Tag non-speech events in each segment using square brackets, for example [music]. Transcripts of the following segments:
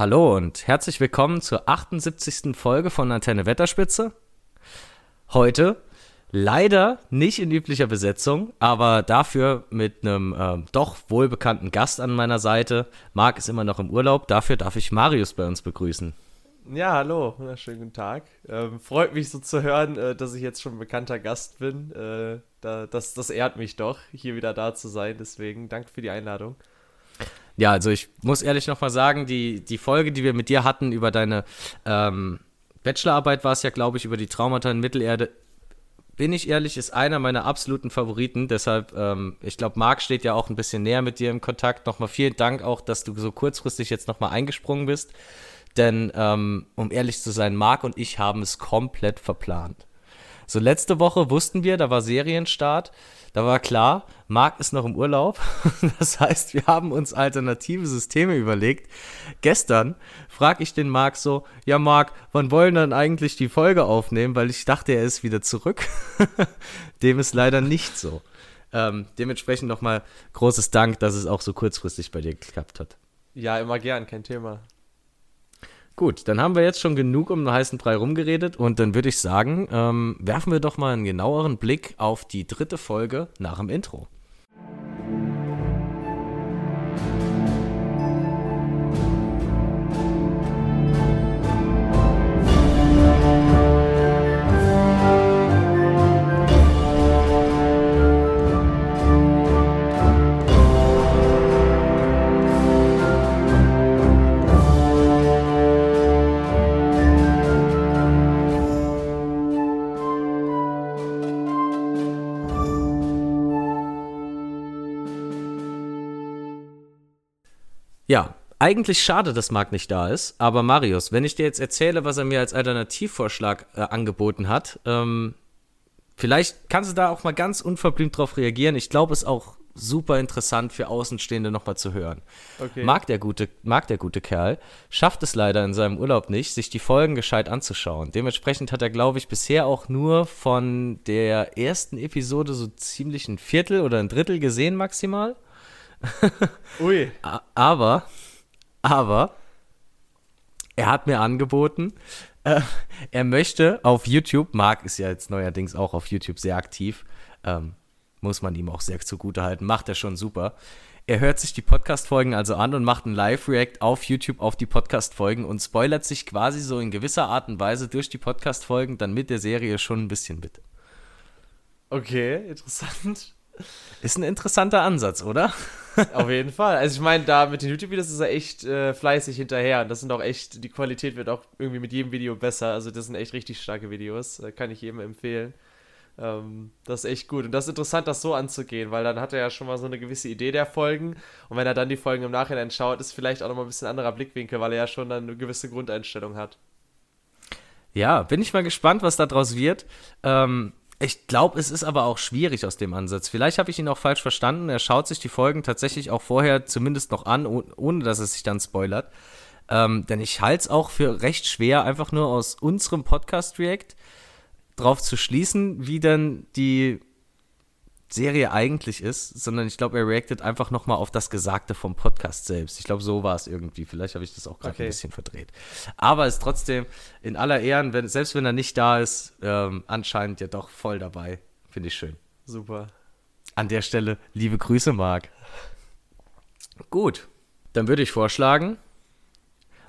Hallo und herzlich willkommen zur 78. Folge von Antenne Wetterspitze. Heute leider nicht in üblicher Besetzung, aber dafür mit einem äh, doch wohlbekannten Gast an meiner Seite. Marc ist immer noch im Urlaub, dafür darf ich Marius bei uns begrüßen. Ja, hallo, schönen guten Tag. Ähm, freut mich so zu hören, äh, dass ich jetzt schon bekannter Gast bin. Äh, da, das, das ehrt mich doch, hier wieder da zu sein. Deswegen danke für die Einladung. Ja, also ich muss ehrlich nochmal sagen, die, die Folge, die wir mit dir hatten über deine ähm, Bachelorarbeit, war es ja, glaube ich, über die Traumata in Mittelerde. Bin ich ehrlich, ist einer meiner absoluten Favoriten. Deshalb, ähm, ich glaube, Marc steht ja auch ein bisschen näher mit dir im Kontakt. Nochmal vielen Dank auch, dass du so kurzfristig jetzt nochmal eingesprungen bist. Denn, ähm, um ehrlich zu sein, Marc und ich haben es komplett verplant. So, letzte Woche wussten wir, da war Serienstart. Da war klar, Marc ist noch im Urlaub. [laughs] Das heißt, wir haben uns alternative Systeme überlegt. Gestern frage ich den Marc so: Ja, Marc, wann wollen dann eigentlich die Folge aufnehmen? Weil ich dachte, er ist wieder zurück. [laughs] Dem ist leider nicht so. Ähm, dementsprechend nochmal großes Dank, dass es auch so kurzfristig bei dir geklappt hat. Ja, immer gern, kein Thema. Gut, dann haben wir jetzt schon genug um den heißen Brei rumgeredet und dann würde ich sagen, ähm, werfen wir doch mal einen genaueren Blick auf die dritte Folge nach dem Intro. Ja, eigentlich schade, dass Marc nicht da ist, aber Marius, wenn ich dir jetzt erzähle, was er mir als Alternativvorschlag äh, angeboten hat, ähm, vielleicht kannst du da auch mal ganz unverblümt drauf reagieren. Ich glaube, es ist auch super interessant für Außenstehende nochmal zu hören. Okay. Mag, der gute, mag der gute Kerl, schafft es leider in seinem Urlaub nicht, sich die Folgen gescheit anzuschauen. Dementsprechend hat er, glaube ich, bisher auch nur von der ersten Episode so ziemlich ein Viertel oder ein Drittel gesehen maximal. [laughs] Ui. aber, aber, er hat mir angeboten, äh, er möchte auf YouTube, Marc ist ja jetzt neuerdings auch auf YouTube sehr aktiv, ähm, muss man ihm auch sehr zugute halten, macht er schon super. Er hört sich die Podcast-Folgen also an und macht ein Live-React auf YouTube auf die Podcast-Folgen und spoilert sich quasi so in gewisser Art und Weise durch die Podcast-Folgen dann mit der Serie schon ein bisschen mit. Okay, interessant. Ist ein interessanter Ansatz, oder? Auf jeden Fall. Also ich meine, da mit den YouTube-Videos ist er echt äh, fleißig hinterher. Und das sind auch echt, die Qualität wird auch irgendwie mit jedem Video besser. Also das sind echt richtig starke Videos. Äh, kann ich jedem empfehlen. Ähm, das ist echt gut. Und das ist interessant, das so anzugehen, weil dann hat er ja schon mal so eine gewisse Idee der Folgen. Und wenn er dann die Folgen im Nachhinein schaut, ist vielleicht auch nochmal ein bisschen anderer Blickwinkel, weil er ja schon dann eine gewisse Grundeinstellung hat. Ja, bin ich mal gespannt, was daraus wird. Ähm, ich glaube, es ist aber auch schwierig aus dem Ansatz. Vielleicht habe ich ihn auch falsch verstanden. Er schaut sich die Folgen tatsächlich auch vorher zumindest noch an, ohne dass es sich dann spoilert. Ähm, denn ich halte es auch für recht schwer, einfach nur aus unserem Podcast-React drauf zu schließen, wie dann die Serie eigentlich ist, sondern ich glaube, er reactet einfach nochmal auf das Gesagte vom Podcast selbst. Ich glaube, so war es irgendwie. Vielleicht habe ich das auch gerade okay. ein bisschen verdreht. Aber ist trotzdem in aller Ehren, wenn, selbst wenn er nicht da ist, ähm, anscheinend ja doch voll dabei. Finde ich schön. Super. An der Stelle liebe Grüße, Marc. Gut, dann würde ich vorschlagen,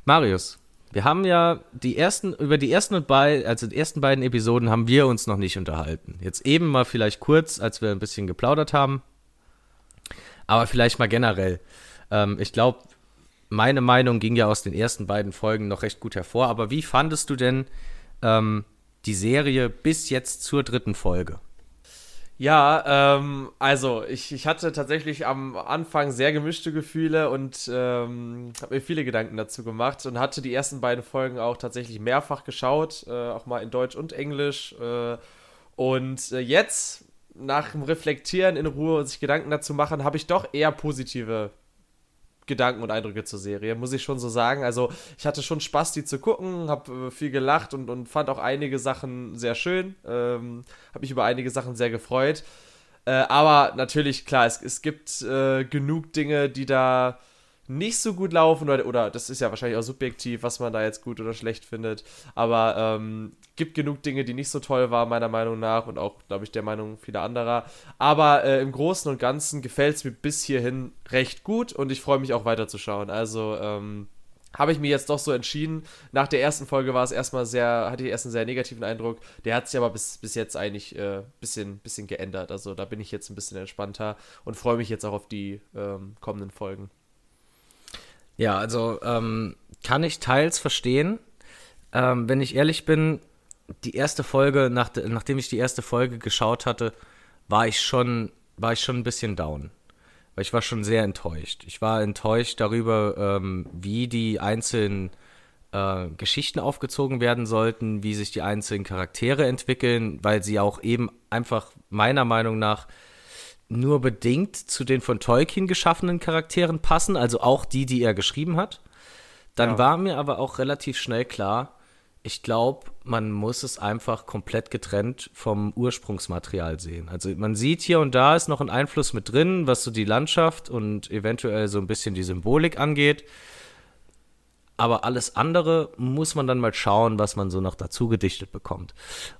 Marius, wir haben ja die ersten, über die ersten und beiden, also die ersten beiden Episoden haben wir uns noch nicht unterhalten. Jetzt eben mal vielleicht kurz, als wir ein bisschen geplaudert haben. Aber vielleicht mal generell. Ähm, ich glaube, meine Meinung ging ja aus den ersten beiden Folgen noch recht gut hervor. Aber wie fandest du denn ähm, die Serie bis jetzt zur dritten Folge? Ja, ähm, also ich, ich hatte tatsächlich am Anfang sehr gemischte Gefühle und ähm, habe mir viele Gedanken dazu gemacht und hatte die ersten beiden Folgen auch tatsächlich mehrfach geschaut, äh, auch mal in Deutsch und Englisch. Äh, und äh, jetzt, nach dem Reflektieren in Ruhe und sich Gedanken dazu machen, habe ich doch eher positive Gedanken und Eindrücke zur Serie, muss ich schon so sagen. Also ich hatte schon Spaß, die zu gucken, habe äh, viel gelacht und, und fand auch einige Sachen sehr schön, ähm, habe mich über einige Sachen sehr gefreut. Äh, aber natürlich, klar, es, es gibt äh, genug Dinge, die da nicht so gut laufen oder, oder das ist ja wahrscheinlich auch subjektiv, was man da jetzt gut oder schlecht findet. Aber ähm, gibt genug Dinge, die nicht so toll waren, meiner Meinung nach und auch, glaube ich, der Meinung vieler anderer. Aber äh, im Großen und Ganzen gefällt es mir bis hierhin recht gut und ich freue mich auch weiterzuschauen. Also, ähm, habe ich mir jetzt doch so entschieden. Nach der ersten Folge war es erstmal sehr, hatte ich erst einen sehr negativen Eindruck. Der hat sich aber bis, bis jetzt eigentlich ein äh, bisschen, bisschen geändert. Also da bin ich jetzt ein bisschen entspannter und freue mich jetzt auch auf die ähm, kommenden Folgen. Ja, also ähm, kann ich teils verstehen. Ähm, wenn ich ehrlich bin, die erste Folge, nach, nachdem ich die erste Folge geschaut hatte, war ich schon, war ich schon ein bisschen down weil ich war schon sehr enttäuscht. Ich war enttäuscht darüber, ähm, wie die einzelnen äh, Geschichten aufgezogen werden sollten, wie sich die einzelnen Charaktere entwickeln, weil sie auch eben einfach meiner Meinung nach nur bedingt zu den von Tolkien geschaffenen Charakteren passen, also auch die, die er geschrieben hat. Dann ja. war mir aber auch relativ schnell klar, ich glaube, man muss es einfach komplett getrennt vom Ursprungsmaterial sehen. Also man sieht hier und da ist noch ein Einfluss mit drin, was so die Landschaft und eventuell so ein bisschen die Symbolik angeht. Aber alles andere muss man dann mal schauen, was man so noch dazu gedichtet bekommt.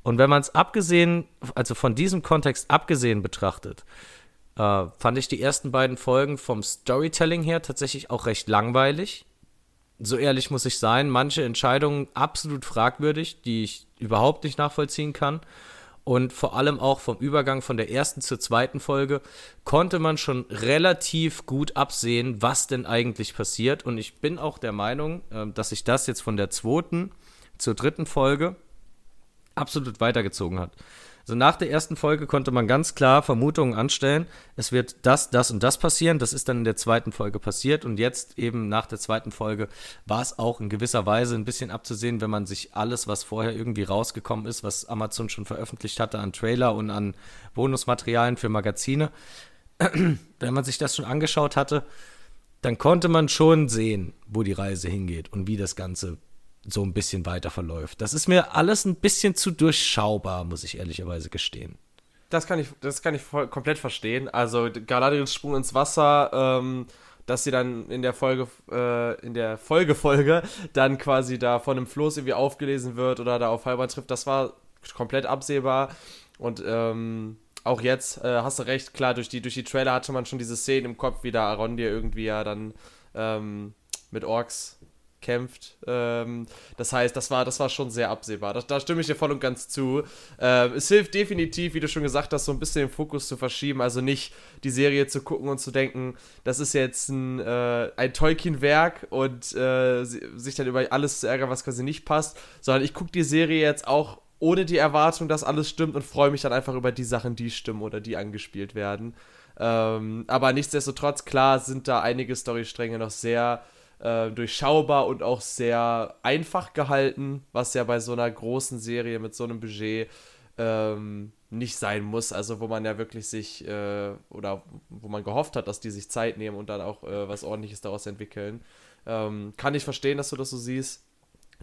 Und wenn man es abgesehen, also von diesem Kontext abgesehen betrachtet, äh, fand ich die ersten beiden Folgen vom Storytelling her tatsächlich auch recht langweilig so ehrlich muss ich sein, manche Entscheidungen absolut fragwürdig, die ich überhaupt nicht nachvollziehen kann. Und vor allem auch vom Übergang von der ersten zur zweiten Folge konnte man schon relativ gut absehen, was denn eigentlich passiert. Und ich bin auch der Meinung, ähm, dass sich das jetzt von der zweiten zur dritten Folge absolut weitergezogen hat. Also nach der ersten Folge konnte man ganz klar Vermutungen anstellen, es wird das, das und das passieren. Das ist dann in der zweiten Folge passiert und jetzt eben nach der zweiten Folge war es auch in gewisser Weise ein bisschen abzusehen, wenn man sich alles, was vorher irgendwie rausgekommen ist, was Amazon schon veröffentlicht hatte an Trailer und an Bonusmaterialien für Magazine, [clears throat] wenn man sich das schon angeschaut hatte, dann konnte man schon sehen, wo die Reise hingeht und wie das Ganze so ein bisschen weiter verläuft. Das ist mir alles ein bisschen zu durchschaubar, muss ich ehrlicherweise gestehen. Das kann ich, das kann ich voll, komplett verstehen. Also Galadriels Sprung ins Wasser, ähm, dass sie dann in der Folge, äh, in der Folgefolge [laughs] dann quasi da von einem Floß irgendwie aufgelesen wird oder da auf Halber trifft, das war komplett absehbar. Und ähm, auch jetzt äh, hast du recht, klar, durch die, durch die Trailer hatte man schon diese Szene im Kopf, wie da Arondir irgendwie ja dann ähm, mit Orks kämpft. Ähm, das heißt, das war, das war schon sehr absehbar. Da, da stimme ich dir voll und ganz zu. Ähm, es hilft definitiv, wie du schon gesagt hast, so ein bisschen den Fokus zu verschieben. Also nicht die Serie zu gucken und zu denken, das ist jetzt ein, äh, ein Tolkien-Werk und äh, sich dann über alles zu ärgern, was quasi nicht passt, sondern ich gucke die Serie jetzt auch ohne die Erwartung, dass alles stimmt und freue mich dann einfach über die Sachen, die stimmen oder die angespielt werden. Ähm, aber nichtsdestotrotz, klar, sind da einige Storystränge noch sehr äh, durchschaubar und auch sehr einfach gehalten, was ja bei so einer großen Serie mit so einem Budget ähm, nicht sein muss. Also wo man ja wirklich sich äh, oder wo man gehofft hat, dass die sich Zeit nehmen und dann auch äh, was ordentliches daraus entwickeln. Ähm, kann ich verstehen, dass du das so siehst.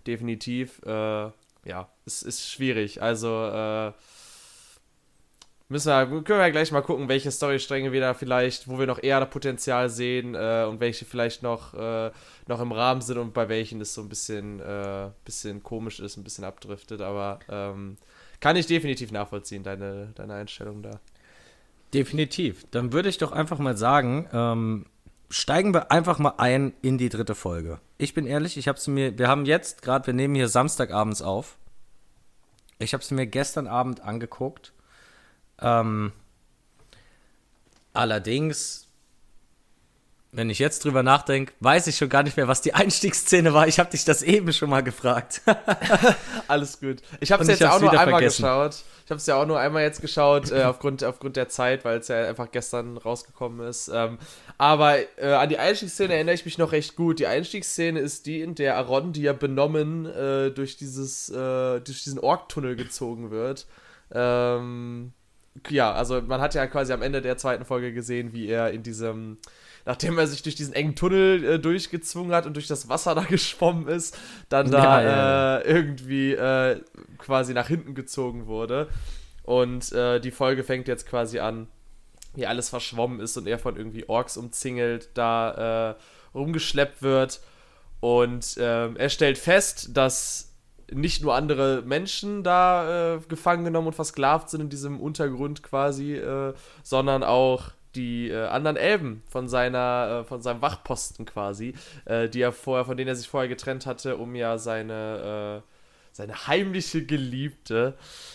Definitiv. Äh, ja, es ist schwierig. Also äh, müssen wir, können wir gleich mal gucken, welche Storystränge wir da vielleicht, wo wir noch eher Potenzial sehen äh, und welche vielleicht noch, äh, noch im Rahmen sind und bei welchen es so ein bisschen, äh, bisschen komisch ist, ein bisschen abdriftet. Aber ähm, kann ich definitiv nachvollziehen, deine, deine Einstellung da. Definitiv. Dann würde ich doch einfach mal sagen, ähm, steigen wir einfach mal ein in die dritte Folge. Ich bin ehrlich, ich habe mir, wir haben jetzt gerade, wir nehmen hier Samstagabends auf. Ich habe es mir gestern Abend angeguckt ähm, allerdings, wenn ich jetzt drüber nachdenke, weiß ich schon gar nicht mehr, was die [laughs] Einstiegsszene war. Ich habe dich das eben schon mal gefragt. [laughs] Alles gut. Ich habe es jetzt auch nur einmal vergessen. geschaut. Ich habe es ja auch nur einmal jetzt geschaut, äh, aufgrund, aufgrund der Zeit, weil es ja einfach gestern rausgekommen ist. Ähm, aber äh, an die Einstiegsszene erinnere ich mich noch recht gut. Die Einstiegsszene ist die, in der Aron, die ja benommen äh, durch, dieses, äh, durch diesen Orktunnel gezogen wird. Ähm, ja, also man hat ja quasi am Ende der zweiten Folge gesehen, wie er in diesem, nachdem er sich durch diesen engen Tunnel äh, durchgezwungen hat und durch das Wasser [laughs] da geschwommen ist, dann da ja, ja. Äh, irgendwie äh, quasi nach hinten gezogen wurde. Und äh, die Folge fängt jetzt quasi an, wie alles verschwommen ist und er von irgendwie Orks umzingelt da äh, rumgeschleppt wird. Und ähm, er stellt fest, dass nicht nur andere Menschen da äh, gefangen genommen und versklavt sind in diesem Untergrund quasi, äh, sondern auch die äh, anderen Elben von seiner, äh, von seinem Wachposten quasi, äh, die er vorher, von denen er sich vorher getrennt hatte, um ja seine, äh, seine heimliche Geliebte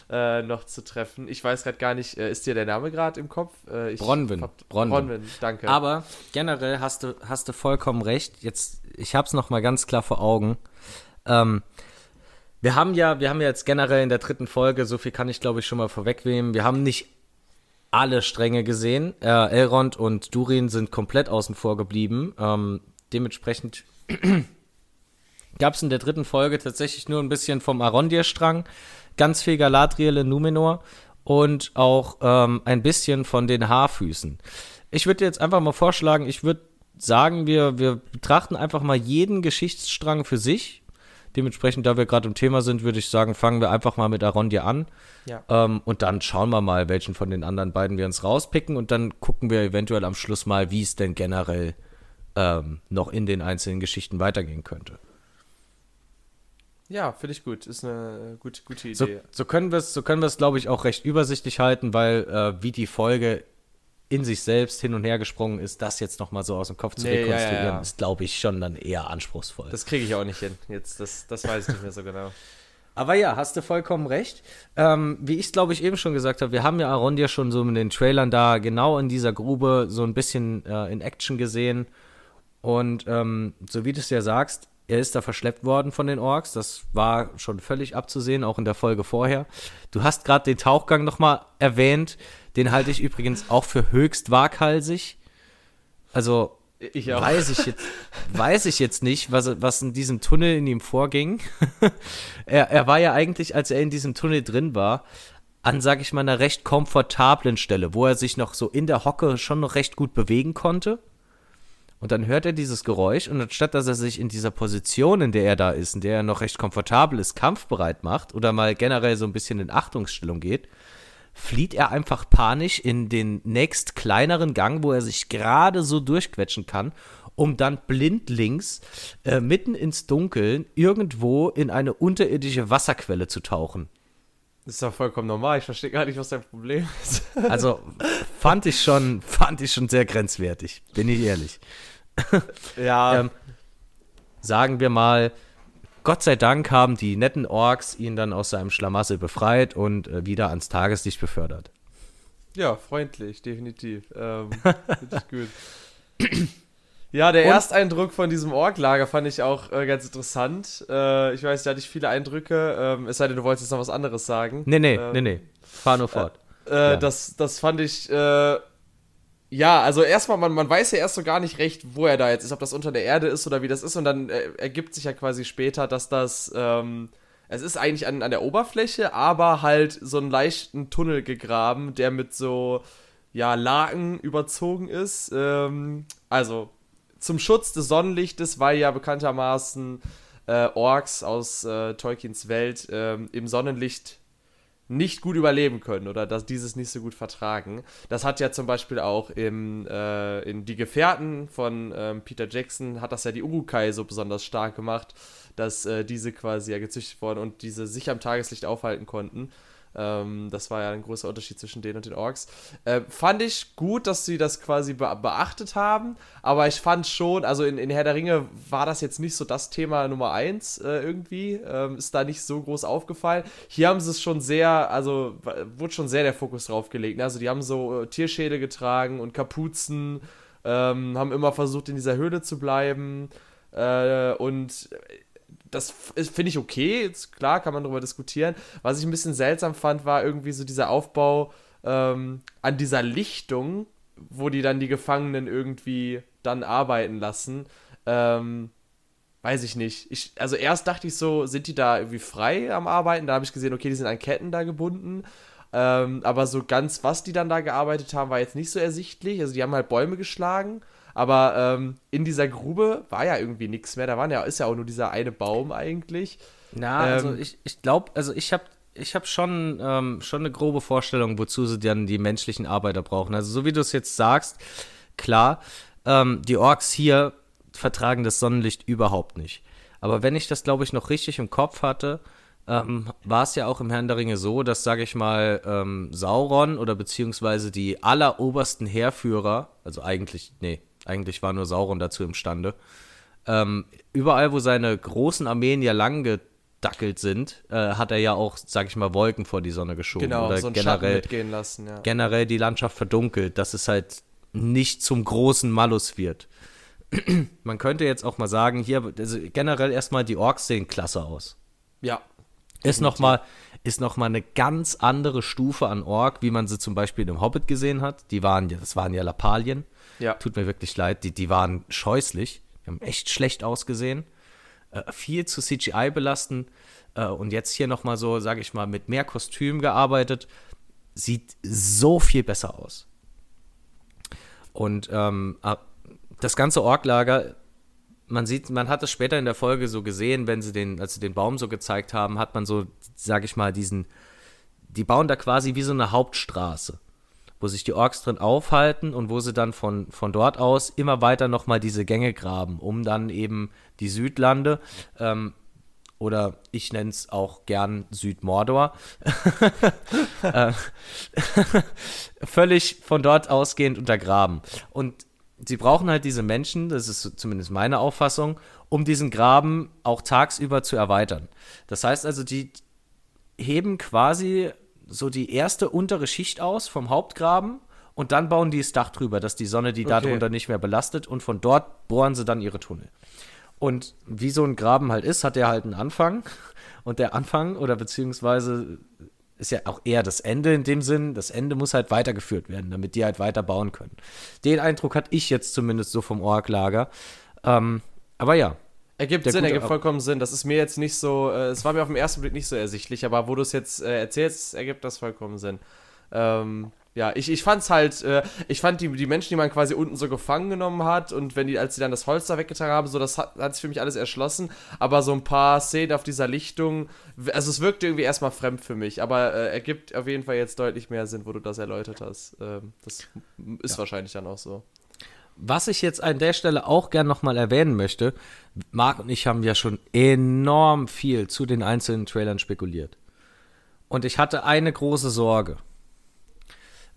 äh, noch zu treffen. Ich weiß gerade gar nicht, äh, ist dir der Name gerade im Kopf? ich Bronwyn. Bronwyn. Bronwyn, danke. Aber generell hast du, hast du vollkommen recht. Jetzt, ich habe es noch mal ganz klar vor Augen. Ähm, wir haben ja, wir haben ja jetzt generell in der dritten Folge, so viel kann ich glaube ich schon mal vorwegnehmen, wir haben nicht alle Stränge gesehen. Äh, Elrond und Durin sind komplett außen vor geblieben. Ähm, dementsprechend [clears throat] gab es in der dritten Folge tatsächlich nur ein bisschen vom Arondir-Strang, ganz viel Galadriel in Numenor und auch ähm, ein bisschen von den Haarfüßen. Ich würde jetzt einfach mal vorschlagen, ich würde sagen, wir, wir betrachten einfach mal jeden Geschichtsstrang für sich Dementsprechend, da wir gerade im Thema sind, würde ich sagen, fangen wir einfach mal mit Arondir an. Ja. Ähm, und dann schauen wir mal, welchen von den anderen beiden wir uns rauspicken. Und dann gucken wir eventuell am Schluss mal, wie es denn generell ähm, noch in den einzelnen Geschichten weitergehen könnte. Ja, finde ich gut. Ist eine gute, gute Idee. So, so können wir es, so glaube ich, auch recht übersichtlich halten, weil äh, wie die Folge in sich selbst hin und her gesprungen ist, das jetzt nochmal so aus dem Kopf zu nee, rekonstruieren, ja, ja, ja. ist, glaube ich, schon dann eher anspruchsvoll. Das kriege ich auch nicht hin. Jetzt, das, das weiß ich nicht mehr so genau. [laughs] Aber ja, hast du vollkommen recht. Ähm, wie ich glaube ich eben schon gesagt habe, wir haben ja Arondia schon so in den Trailern da genau in dieser Grube so ein bisschen äh, in Action gesehen. Und ähm, so wie du es ja sagst, er ist da verschleppt worden von den Orks. Das war schon völlig abzusehen, auch in der Folge vorher. Du hast gerade den Tauchgang nochmal erwähnt. Den halte ich übrigens auch für höchst waghalsig. Also ich weiß ich jetzt weiß ich jetzt nicht, was, was in diesem Tunnel in ihm vorging. [laughs] er, er war ja eigentlich, als er in diesem Tunnel drin war, an, sag ich mal, einer recht komfortablen Stelle, wo er sich noch so in der Hocke schon noch recht gut bewegen konnte. Und dann hört er dieses Geräusch und anstatt dass er sich in dieser Position, in der er da ist, in der er noch recht komfortabel ist, kampfbereit macht oder mal generell so ein bisschen in Achtungsstellung geht, flieht er einfach panisch in den nächst kleineren Gang, wo er sich gerade so durchquetschen kann, um dann blindlings äh, mitten ins Dunkeln irgendwo in eine unterirdische Wasserquelle zu tauchen. Das ist doch vollkommen normal. Ich verstehe gar nicht, was dein Problem ist. [laughs] Also fand ich schon, fand ich schon sehr grenzwertig, bin ich ehrlich. ja. [laughs] ähm, sagen wir mal, Gott sei Dank haben die netten Orks ihn dann aus seinem Schlamassel befreit und äh, wieder ans Tageslicht befördert. Ja, freundlich, definitiv. Ähm, [laughs] Finde ich gut. Ja, der und? Ersteindruck von diesem Ork-Lager fand ich auch äh, ganz interessant. Äh, ich weiß, da hatte ich viele Eindrücke. Ähm, es sei denn, du wolltest jetzt noch was anderes sagen. Nee, nee, ähm, nee, nee. Fahr nur fort. Äh, ja. das, das fand ich äh, ja, also erstmal, man, man weiß ja erst so gar nicht recht, wo er da jetzt ist, ob das unter der Erde ist oder wie das ist. Und dann äh, ergibt sich ja quasi später, dass das, ähm, es ist eigentlich an, an der Oberfläche, aber halt so einen leichten Tunnel gegraben, der mit so, ja, Laken überzogen ist. Ähm, also zum Schutz des Sonnenlichtes, weil ja bekanntermaßen äh, Orks aus äh, Tolkiens Welt äh, im Sonnenlicht nicht gut überleben können oder dass dieses nicht so gut vertragen. Das hat ja zum Beispiel auch im, äh, in Die Gefährten von ähm, Peter Jackson hat das ja die Urukai so besonders stark gemacht, dass äh, diese quasi ja gezüchtet wurden und diese sich am Tageslicht aufhalten konnten. Ähm, das war ja ein großer Unterschied zwischen denen und den Orks. Äh, fand ich gut, dass sie das quasi be beachtet haben, aber ich fand schon, also in, in Herr der Ringe war das jetzt nicht so das Thema Nummer eins äh, irgendwie. Ähm, ist da nicht so groß aufgefallen. Hier haben sie es schon sehr, also wurde schon sehr der Fokus drauf gelegt. Ne? Also die haben so äh, Tierschädel getragen und Kapuzen, ähm, haben immer versucht, in dieser Höhle zu bleiben. Äh, und das finde ich okay, jetzt, klar kann man darüber diskutieren. Was ich ein bisschen seltsam fand, war irgendwie so dieser Aufbau ähm, an dieser Lichtung, wo die dann die Gefangenen irgendwie dann arbeiten lassen. Ähm, weiß ich nicht. Ich, also erst dachte ich so, sind die da irgendwie frei am Arbeiten? Da habe ich gesehen, okay, die sind an Ketten da gebunden. Ähm, aber so ganz, was die dann da gearbeitet haben, war jetzt nicht so ersichtlich. Also die haben halt Bäume geschlagen aber ähm, in dieser Grube war ja irgendwie nichts mehr. Da waren ja, ist ja auch nur dieser eine Baum eigentlich. Na, ähm, also ich, ich glaube, also ich habe ich habe schon, ähm, schon eine grobe Vorstellung, wozu sie dann die menschlichen Arbeiter brauchen. Also so wie du es jetzt sagst, klar, ähm, die Orks hier, vertragen das Sonnenlicht überhaupt nicht. Aber wenn ich das, glaube ich, noch richtig im Kopf hatte, ähm, war es ja auch im Herrn der Ringe so, dass, sage ich mal, ähm, Sauron oder beziehungsweise die allerobersten Heerführer, also eigentlich, nee, eigentlich war nur Sauron dazu imstande, ähm, überall, wo seine großen Armeen ja lang gedackelt sind, äh, hat er ja auch, sag ich mal, Wolken vor die Sonne geschoben. Genau, oder so einen generell, lassen, ja. generell die Landschaft verdunkelt, dass es halt nicht zum großen Malus wird. [clears throat] Man könnte jetzt auch mal sagen, hier, also generell erstmal die Orks sehen klasse aus. Ja. Ist nochmal ist noch mal eine ganz andere Stufe an Ork, wie man sie zum Beispiel im Hobbit gesehen hat. Die waren ja, das waren ja Lappalien. Ja. Tut mir wirklich leid, die, die waren scheußlich. Die haben echt schlecht ausgesehen. Äh, viel zu CGI belasten. Äh, und jetzt hier nochmal so, sage ich mal, mit mehr Kostüm gearbeitet. Sieht so viel besser aus. Und ähm, ah, das ganze Orklager, man sieht, man hat es später in der Folge so gesehen, wenn sie den, als sie den Baum so gezeigt haben, hat man so, sage ich mal, diesen, die bauen da quasi wie so eine Hauptstraße wo sich die Orks drin aufhalten und wo sie dann von, von dort aus immer weiter nochmal diese Gänge graben, um dann eben die Südlande ähm, oder ich nenne es auch gern Südmordor, [laughs] äh, [laughs] völlig von dort ausgehend untergraben. Und sie brauchen halt diese Menschen, das ist zumindest meine Auffassung, um diesen Graben auch tagsüber zu erweitern. Das heißt also, die heben quasi so die erste untere Schicht aus vom Hauptgraben und dann bauen die das Dach drüber, dass die Sonne die okay. darunter nicht mehr belastet und von dort bohren sie dann ihre Tunnel. Und wie so ein Graben halt ist, hat er halt einen Anfang [laughs] und der Anfang oder beziehungsweise ist ja auch eher das Ende in dem Sinn, das Ende muss halt weitergeführt werden, damit die halt weiter bauen können. Den Eindruck hatte ich jetzt zumindest so vom Orklager. Ähm, aber ja, Ergibt Sinn, ergibt vollkommen Sinn. Das ist mir jetzt nicht so, äh, es war mir auf den ersten Blick nicht so ersichtlich, aber wo du es jetzt äh, erzählst, ergibt das vollkommen Sinn. Ähm, ja, ich, ich fand's halt, äh, ich fand die, die Menschen, die man quasi unten so gefangen genommen hat und wenn die, als sie dann das Holz da weggetragen haben, so, das hat, hat sich für mich alles erschlossen, aber so ein paar Szenen auf dieser Lichtung, also es wirkte irgendwie erstmal fremd für mich, aber äh, ergibt auf jeden Fall jetzt deutlich mehr Sinn, wo du das erläutert hast. Ähm, das ist ja. wahrscheinlich dann auch so. Was ich jetzt an der Stelle auch gern nochmal erwähnen möchte, Marc und ich haben ja schon enorm viel zu den einzelnen Trailern spekuliert. Und ich hatte eine große Sorge.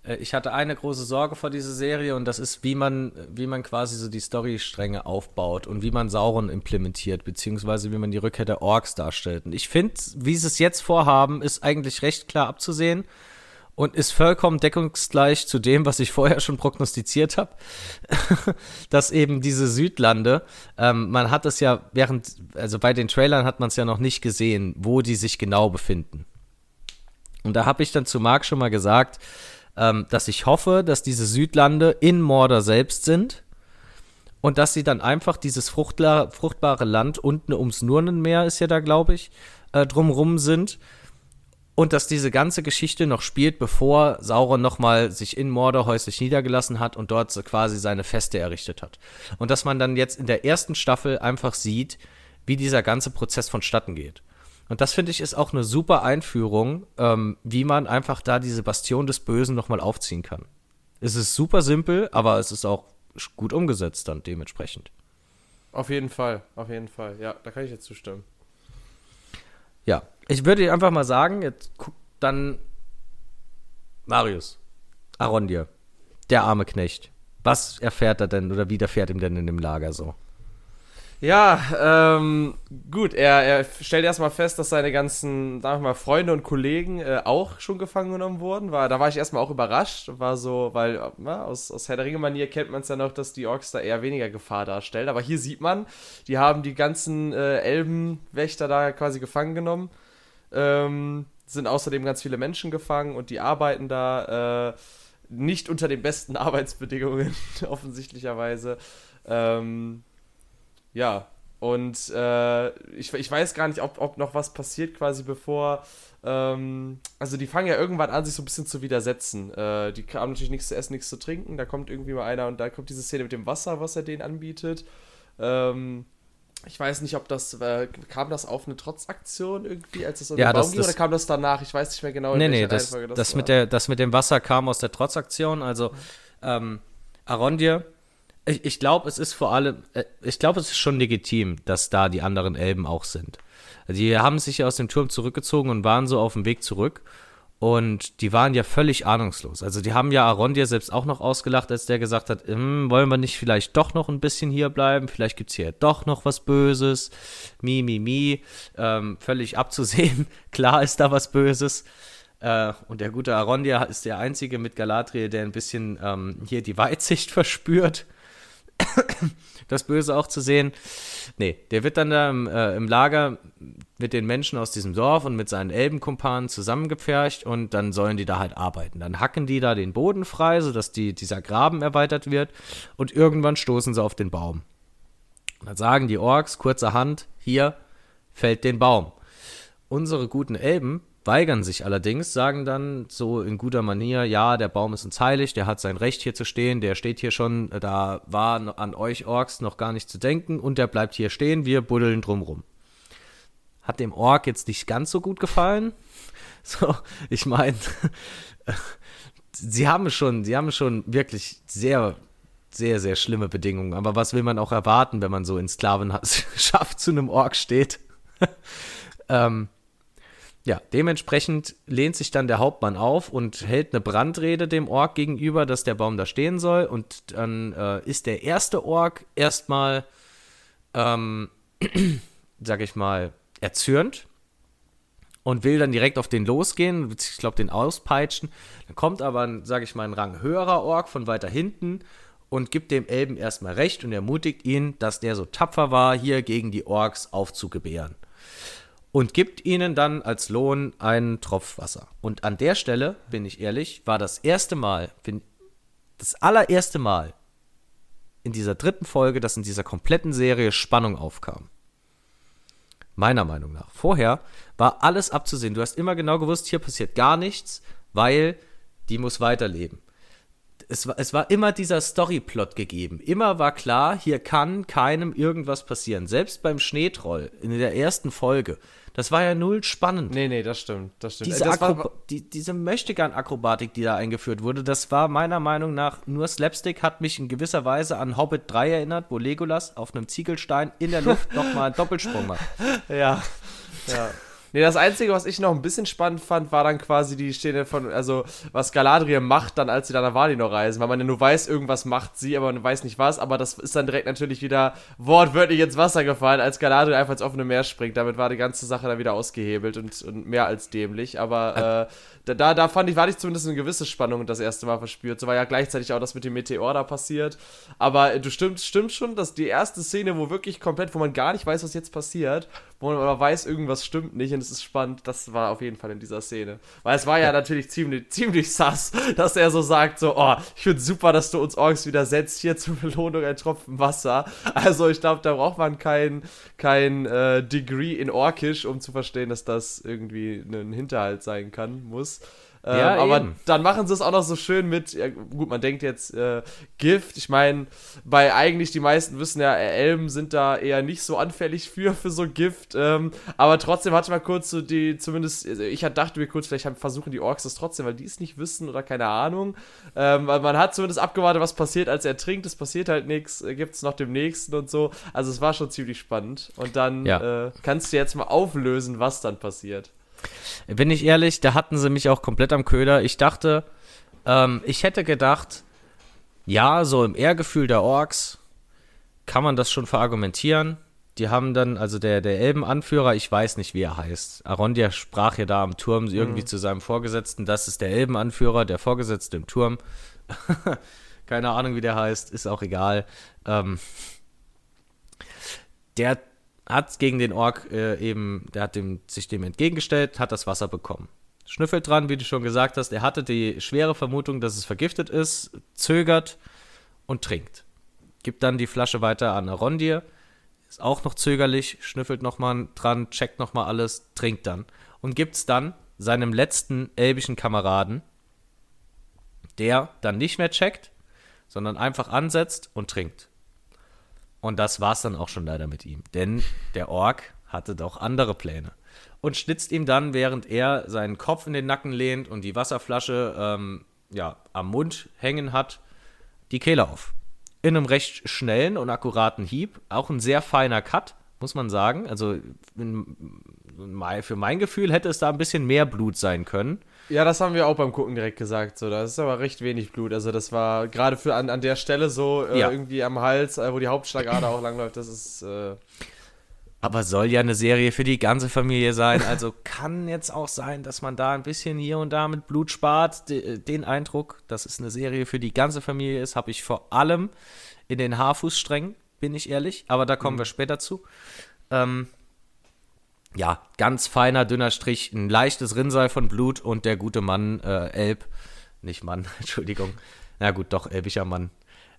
Äh, ich hatte eine große Sorge vor dieser Serie und das ist, wie man, wie man quasi so die Storystränge aufbaut und wie man Sauron implementiert, beziehungsweise wie man die Rückkehr der Orks darstellt. Und ich finde, wie sie es jetzt vorhaben, ist eigentlich recht klar abzusehen und ist vollkommen deckungsgleich zu dem, was ich vorher schon prognostiziert habe, [laughs] dass eben diese Südlande, ähm, man hat es ja während, also bei den Trailern hat man es ja noch nicht gesehen, wo die sich genau befinden. Und da habe ich dann zu Marc schon mal gesagt, ähm, dass ich hoffe, dass diese Südlande in Mordor selbst sind und dass sie dann einfach dieses fruchtbare Land unten ums Nurnenmeer ist ja da, glaube ich, äh, drumrum sind und dass diese ganze Geschichte noch spielt, bevor Sauron nochmal sich in Mordor häuslich niedergelassen hat und dort quasi seine Feste errichtet hat. Und dass man dann jetzt in der ersten Staffel einfach sieht, wie dieser ganze Prozess vonstatten geht. Und das finde ich ist auch eine super Einführung, ähm, wie man einfach da diese Bastion des Bösen nochmal aufziehen kann. Es ist super simpel, aber es ist auch gut umgesetzt dann dementsprechend. Auf jeden Fall, auf jeden Fall. Ja, da kann ich jetzt zustimmen. Ja, ich würde einfach mal sagen, jetzt guck dann Marius, Arondir, der arme Knecht. Was erfährt er denn oder widerfährt ihm denn in dem Lager so? Ja, ähm, gut, er, er stellt erstmal fest, dass seine ganzen, sagen wir mal, Freunde und Kollegen äh, auch schon gefangen genommen wurden. War, da war ich erstmal auch überrascht, war so, weil na, aus, aus Herr der Ringe-Manier kennt man es ja noch, dass die Orks da eher weniger Gefahr darstellen. Aber hier sieht man, die haben die ganzen äh, Elbenwächter da quasi gefangen genommen. Ähm, sind außerdem ganz viele Menschen gefangen und die arbeiten da äh, nicht unter den besten [laughs] Arbeitsbedingungen, [laughs] offensichtlicherweise. Ähm, ja, und äh, ich, ich weiß gar nicht, ob, ob noch was passiert, quasi bevor. Ähm, also, die fangen ja irgendwann an, sich so ein bisschen zu widersetzen. Äh, die haben natürlich nichts zu essen, nichts zu trinken. Da kommt irgendwie mal einer und da kommt diese Szene mit dem Wasser, was er denen anbietet. Ähm, ich weiß nicht, ob das, äh, kam das auf eine Trotzaktion irgendwie, als es um ja, den Baum das, ging, oder kam das danach? Ich weiß nicht mehr genau, in nee, nee, das, das, das mit der, das mit dem Wasser kam aus der Trotzaktion. Also, ähm, Arondir Ich, ich glaube, es ist vor allem, äh, ich glaube, es ist schon legitim, dass da die anderen Elben auch sind. Die haben sich ja aus dem Turm zurückgezogen und waren so auf dem Weg zurück. Und die waren ja völlig ahnungslos. Also die haben ja Arondir selbst auch noch ausgelacht, als der gesagt hat, hm, wollen wir nicht vielleicht doch noch ein bisschen hier bleiben? Vielleicht gibt es hier doch noch was Böses. Mi, mi, mi. Ähm, völlig abzusehen. [laughs] Klar ist da was Böses. Äh, und der gute Arondir ist der Einzige mit Galadriel, der ein bisschen ähm, hier die Weitsicht [laughs] verspürt. [coughs] das Böse auch zu sehen. Nee, der wird dann da im, äh, im, Lager mit den Menschen aus diesem Dorf und mit seinen Elbenkumpanen zusammengepfercht und dann sollen die da halt arbeiten. Dann hacken die da den Boden frei, sodass die, dieser Graben erweitert wird und irgendwann stoßen sie auf den Baum. Dann sagen die Orks kurzerhand, hier fällt den Baum. Unsere guten Elben weigern sich allerdings, sagen dann so in guter Manier, ja, der Baum ist uns heilig, der hat sein Recht hier zu stehen, der steht hier schon, da war an euch Orks noch gar nicht zu denken und der bleibt hier stehen, wir buddeln drumrum. Hat dem Ork jetzt nicht ganz so gut gefallen. [laughs] So, ich meine, [laughs] sie haben schon, sie haben schon wirklich sehr, sehr, sehr schlimme Bedingungen. Aber was will man auch erwarten, wenn man so in Sklavenschaft zu einem Ork steht? [laughs] ähm, ja, dementsprechend lehnt sich dann der Hauptmann auf und hält eine Brandrede dem Ork gegenüber, dass der Baum da stehen soll. Und dann äh, ist der erste Ork erstmal, ähm, [clears throat] sag ich mal, erzürnt und will dann direkt auf den losgehen, ich glaube, den auspeitschen. Dann kommt aber, sag ich mal, ein Rang höherer Ork von weiter hinten und gibt dem Elben erstmal recht und ermutigt ihn, dass der so tapfer war, hier gegen die Orks aufzugebären und gibt ihnen dann als Lohn einen Tropf Wasser. Und an der Stelle, bin ich ehrlich, war das erste Mal, das allererste Mal in dieser dritten Folge, dass in dieser kompletten Serie Spannung aufkam. Meiner Meinung nach. Vorher war alles abzusehen. Du hast immer genau gewusst, hier passiert gar nichts, weil die muss weiterleben es war, es war immer dieser Storyplot gegeben. Immer war klar, hier kann keinem irgendwas passieren. Selbst beim Schneetroll in der ersten Folge. Das war ja null spannend. Nee, nee, das stimmt. Das stimmt. Diese, das war, die, diese Möchtegern-Akrobatik, die da eingeführt wurde, das war meiner Meinung nach nur Slapstick, hat mich in gewisser Weise an Hobbit 3 erinnert, wo Legolas auf einem Ziegelstein in der Luft [laughs] nochmal einen Doppelsprung macht. Ja. Ja. Nee, das Einzige, was ich noch ein bisschen spannend fand, war dann quasi die Szene von, also, was Galadriel macht dann, als sie dann nach Valinor reisen, weil man ja nur weiß, irgendwas macht sie, aber man weiß nicht was, aber das ist dann direkt natürlich wieder wortwörtlich ins Wasser gefallen, als Galadriel einfach ins offene Meer springt. Damit war die ganze Sache dann wieder ausgehebelt und, und mehr als dämlich, aber äh, da, da fand ich, war ich zumindest eine gewisse Spannung das erste Mal verspürt. So war ja gleichzeitig auch das mit dem Meteor da passiert. Aber du stimmt, stimmt schon, dass die erste Szene, wo wirklich komplett, wo man gar nicht weiß, was jetzt passiert, wo man aber weiß, irgendwas stimmt nicht und es ist spannend. Das war auf jeden Fall in dieser Szene. Weil es war ja, natürlich ziemlich, [laughs] ziemlich sass, dass er so sagt, so, oh, ich finde super, dass du uns Orks wieder setzt, hier zur Belohnung ein Tropfen Wasser. Also ich glaube, da braucht man kein, kein äh, Degree in Orkisch, um zu verstehen, dass das irgendwie ein Hinterhalt sein kann, muss. Ja, ähm, aber dann machen sie es auch noch so schön mit, ja, gut, man denkt jetzt äh, Gift. Ich meine, bei eigentlich die meisten wissen ja, Elben sind da eher nicht so anfällig für, für so Gift. Ähm, aber trotzdem hatte man kurz so die, zumindest, also ich dachte mir kurz, vielleicht versuchen die Orks das trotzdem, weil die es nicht wissen oder keine Ahnung. Ähm, weil man hat zumindest abgewartet, was passiert, als er trinkt. Es passiert halt nichts, äh, gibt es noch dem nächsten und so. Also es war schon ziemlich spannend. Und dann ja. äh, kannst du jetzt mal auflösen, was dann passiert. Bin ich ehrlich, da hatten sie mich auch komplett am Köder. Ich dachte, ähm, ich hätte gedacht, ja, so im Ehrgefühl der Orks kann man das schon verargumentieren. Die haben dann, also der, der Elbenanführer, ich weiß nicht, wie er heißt. Arondia sprach ja da am Turm irgendwie mhm. zu seinem Vorgesetzten. Das ist der Elbenanführer, der Vorgesetzte im Turm. [laughs] Keine Ahnung, wie der heißt, ist auch egal. Ähm, der hat gegen den Ork äh, eben, der hat dem, sich dem entgegengestellt, hat das Wasser bekommen. Schnüffelt dran, wie du schon gesagt hast, er hatte die schwere Vermutung, dass es vergiftet ist, zögert und trinkt. Gibt dann die Flasche weiter an Arondir, ist auch noch zögerlich, schnüffelt nochmal dran, checkt nochmal alles, trinkt dann. Und gibt es dann seinem letzten elbischen Kameraden, der dann nicht mehr checkt, sondern einfach ansetzt und trinkt. Und das war's dann auch schon leider mit ihm. Denn der Ork hatte doch andere Pläne. Und schnitzt ihm dann, während er seinen Kopf in den Nacken lehnt und die Wasserflasche ähm, ja, am Mund hängen hat, die Kehle auf. in einem recht schnellen und akkuraten Hieb. Auch ein sehr feiner Cut, muss man sagen. Also in, für mein Gefühl hätte es da ein bisschen mehr Blut sein können. Ja, das haben wir auch beim Gucken direkt gesagt. So, das ist aber recht wenig Blut. Also das war gerade für an, an der Stelle so äh, ja. irgendwie am Hals, äh, wo die Hauptschlagader auch langläuft. Das ist. Äh aber soll ja eine Serie für die ganze Familie sein. Also [laughs] kann jetzt auch sein, dass man da ein bisschen hier und da mit Blut spart. Den Eindruck, dass es eine Serie für die ganze Familie ist, habe ich vor allem in den Haarfußsträngen, bin ich ehrlich. Aber da kommen mhm. wir später zu. Ähm, ja, ganz feiner, dünner Strich, ein leichtes Rinnsal von Blut und der gute Mann, äh, Elb, nicht Mann, [laughs] Entschuldigung, na gut, doch, elbischer Mann,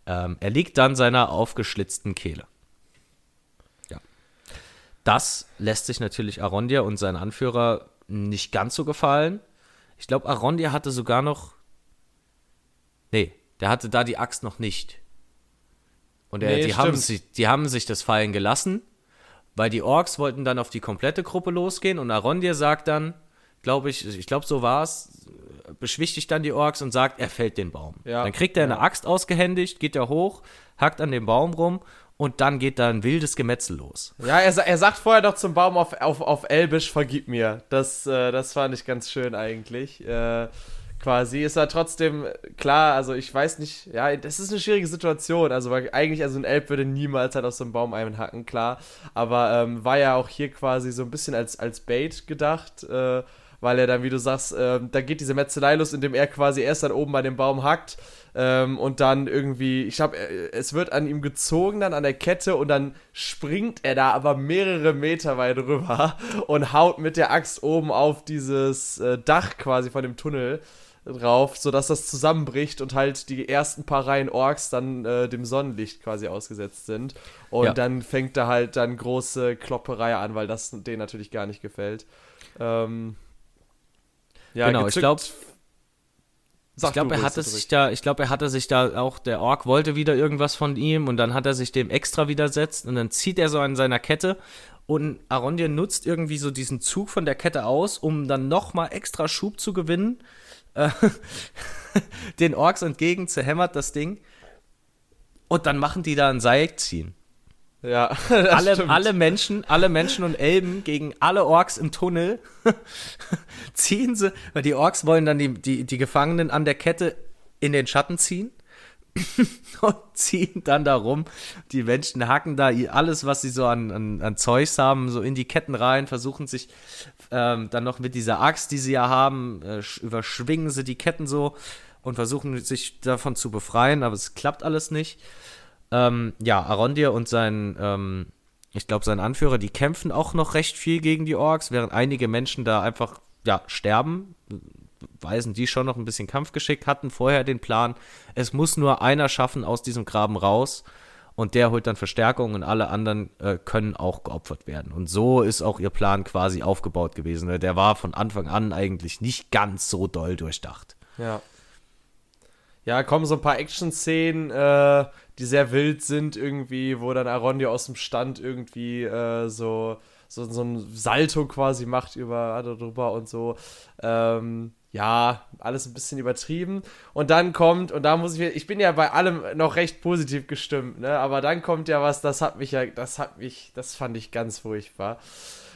ähm, er liegt dann seiner aufgeschlitzten Kehle. Ja. Das lässt sich natürlich Arondia und sein Anführer nicht ganz so gefallen. Ich glaube, Arondia hatte sogar noch. Nee, der hatte da die Axt noch nicht. Und er, nee, die, haben sich, die haben sich das fallen gelassen weil die Orks wollten dann auf die komplette Gruppe losgehen und Arondir sagt dann, glaube ich, ich glaube, so war es, beschwichtigt dann die Orks und sagt, er fällt den Baum. Ja, dann kriegt er eine Axt ausgehändigt, geht er hoch, hackt an dem Baum rum und dann geht da ein wildes Gemetzel los. Ja, er, er sagt vorher doch zum Baum auf, auf, auf Elbisch, vergib mir. Das, äh, das fand ich ganz schön eigentlich. Äh, quasi. Ist er trotzdem klar, also ich weiß nicht, ja, das ist eine schwierige Situation. Also, weil eigentlich, also ein Elb würde niemals halt aus so einem Baum einhacken, klar. Aber ähm, war ja auch hier quasi so ein bisschen als, als Bait gedacht, äh, weil er dann, wie du sagst, äh, da geht diese Metzelei los, indem er quasi erst dann oben bei dem Baum hackt ähm, und dann irgendwie, ich glaube, es wird an ihm gezogen dann an der Kette und dann springt er da aber mehrere Meter weit rüber [laughs] und haut mit der Axt oben auf dieses äh, Dach quasi von dem Tunnel drauf, sodass das zusammenbricht und halt die ersten paar Reihen Orks dann äh, dem Sonnenlicht quasi ausgesetzt sind. Und ja. dann fängt da halt dann große Klopperei an, weil das denen natürlich gar nicht gefällt. Ähm, ja, genau, ich glaube. ich glaube, er hatte sich da, ich glaube, er hatte sich da auch, der Ork wollte wieder irgendwas von ihm und dann hat er sich dem extra widersetzt und dann zieht er so an seiner Kette und Arondir nutzt irgendwie so diesen Zug von der Kette aus, um dann nochmal extra Schub zu gewinnen äh, [laughs] den Orks entgegen, zerhämmert das Ding. Und dann machen die da ein Seil ziehen. Ja, [laughs] alle, alle Menschen, alle Menschen und Elben gegen alle Orks im Tunnel [laughs] ziehen sie, weil die Orks wollen dann die, die, die Gefangenen an der Kette in den Schatten ziehen und ziehen dann da rum. Die Menschen hacken da alles, was sie so an, an, an Zeugs haben, so in die Ketten rein, versuchen sich ähm, dann noch mit dieser Axt, die sie ja haben, äh, überschwingen sie die Ketten so und versuchen sich davon zu befreien, aber es klappt alles nicht. Ähm, ja, Arondir und sein, ähm, ich glaube, sein Anführer, die kämpfen auch noch recht viel gegen die Orks, während einige Menschen da einfach, ja, sterben. Weisen die schon noch ein bisschen Kampfgeschick, hatten vorher den Plan, es muss nur einer schaffen aus diesem Graben raus und der holt dann Verstärkung und alle anderen äh, können auch geopfert werden. Und so ist auch ihr Plan quasi aufgebaut gewesen. Der war von Anfang an eigentlich nicht ganz so doll durchdacht. Ja. Ja, kommen so ein paar Action-Szenen, äh, die sehr wild sind irgendwie, wo dann Arondia aus dem Stand irgendwie äh, so, so, so ein Salto quasi macht über drüber und so. Ähm, ja, alles ein bisschen übertrieben. Und dann kommt, und da muss ich, ich bin ja bei allem noch recht positiv gestimmt, ne? Aber dann kommt ja was, das hat mich ja, das hat mich, das fand ich ganz furchtbar.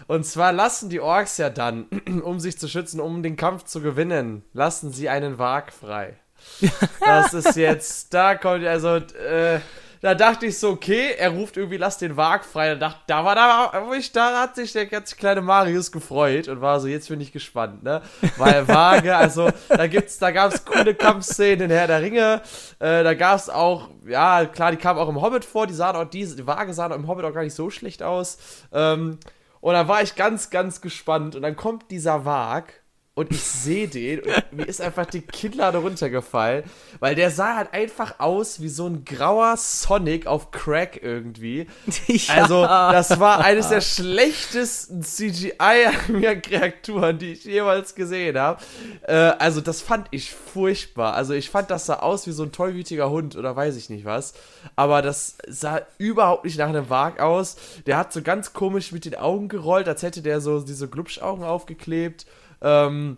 Und zwar lassen die Orks ja dann, [clears throat] um sich zu schützen, um den Kampf zu gewinnen, lassen sie einen Wag frei. [laughs] Das ist jetzt, da kommt also, äh, da dachte ich so, okay, er ruft irgendwie, lass den Wag frei. Da, dachte, da war da, wo ich, da hat sich der ganz kleine Marius gefreut und war so, jetzt bin ich gespannt, ne? Weil Waage, also da gibt's, da gab's coole Kampfszenen in Herr der Ringe, äh, da gab's auch, ja, klar, die kamen auch im Hobbit vor, die sahen auch, diese, die Waage sahen auch im Hobbit auch gar nicht so schlecht aus. Ähm, und da war ich ganz, ganz gespannt und dann kommt dieser Wag und ich sehe den und mir ist einfach die Kinnlade runtergefallen, weil der sah halt einfach aus wie so ein grauer Sonic auf Crack irgendwie. [laughs] Ja. Also, das war eines der schlechtesten CGI-Kreaturen, die ich jemals gesehen habe. Äh, also, das fand ich furchtbar. Also, ich fand, das sah aus wie so ein tollwütiger Hund oder weiß ich nicht was. Aber das sah überhaupt nicht nach einem Wag aus. Der hat so ganz komisch mit den Augen gerollt, als hätte der so diese Glubschaugen aufgeklebt. Ähm,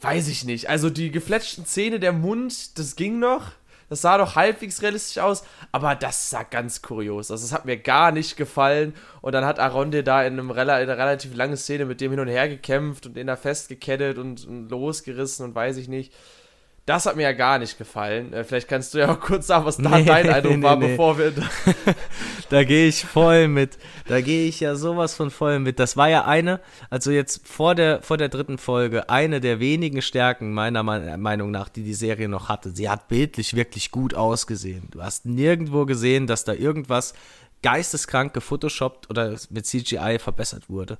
weiß ich nicht. Also die gefletschten Zähne, der Mund, das ging noch. Das sah doch halbwegs realistisch aus, aber das sah ganz kurios aus. Das hat mir gar nicht gefallen. Und dann hat Aronde da in, einem in einer relativ langen Szene mit dem hin und her gekämpft und ihn da festgekettet und, und losgerissen und weiß ich nicht. Das hat mir ja gar nicht gefallen. Äh, vielleicht kannst du ja auch [laughs] kurz sagen, was da nee, dein [laughs] Eindruck nee, war, nee. bevor wir. [laughs] da gehe ich voll mit. Da gehe ich ja sowas von voll mit. Das war ja eine, also jetzt vor der, vor der dritten Folge, eine der wenigen Stärken meiner Meinung nach, die die Serie noch hatte. Sie hat bildlich wirklich gut ausgesehen. Du hast nirgendwo gesehen, dass da irgendwas geisteskrank gefotoshoppt oder mit CGI verbessert wurde.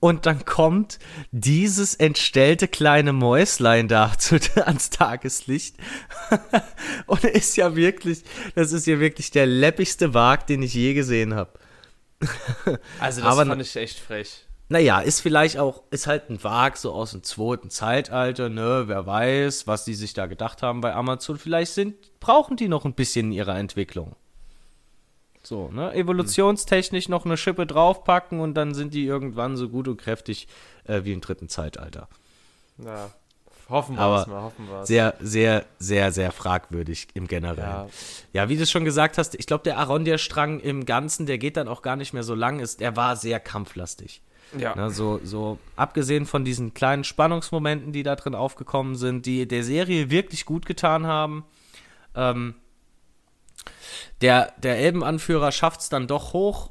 Und dann kommt dieses entstellte kleine Mäuslein da [laughs] zu, ans Tageslicht. [laughs] und ist ja wirklich, das ist ja wirklich der läppigste Wag, den ich je gesehen habe. [laughs] also das Aber, fand ich echt frech. Naja, ist vielleicht auch, ist halt ein Wag so aus dem zweiten Zeitalter, ne? Wer weiß, was die sich da gedacht haben bei Amazon. Vielleicht sind, brauchen die noch ein bisschen in ihrer Entwicklung. So, ne? Evolutionstechnisch noch eine Schippe draufpacken und dann sind die irgendwann so gut und kräftig äh, wie im dritten Zeitalter. Ja, hoffen wir es mal, hoffen wir es. Sehr, sehr, sehr, sehr fragwürdig im Generellen. Ja, ja wie du schon gesagt hast, ich glaube, der Arondir-Strang im Ganzen, der geht dann auch gar nicht mehr so lang, ist, der war sehr kampflastig. Ja. Ne, so, so abgesehen von diesen kleinen Spannungsmomenten, die da drin aufgekommen sind, die der Serie wirklich gut getan haben, ähm, der, der Elbenanführer schafft es dann doch hoch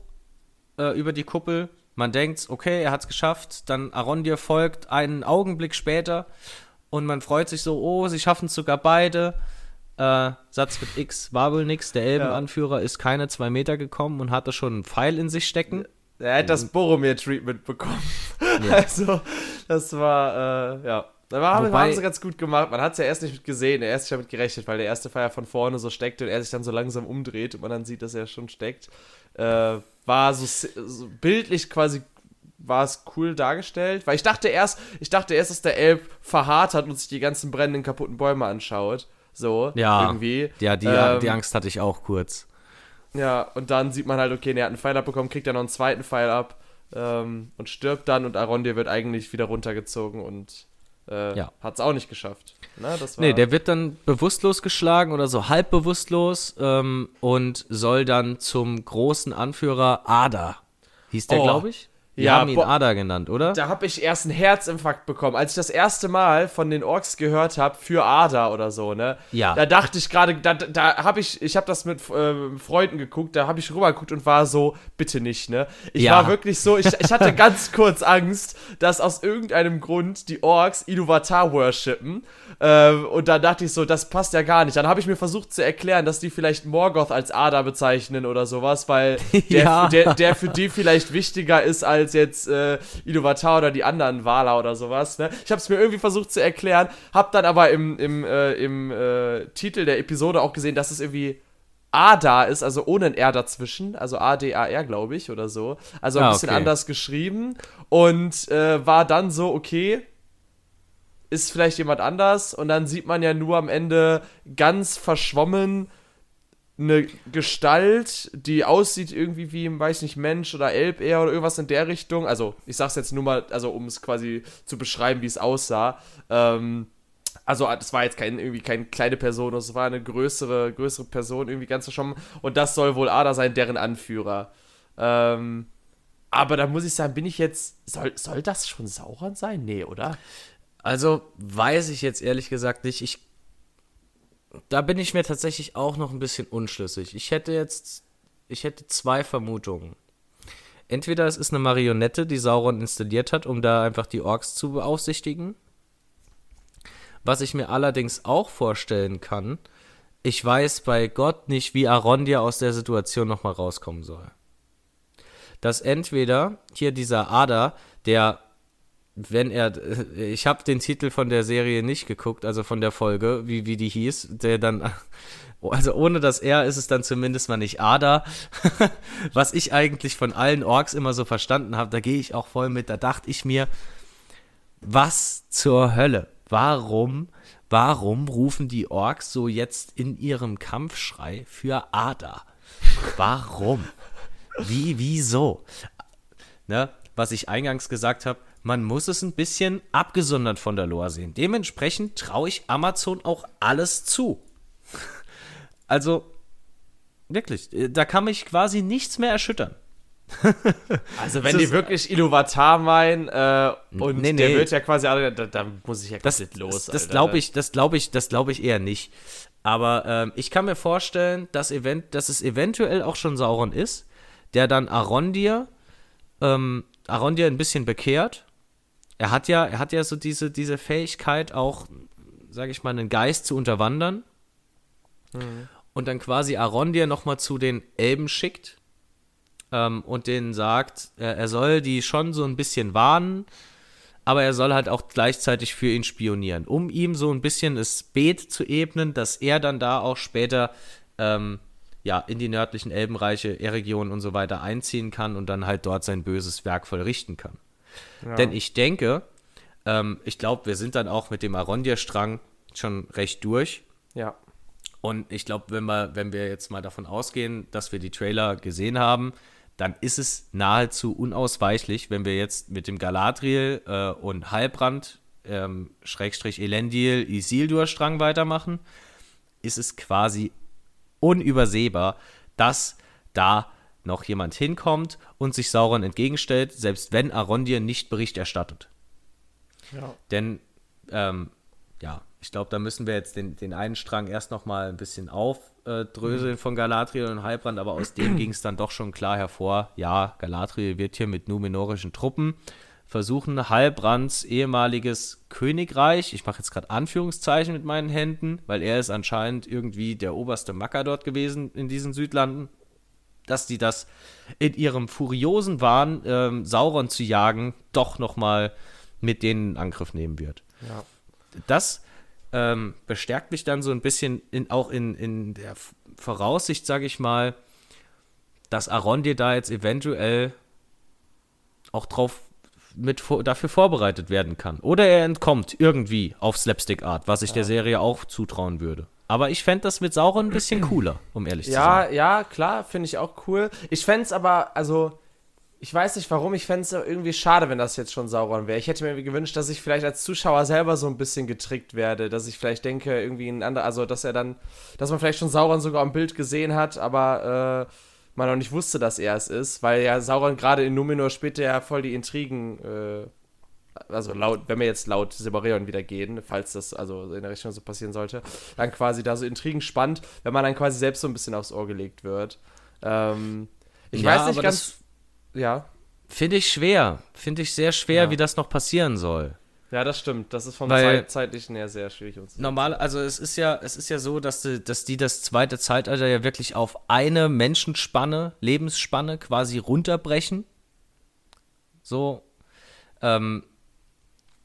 äh, über die Kuppel. Man denkt, okay, er hat es geschafft. Dann Arondir folgt einen Augenblick später und man freut sich so, oh, sie schaffen es sogar beide. Äh, Satz mit X war wohl nix. Der Elbenanführer ja. ist keine zwei Meter gekommen und hatte schon einen Pfeil in sich stecken. Er hat das Boromir-Treatment bekommen. Ja. [laughs] Also, das war, äh, ja. Da haben, sie ganz gut gemacht. Man hat es ja erst nicht gesehen. Er ist damit gerechnet, weil der erste Pfeil von vorne so steckte und er sich dann so langsam umdreht und man dann sieht, dass er schon steckt. Äh, war so, so, bildlich quasi war es cool dargestellt, weil ich dachte erst, ich dachte erst, dass der Elb verharrt hat und sich die ganzen brennenden kaputten Bäume anschaut. So, ja, irgendwie. Ja, die, ähm, die Angst hatte ich auch kurz. Ja, und dann sieht man halt, okay, er hat einen Pfeil abbekommen, kriegt er noch einen zweiten Pfeil ab ähm, und stirbt dann und Arondir wird eigentlich wieder runtergezogen und äh, ja. Hat es auch nicht geschafft. Das nee, der wird dann bewusstlos geschlagen oder so halb bewusstlos ähm, und soll dann zum großen Anführer Ada, hieß der, oh. glaube ich. Die ja, haben ihn Ada genannt, oder? Da habe ich erst einen Herzinfarkt bekommen, als ich das erste Mal von den Orks gehört habe für Ada oder so, ne? Ja. Da dachte ich gerade, da, da habe ich, ich habe das mit äh, Freunden geguckt, da habe ich rübergeguckt und war so, bitte nicht, ne? Ich ja. war wirklich so, ich, ich hatte ganz [laughs] kurz Angst, dass aus irgendeinem Grund die Orks Iluvatar worshipen. Äh, und dann dachte ich so, das passt ja gar nicht. Dann habe ich mir versucht zu erklären, dass die vielleicht Morgoth als Ada bezeichnen oder sowas, weil [laughs] der, ja. der, der für die vielleicht wichtiger ist als als jetzt äh, Iluvatar oder die anderen Wala oder sowas. Ne? Ich habe es mir irgendwie versucht zu erklären, habe dann aber im, im, äh, im äh, Titel der Episode auch gesehen, dass es irgendwie A da ist, also ohne ein R dazwischen, also A-D-A-R, glaube ich, oder so. Also ein ah, bisschen okay. anders geschrieben und äh, war dann so, okay, ist vielleicht jemand anders und dann sieht man ja nur am Ende ganz verschwommen eine Gestalt, die aussieht irgendwie wie, weiß nicht, Mensch oder Elb eher oder irgendwas in der Richtung. Also, ich sag's jetzt nur mal, also um es quasi zu beschreiben, wie es aussah. Ähm, also, das war jetzt kein, irgendwie keine kleine Person, das war eine größere, größere Person, irgendwie ganz verschwommen. Und das soll wohl Ada sein, deren Anführer. Ähm, aber da muss ich sagen, bin ich jetzt. Soll, soll das schon Sauron sein? Nee, oder? Also, weiß ich jetzt ehrlich gesagt nicht. Ich da bin ich mir tatsächlich auch noch ein bisschen unschlüssig. Ich hätte jetzt, ich hätte zwei Vermutungen. Entweder es ist eine Marionette, die Sauron installiert hat, um da einfach die Orks zu beaufsichtigen. Was ich mir allerdings auch vorstellen kann, ich weiß bei Gott nicht, wie Arondir aus der Situation nochmal rauskommen soll. Dass entweder hier dieser Ada, der wenn er, ich habe den Titel von der Serie nicht geguckt, also von der Folge, wie, wie die hieß, der dann, [laughs] also ohne das R ist es dann zumindest mal nicht Ada, [laughs] was ich eigentlich von allen Orks immer so verstanden habe, da gehe ich auch voll mit, da dachte ich mir, was zur Hölle, warum, warum rufen die Orks so jetzt in ihrem Kampfschrei für Ada? Warum? Wie, wieso? Ne, was ich eingangs gesagt habe, man muss es ein bisschen abgesondert von der Lore sehen. Dementsprechend traue ich Amazon auch alles zu. [laughs] Also, wirklich, äh, da kann mich quasi nichts mehr erschüttern. [laughs] also, wenn die wirklich Iluvatar meinen äh, und nee, nee. der wird ja quasi, da, da muss ich ja das, los. Das, das glaube ich, das glaube ich, das glaube ich eher nicht. Aber ähm, ich kann mir vorstellen, dass, event dass es eventuell auch schon Sauron ist, der dann Arondir, ähm, Arondir ein bisschen bekehrt. Er hat ja, er hat ja so diese, diese Fähigkeit auch, sage ich mal, einen Geist zu unterwandern. Mhm. Und dann quasi Arondir nochmal zu den Elben schickt ähm, und denen sagt, er, er soll die schon so ein bisschen warnen, aber er soll halt auch gleichzeitig für ihn spionieren, um ihm so ein bisschen das Beet zu ebnen, dass er dann da auch später ähm, ja, in die nördlichen Elbenreiche, Erregionen und so weiter einziehen kann und dann halt dort sein böses Werk vollrichten kann. Ja. Denn ich denke, ähm, ich glaube, wir sind dann auch mit dem Arondir-Strang schon recht durch. Ja. Und ich glaube, wenn wir, wenn wir jetzt mal davon ausgehen, dass wir die Trailer gesehen haben, dann ist es nahezu unausweichlich, wenn wir jetzt mit dem Galadriel äh, und Heilbrand, ähm, Schrägstrich Elendil, Isildur-Strang weitermachen, ist es quasi unübersehbar, dass da noch jemand hinkommt und sich Sauron entgegenstellt, selbst wenn Arondir nicht Bericht erstattet. Ja. Denn, ähm, ja, ich glaube, da müssen wir jetzt den, den einen Strang erst noch mal ein bisschen aufdröseln mhm. von Galadriel und Heilbrand, aber aus dem [clears throat] ging es dann doch schon klar hervor, ja, Galadriel wird hier mit numenorischen Truppen versuchen, Heilbrands ehemaliges Königreich, ich mache jetzt gerade Anführungszeichen mit meinen Händen, weil er ist anscheinend irgendwie der oberste Macker dort gewesen in diesen Südlanden, dass die das in ihrem furiosen Wahn, ähm, Sauron zu jagen, doch noch mal mit denen in Angriff nehmen wird. Ja. Das ähm, bestärkt mich dann so ein bisschen in, auch in, in der Voraussicht, sage ich mal, dass Arondir da jetzt eventuell auch drauf mit dafür vorbereitet werden kann. Oder er entkommt irgendwie auf Slapstick-Art, was ich ja. der Serie auch zutrauen würde. Aber ich fände das mit Sauron ein bisschen cooler, um ehrlich ja, zu sein. Ja, ja, klar, finde ich auch cool. Ich fände es aber, also, ich weiß nicht warum, ich fände es irgendwie schade, wenn das jetzt schon Sauron wäre. Ich hätte mir gewünscht, dass ich vielleicht als Zuschauer selber so ein bisschen getrickt werde, dass ich vielleicht denke, irgendwie ein anderer, also dass er dann, dass man vielleicht schon Sauron sogar am Bild gesehen hat, aber äh, man noch nicht wusste, dass er es ist, weil ja Sauron gerade in Numenor später ja voll die Intrigen, äh, also laut, wenn wir jetzt laut Silmarillion wieder gehen, falls das also in der Richtung so passieren sollte, dann quasi da so Intrigen spannt, wenn man dann quasi selbst so ein bisschen aufs Ohr gelegt wird. Ähm, ich ja, weiß nicht ganz ja. Finde ich schwer. Finde ich sehr schwer, ja. wie das noch passieren soll. Ja, das stimmt. Das ist vom Weil zeitlichen her sehr schwierig. Normal, also es ist ja, es ist ja so, dass die, dass die das zweite Zeitalter ja wirklich auf eine Menschenspanne, Lebensspanne quasi runterbrechen. So, ähm,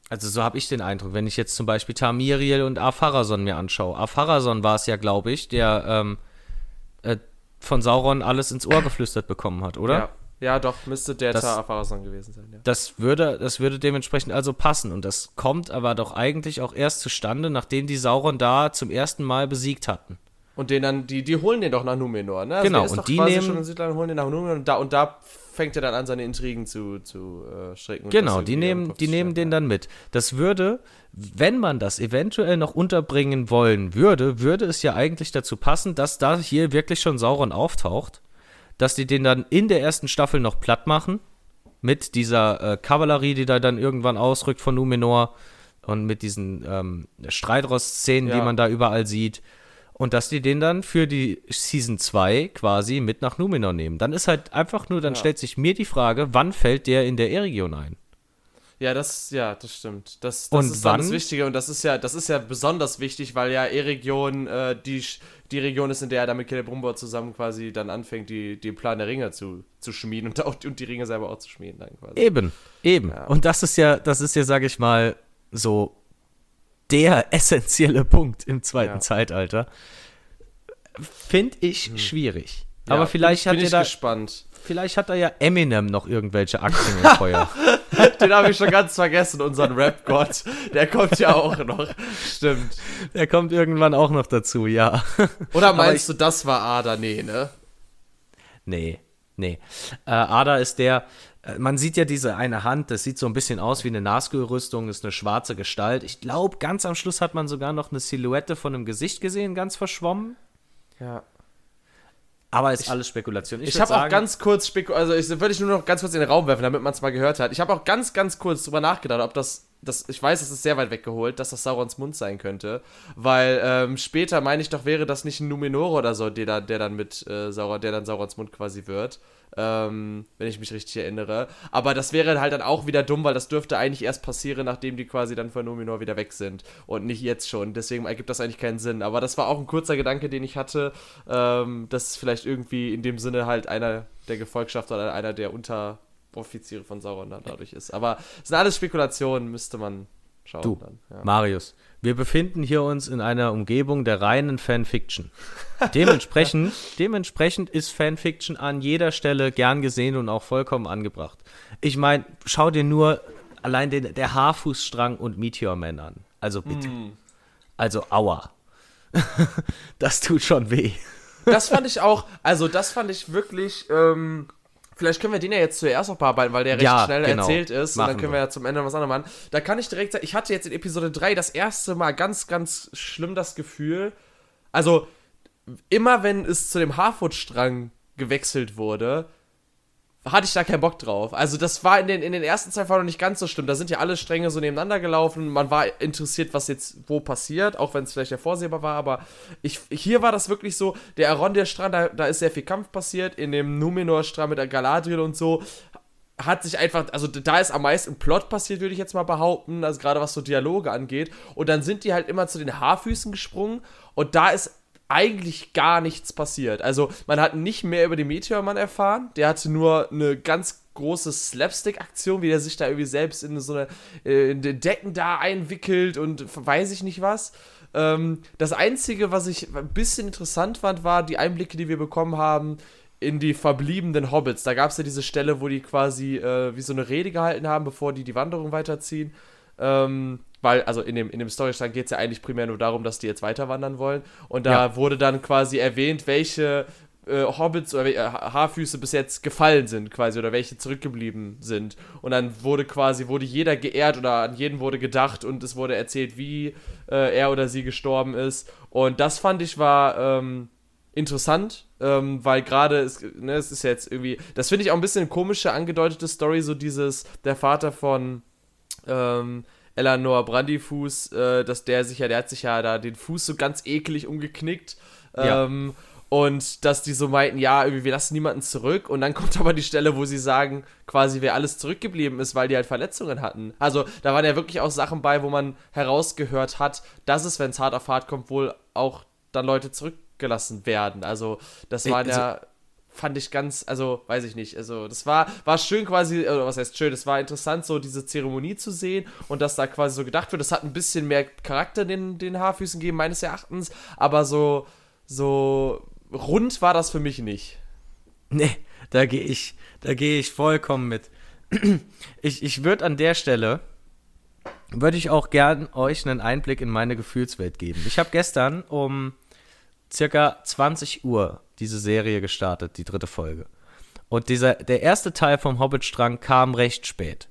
also so habe ich den Eindruck, wenn ich jetzt zum Beispiel Tamiriel und Apharason mir anschaue. Apharason war es ja, glaube ich, der ähm, äh, von Sauron alles ins Ohr geflüstert bekommen hat, oder? Ja. Ja, doch, müsste der Afarason gewesen sein. Ja. Das, würde, das würde dementsprechend also passen. Und das kommt aber doch eigentlich auch erst zustande, nachdem die Sauron da zum ersten Mal besiegt hatten. Und den dann, die, die holen den doch nach Numenor, ne? Also genau, und die nehmen. Schon in Südland, holen den nach Numenor und da, und da fängt er dann an, seine Intrigen zu, zu äh, stricken. Genau, die nehmen, die nehmen den dann mit. Das würde, wenn man das eventuell noch unterbringen wollen würde, würde es ja eigentlich dazu passen, dass da hier wirklich schon Sauron auftaucht dass die den dann in der ersten Staffel noch platt machen. Mit dieser äh, Kavallerie, die da dann irgendwann ausrückt von Numenor. Und mit diesen ähm, Streitross-Szenen, ja. die man da überall sieht. Und dass die den dann für die Season 2 quasi mit nach Numenor nehmen. Dann ist halt einfach nur, dann ja. stellt sich mir die Frage, wann fällt der in der E-Region ein? Ja, das, ja, das stimmt. Das, das und ist wann? das Wichtige und das ist ja, das ist ja besonders wichtig, weil ja E-Region äh, die, die Region ist, in der er dann mit Celebrimbor zusammen quasi dann anfängt, die, die Plan der Ringe zu, zu schmieden und, auch, und die Ringe selber auch zu schmieden dann quasi. Eben, eben. Ja. Und das ist ja, das ist ja, sag ich mal, so der essentielle Punkt im zweiten ja. Zeitalter. Finde ich hm. schwierig. Ja, Aber vielleicht bin, bin hat er da. gespannt. Vielleicht hat er ja Eminem noch irgendwelche Aktien im Feuer. [laughs] Den habe ich schon ganz vergessen, unseren Rap-Gott. Der kommt ja auch noch. Stimmt. Der kommt irgendwann auch noch dazu, ja. Oder meinst ich, du, das war Ada? Nee, ne? Nee, nee. Äh, Ada ist der, äh, man sieht ja diese eine Hand, das sieht so ein bisschen aus wie eine Nazgul-Rüstung, ist eine schwarze Gestalt. Ich glaube, ganz am Schluss hat man sogar noch eine Silhouette von einem Gesicht gesehen, ganz verschwommen. Ja. Aber ist alles Spekulation. Ich, habe auch ganz kurz Spekul also ich würde ich nur noch ganz kurz in den Raum werfen, damit man es mal gehört hat. Ich habe auch ganz, ganz kurz drüber nachgedacht, ob das, das, ich weiß, es ist sehr weit weggeholt, dass das Saurons Mund sein könnte, weil ähm, später meine ich doch, wäre das nicht ein Numenor oder so, der, der dann mit äh, Sauron, der dann Saurons Mund quasi wird ähm, wenn ich mich richtig erinnere. Aber das wäre halt dann auch wieder dumm, weil das dürfte eigentlich erst passieren, nachdem die quasi dann von Numenor wieder weg sind und nicht jetzt schon. Deswegen ergibt das eigentlich keinen Sinn. Aber das war auch ein kurzer Gedanke, den ich hatte, ähm, dass vielleicht irgendwie in dem Sinne halt einer der Gefolgschaft oder einer der Unteroffiziere von Sauron dann dadurch ist. Aber es sind alles Spekulationen, müsste man schauen. Du, dann, ja. Marius, wir befinden hier uns in einer Umgebung der reinen Fanfiction. Dementsprechend, [laughs] dementsprechend ist Fanfiction an jeder Stelle gern gesehen und auch vollkommen angebracht. Ich meine, schau dir nur allein den, der Haarfußstrang und Meteor Man an. Also bitte. Mm. Also aua. [laughs] das tut schon weh. Das fand ich auch, also das fand ich wirklich ähm, Vielleicht können wir den ja jetzt zuerst noch bearbeiten, weil der recht ja, schnell genau. erzählt ist. Machen und dann können wir ja zum Ende was anderes machen. Da kann ich direkt sagen, ich hatte jetzt in Episode 3 das erste Mal ganz, ganz schlimm das Gefühl. Also, immer wenn es zu dem Harfoot-Strang gewechselt wurde, hatte ich da keinen Bock drauf. Also das war in den, in den ersten zwei Folgen nicht ganz so schlimm. Da sind ja alle Stränge so nebeneinander gelaufen. Man war interessiert, was jetzt wo passiert, auch wenn es vielleicht ja vorsehbar war. Aber ich, hier war das wirklich so, der Arondir-Strand, da, da ist sehr viel Kampf passiert. In dem Numenor-Strand mit der Galadriel und so hat sich einfach, also da ist am meisten Plot passiert, würde ich jetzt mal behaupten, also gerade was so Dialoge angeht. Und dann sind die halt immer zu den Haarfüßen gesprungen und da ist eigentlich gar nichts passiert. Also man hat nicht mehr über den Meteormann erfahren. Der hatte nur eine ganz große Slapstick-Aktion, wie der sich da irgendwie selbst in so eine äh, in den Decken da einwickelt und weiß ich nicht was. Ähm, das Einzige, was ich ein bisschen interessant fand, war die Einblicke, die wir bekommen haben in die verbliebenen Hobbits. Da gab es ja diese Stelle, wo die quasi äh, wie so eine Rede gehalten haben, bevor die die Wanderung weiterziehen. Ähm, weil, also in dem, in dem Storystand geht es ja eigentlich primär nur darum, dass die jetzt weiter wandern wollen. Und da ja. wurde dann quasi erwähnt, welche äh, Hobbits oder äh, Haarfüße bis jetzt gefallen sind, quasi, oder welche zurückgeblieben sind. Und dann wurde quasi, wurde jeder geehrt oder an jeden wurde gedacht und es wurde erzählt, wie äh, er oder sie gestorben ist. Und das fand ich war ähm, interessant, ähm, weil gerade, es, ne, es ist jetzt irgendwie, das finde ich auch ein bisschen eine komische, angedeutete Story, so dieses, der Vater von, ähm, Eleanor Brandyfuß, äh, dass der sich ja, der hat sich ja da den Fuß so ganz eklig umgeknickt. Ähm, ja. Und dass die so meinten, ja, irgendwie, wir lassen niemanden zurück. Und dann [laughs] kommt aber die Stelle, wo sie sagen, quasi, wer alles zurückgeblieben ist, weil die halt Verletzungen hatten. Also, da waren ja wirklich auch Sachen bei, wo man herausgehört hat, dass es, wenn es hart auf hart kommt, wohl auch dann Leute zurückgelassen werden. Also, das waren also, ja fand ich ganz, also weiß ich nicht, also das war, war schön quasi, oder was heißt schön, es war interessant, so diese Zeremonie zu sehen und dass da quasi so gedacht wird, das hat ein bisschen mehr Charakter den, den Haarfüßen gegeben, meines Erachtens, aber so, so rund war das für mich nicht. Nee, da gehe ich, da gehe ich vollkommen mit. Ich, ich würde an der Stelle, würde ich auch gern euch einen Einblick in meine Gefühlswelt geben. Ich habe gestern um circa 20 Uhr diese Serie gestartet, die dritte Folge. Und dieser, der erste Teil vom Hobbit-Strang kam recht spät.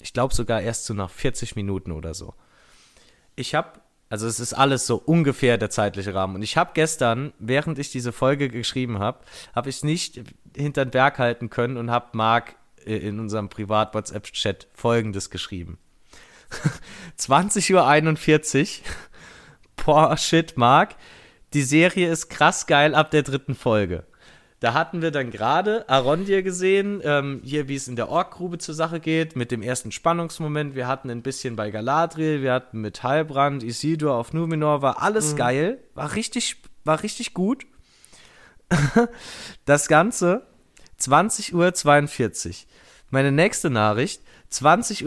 Ich glaube sogar erst so nach 40 Minuten oder so. Ich habe, also es ist alles so ungefähr der zeitliche Rahmen. Und ich habe gestern, während ich diese Folge geschrieben habe, habe ich es nicht hinter den Berg halten können und habe Marc in unserem Privat-WhatsApp-Chat folgendes geschrieben. [laughs] 20.41 Uhr. [laughs] Boah, shit, Marc die Serie ist krass geil ab der dritten Folge. Da hatten wir dann gerade Arondir gesehen, ähm, hier wie es in der Orkgrube zur Sache geht, mit dem ersten Spannungsmoment. Wir hatten ein bisschen bei Galadriel, wir hatten mit Heilbrand, Isildur auf Numenor, war alles mhm. geil, war richtig, war richtig gut. [laughs] das Ganze 20.42 Uhr. Meine nächste Nachricht, 20.47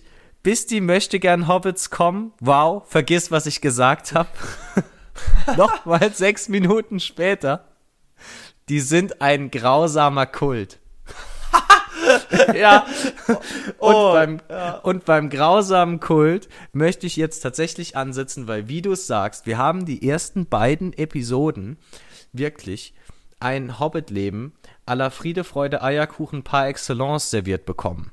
Uhr, bis die möchte gern Hobbits kommen. Wow, vergiss, was ich gesagt habe. [laughs] [laughs] Nochmal sechs Minuten später. Die sind ein grausamer Kult. [laughs] ja. Und, oh, beim, ja. und beim grausamen Kult möchte ich jetzt tatsächlich ansetzen, weil, wie du es sagst, wir haben die ersten beiden Episoden wirklich ein Hobbit-Leben à la Friede, Freude, Eierkuchen par excellence serviert bekommen.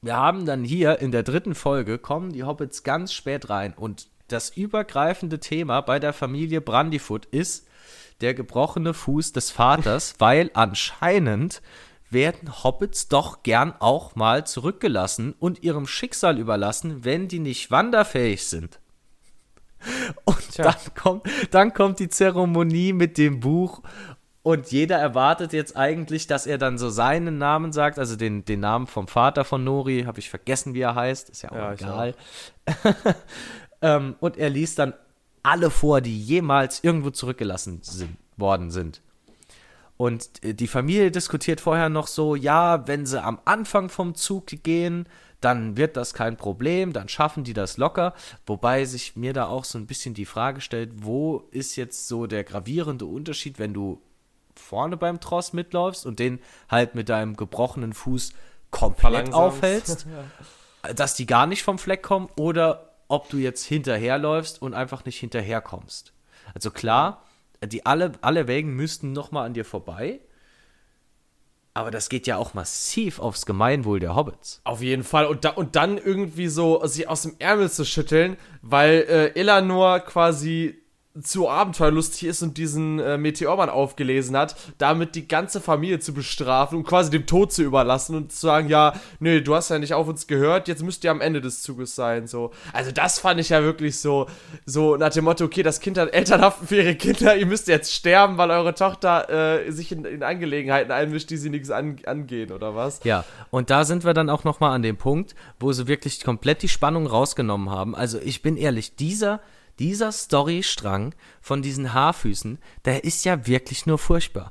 Wir haben dann hier in der dritten Folge kommen die Hobbits ganz spät rein und das übergreifende Thema bei der Familie Brandyfoot ist der gebrochene Fuß des Vaters, [laughs] weil anscheinend werden Hobbits doch gern auch mal zurückgelassen und ihrem Schicksal überlassen, wenn die nicht wanderfähig sind. Und dann kommt, dann kommt die Zeremonie mit dem Buch und jeder erwartet jetzt eigentlich, dass er dann so seinen Namen sagt, also den, den Namen vom Vater von Nori, habe ich vergessen, wie er heißt, ist ja auch ja, egal. [laughs] ähm, und er liest dann alle vor, die jemals irgendwo zurückgelassen sind, worden sind. Und äh, die Familie diskutiert vorher noch so, ja, wenn sie am Anfang vom Zug gehen, dann wird das kein Problem, dann schaffen die das locker. Wobei sich mir da auch so ein bisschen die Frage stellt, wo ist jetzt so der gravierende Unterschied, wenn du vorne beim Tross mitläufst und den halt mit deinem gebrochenen Fuß komplett aufhältst, [laughs] ja. dass die gar nicht vom Fleck kommen oder ob du jetzt hinterherläufst und einfach nicht hinterherkommst. Also klar, die alle, alle Wägen müssten nochmal an dir vorbei. Aber das geht ja auch massiv aufs Gemeinwohl der Hobbits. Auf jeden Fall. Und, da, und dann irgendwie so sich aus dem Ärmel zu schütteln, weil äh, Elanor quasi zu abenteuerlustig ist und diesen äh, Meteormann aufgelesen hat, damit die ganze Familie zu bestrafen und quasi dem Tod zu überlassen und zu sagen, ja, nee, du hast ja nicht auf uns gehört, jetzt müsst ihr am Ende des Zuges sein, so. Also das fand ich ja wirklich so, so nach dem Motto, okay, das Kind hat Elternhaften für ihre Kinder, ihr müsst jetzt sterben, weil eure Tochter äh, sich in, in, Angelegenheiten einmischt, die sie nichts an, angehen, oder was? Ja, und da sind wir dann auch nochmal an dem Punkt, wo sie wirklich komplett die Spannung rausgenommen haben. Also ich bin ehrlich, dieser dieser Storystrang von diesen Haarfüßen, der ist ja wirklich nur furchtbar.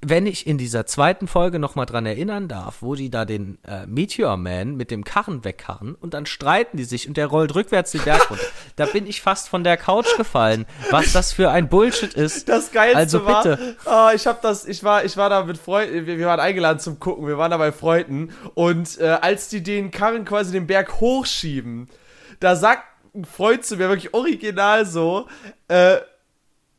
Wenn ich in dieser zweiten Folge nochmal dran erinnern darf, wo die da den äh, Meteor Man mit dem Karren wegkarren und dann streiten die sich und der rollt rückwärts den Berg runter. da bin ich fast von der Couch gefallen, was das für ein Bullshit ist. Das Geilste also bitte. war, oh, ich hab das, ich war, ich war da mit Freunden, wir, wir, waren eingeladen zum Gucken, wir waren da bei Freunden und äh, als die den Karren quasi den Berg hochschieben, da sagt ein Freund zu mir, wirklich original so, äh,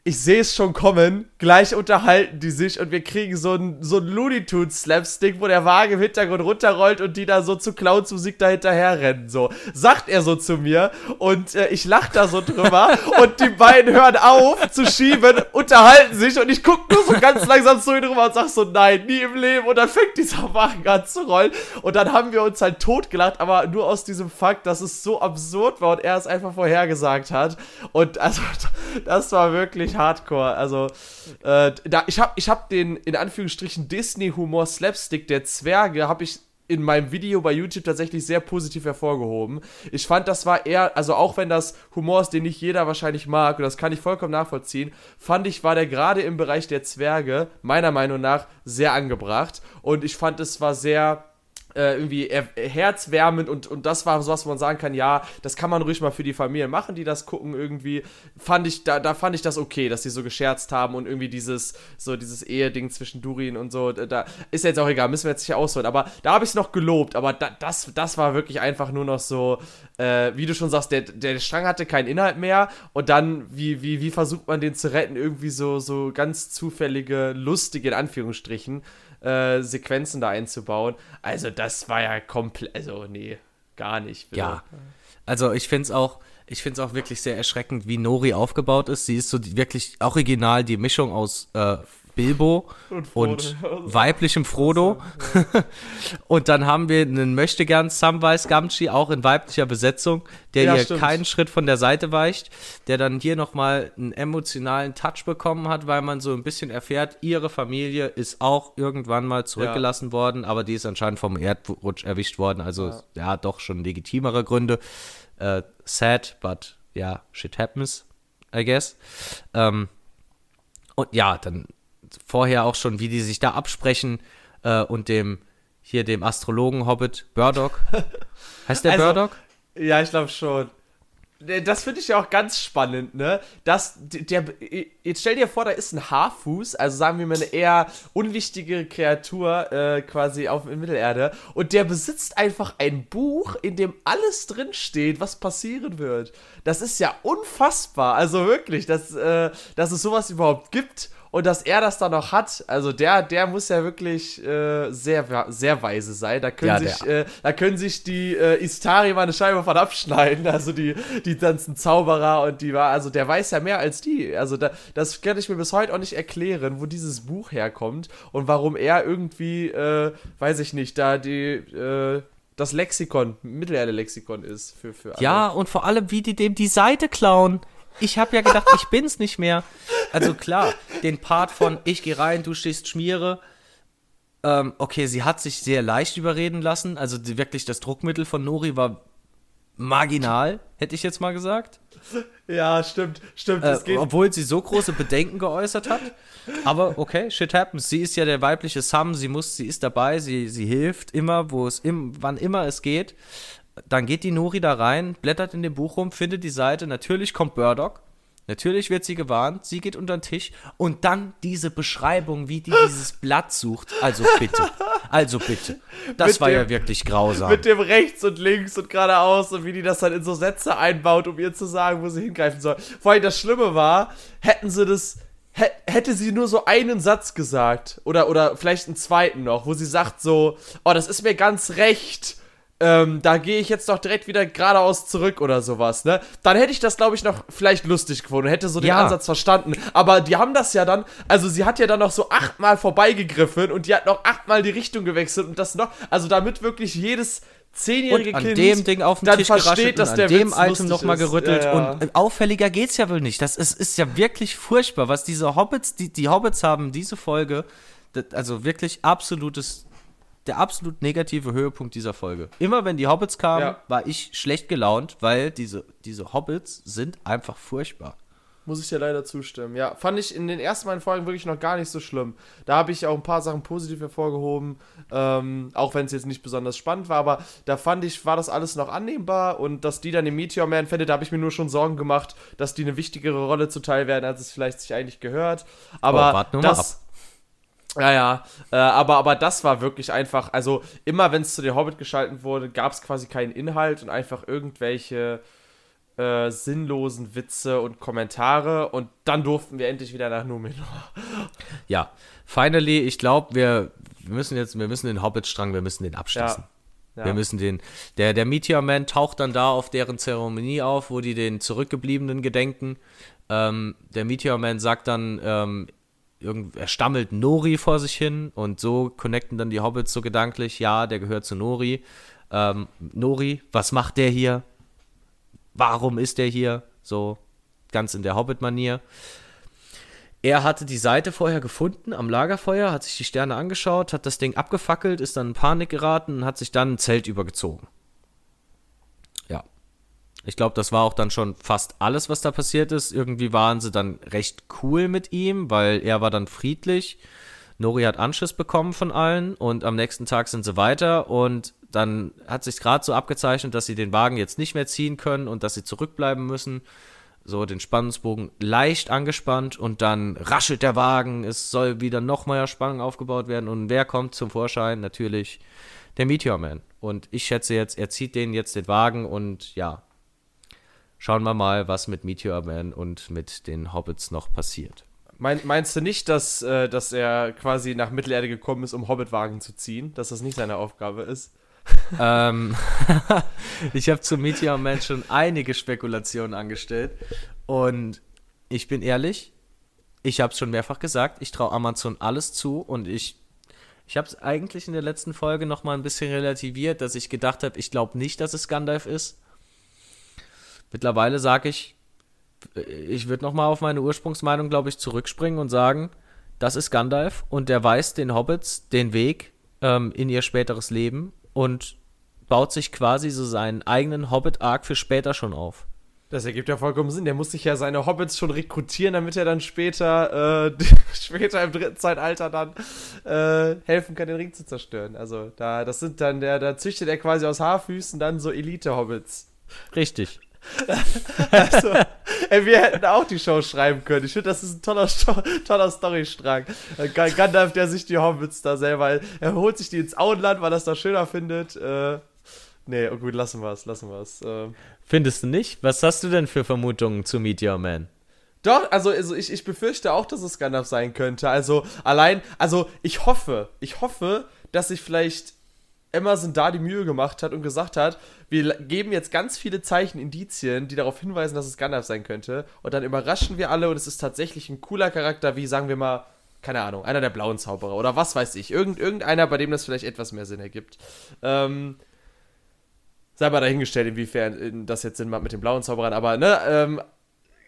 ich sehe es schon kommen, gleich unterhalten die sich und wir kriegen so einen so Looney Tunes Slapstick, wo der Wagen im Hintergrund runterrollt und die da so zu Clowns Musik da hinterher rennen, so. Sagt er so zu mir und äh, ich lach da so drüber [laughs] und die beiden hören auf zu schieben, unterhalten sich und ich guck nur so ganz langsam zu ihnen drüber und sag so, nein, nie im Leben. Und dann fängt dieser Wagen an zu rollen und dann haben wir uns halt totgelacht, aber nur aus diesem Fakt, dass es so absurd war und er es einfach vorhergesagt hat. Und also [laughs] das war wirklich Hardcore. Also, äh, da, ich habe ich hab den, in Anführungsstrichen, Disney-Humor Slapstick der Zwerge, habe ich in meinem Video bei YouTube tatsächlich sehr positiv hervorgehoben. Ich fand, das war eher, also auch wenn das Humor ist, den nicht jeder wahrscheinlich mag, und das kann ich vollkommen nachvollziehen, fand ich, war der gerade im Bereich der Zwerge, meiner Meinung nach, sehr angebracht. Und ich fand, es war sehr äh, irgendwie herzwärmend und, und das war sowas, wo man sagen kann, ja, das kann man ruhig mal für die Familie machen, die das gucken irgendwie. Fand ich, da, da fand ich das okay, dass die so gescherzt haben und irgendwie dieses, so dieses Eheding zwischen Durin und so, da ist jetzt auch egal, müssen wir jetzt nicht ausholen, aber da habe ich es noch gelobt, aber da, das, das war wirklich einfach nur noch so, äh, wie du schon sagst, der, der Strang hatte keinen Inhalt mehr und dann, wie, wie, wie versucht man den zu retten, irgendwie so, so ganz zufällige, lustige, in Anführungsstrichen, äh, Sequenzen da einzubauen. Also das war ja komplett, also nee, gar nicht. Bitte. Ja, also ich finde es auch, ich finde es auch wirklich sehr erschreckend, wie Nori aufgebaut ist. Sie ist so die, wirklich original die Mischung aus äh, Bilbo [laughs] und, und weiblichem Frodo. [laughs] und dann haben wir einen Möchtegern Samwise Gamgee, auch in weiblicher Besetzung, der ja, hier stimmt. keinen Schritt von der Seite weicht, der dann hier nochmal einen emotionalen Touch bekommen hat, weil man so ein bisschen erfährt, ihre Familie ist auch irgendwann mal zurückgelassen ja. worden, aber die ist anscheinend vom Erdrutsch erwischt worden, also ja, ja doch schon legitimere Gründe. Uh, sad, but ja, yeah, shit happens, I guess. Ähm, und ja, dann vorher auch schon, wie die sich da absprechen äh, und dem hier dem Astrologen Hobbit Burdock. [laughs] Heißt der also, Burdock? Ja, ich glaube schon. Das finde ich ja auch ganz spannend, ne? Das, der, jetzt stell dir vor, da ist ein Haarfuß, also sagen wir mal eine eher unwichtige Kreatur äh, quasi auf in Mittelerde, und der besitzt einfach ein Buch, in dem alles drinsteht, was passieren wird. Das ist ja unfassbar, also wirklich, dass, äh, dass es sowas überhaupt gibt und dass er das dann noch hat, also der, der muss ja wirklich äh, sehr, sehr weise sein. Da können, ja, sich, äh, da können sich die äh, Istari mal eine Scheibe von abschneiden, [laughs] also die, die ganzen Zauberer und die war, also der weiß ja mehr als die. Also da, das kann ich mir bis heute auch nicht erklären, wo dieses Buch herkommt und warum er irgendwie, äh, weiß ich nicht, da die, äh, das Lexikon, Mittelerde-Lexikon ist für, für alle. Ja, und vor allem, wie die dem die Seite klauen. Ich habe ja gedacht, ich bin's nicht mehr. Also klar, den Part von ich gehe rein, du stehst Schmiere. Ähm, okay, sie hat sich sehr leicht überreden lassen. Also die, wirklich das Druckmittel von Nori war marginal, hätte ich jetzt mal gesagt. Ja, stimmt, stimmt. Äh, obwohl sie so große Bedenken geäußert hat. Aber okay, shit happens. Sie ist ja der weibliche Sam, sie muss, sie ist dabei, sie, sie hilft immer, wo es im, wann immer es geht. Dann geht die Nori da rein, blättert in dem Buch rum, findet die Seite. Natürlich kommt Burdock. Natürlich wird sie gewarnt, sie geht unter den Tisch und dann diese Beschreibung, wie die dieses Blatt sucht. Also bitte, also bitte. Das mit war dem, ja wirklich grausam. Mit dem rechts und links und geradeaus und wie die das dann in so Sätze einbaut, um ihr zu sagen, wo sie hingreifen soll. Vor allem das Schlimme war, hätten sie das, hätte sie nur so einen Satz gesagt oder, oder vielleicht einen zweiten noch, wo sie sagt so, oh, das ist mir ganz recht ähm, da gehe ich jetzt doch direkt wieder geradeaus zurück oder sowas, ne? Dann hätte ich das, glaube ich, noch vielleicht lustig gefunden, hätte so den ja. Ansatz verstanden. Aber die haben das ja dann, also sie hat ja dann noch so achtmal vorbeigegriffen und die hat noch achtmal die Richtung gewechselt und das noch, also damit wirklich jedes zehnjährige und an Kind dem Ding auf dem dann Tisch versteht, dass an der dem Witz Item nochmal gerüttelt ja, ja. und auffälliger geht's ja wohl nicht. Das ist, ist ja wirklich furchtbar, was diese Hobbits, die, die Hobbits haben, diese Folge, das, also wirklich absolutes der absolut negative Höhepunkt dieser Folge. Immer wenn die Hobbits kamen, ja. war ich schlecht gelaunt, weil diese, diese Hobbits sind einfach furchtbar. Muss ich dir leider zustimmen. Ja, fand ich in den ersten beiden Folgen wirklich noch gar nicht so schlimm. Da habe ich auch ein paar Sachen positiv hervorgehoben, ähm, auch wenn es jetzt nicht besonders spannend war, aber da fand ich, war das alles noch annehmbar und dass die dann im Meteor Man fände, da habe ich mir nur schon Sorgen gemacht, dass die eine wichtigere Rolle zuteil werden, als es vielleicht sich eigentlich gehört. Aber oh, das, ja, ja, äh, aber, aber das war wirklich einfach, also immer wenn es zu der Hobbit geschalten wurde, gab es quasi keinen Inhalt und einfach irgendwelche äh, sinnlosen Witze und Kommentare und dann durften wir endlich wieder nach Numenor. [laughs] Ja, finally, ich glaube, wir, wir müssen jetzt, wir müssen den Hobbit-Strang, wir müssen den abschließen. Ja. Ja. Wir müssen den. Der, der Meteor Man taucht dann da auf deren Zeremonie auf, wo die den Zurückgebliebenen gedenken. Ähm, der Meteor Man sagt dann, ähm, er stammelt Nori vor sich hin und so connecten dann die Hobbits so gedanklich, ja, der gehört zu Nori. Ähm, Nori, was macht der hier? Warum ist der hier? So ganz in der Hobbit-Manier. Er hatte die Seite vorher gefunden am Lagerfeuer, hat sich die Sterne angeschaut, hat das Ding abgefackelt, ist dann in Panik geraten und hat sich dann ein Zelt übergezogen. Ich glaube, das war auch dann schon fast alles, was da passiert ist. Irgendwie waren sie dann recht cool mit ihm, weil er war dann friedlich. Nori hat Anschiss bekommen von allen und am nächsten Tag sind sie weiter und dann hat sich gerade so abgezeichnet, dass sie den Wagen jetzt nicht mehr ziehen können und dass sie zurückbleiben müssen. So den Spannungsbogen leicht angespannt und dann raschelt der Wagen. Es soll wieder noch mehr Spannung aufgebaut werden und wer kommt zum Vorschein? Natürlich der Meteor Man. Und ich schätze jetzt, er zieht den jetzt den Wagen und ja, schauen wir mal, was mit Meteor Man und mit den Hobbits noch passiert. Mein, meinst du nicht, dass, äh, dass er quasi nach Mittelerde gekommen ist, um Hobbitwagen zu ziehen? Dass das nicht seine Aufgabe ist? ähm, [laughs] ich habe zu Meteor Man schon einige Spekulationen angestellt. Und ich bin ehrlich, ich habe es schon mehrfach gesagt, ich traue Amazon alles zu und ich ich habe es eigentlich in der letzten Folge noch mal ein bisschen relativiert, dass ich gedacht habe, ich glaube nicht, dass es Gandalf ist. Mittlerweile sage ich, ich würde nochmal auf meine Ursprungsmeinung, glaube ich, zurückspringen und sagen, das ist Gandalf und der weist den Hobbits den Weg ähm, in ihr späteres Leben und baut sich quasi so seinen eigenen Hobbit-Arc für später schon auf. Das ergibt ja vollkommen Sinn. Der muss sich ja seine Hobbits schon rekrutieren, damit er dann später, äh, [laughs] später im dritten Zeitalter dann äh, helfen kann, den Ring zu zerstören. Also da, das sind dann, der, da züchtet er quasi aus Haarfüßen dann so Elite-Hobbits. Richtig [laughs] also, ey, wir hätten auch die Show schreiben können. Ich finde, das ist ein toller, toller Storystrang. Gandalf, der sich die Hobbits da selber, er holt sich die ins Auenland, weil er das da schöner findet. Äh, nee, oh gut, lassen wir es, lassen wir es. Äh. Findest du nicht? Was hast du denn für Vermutungen zu Meteor Man? Doch, also, also ich, ich befürchte auch, dass es Gandalf sein könnte. Also allein, also ich hoffe, ich hoffe, dass sich vielleicht Amazon da die Mühe gemacht hat und gesagt hat, wir geben jetzt ganz viele Zeichen, Indizien, die darauf hinweisen, dass es Gandalf sein könnte. Und dann überraschen wir alle und es ist tatsächlich ein cooler Charakter, wie sagen wir mal, keine Ahnung, einer der blauen Zauberer oder was weiß ich. Irgend, irgendeiner, bei dem das vielleicht etwas mehr Sinn ergibt. Ähm, sei mal dahingestellt, inwiefern das jetzt Sinn macht mit den blauen Zauberern, aber ne, ähm,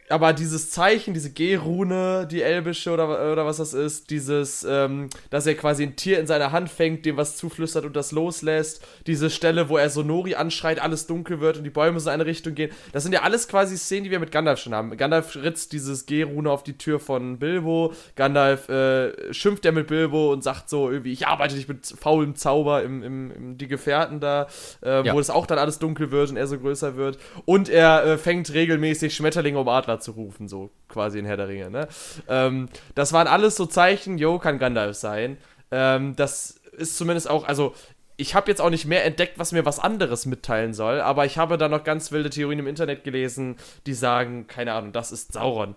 aber dieses Zeichen, diese G-Rune, die elbische oder, oder was das ist, dieses, ähm, dass er quasi ein Tier in seiner Hand fängt, dem was zuflüstert und das loslässt, diese Stelle, wo er Sonori anschreit, alles dunkel wird und die Bäume so in eine Richtung gehen, das sind ja alles quasi Szenen, die wir mit Gandalf schon haben. Gandalf ritzt dieses G-Rune auf die Tür von Bilbo, Gandalf äh, schimpft er mit Bilbo und sagt so irgendwie, ich arbeite nicht mit faulem Zauber im, im, im Die Gefährten da, äh, ja. wo es auch dann alles dunkel wird und er so größer wird und er äh, fängt regelmäßig Schmetterlinge um Adler zu rufen, so quasi in Herr der Ringe. Ne? Ähm, das waren alles so Zeichen, yo, kann Gandalf sein. Ähm, das ist zumindest auch, also ich habe jetzt auch nicht mehr entdeckt, was mir was anderes mitteilen soll, aber ich habe da noch ganz wilde Theorien im Internet gelesen, die sagen, keine Ahnung, das ist Sauron.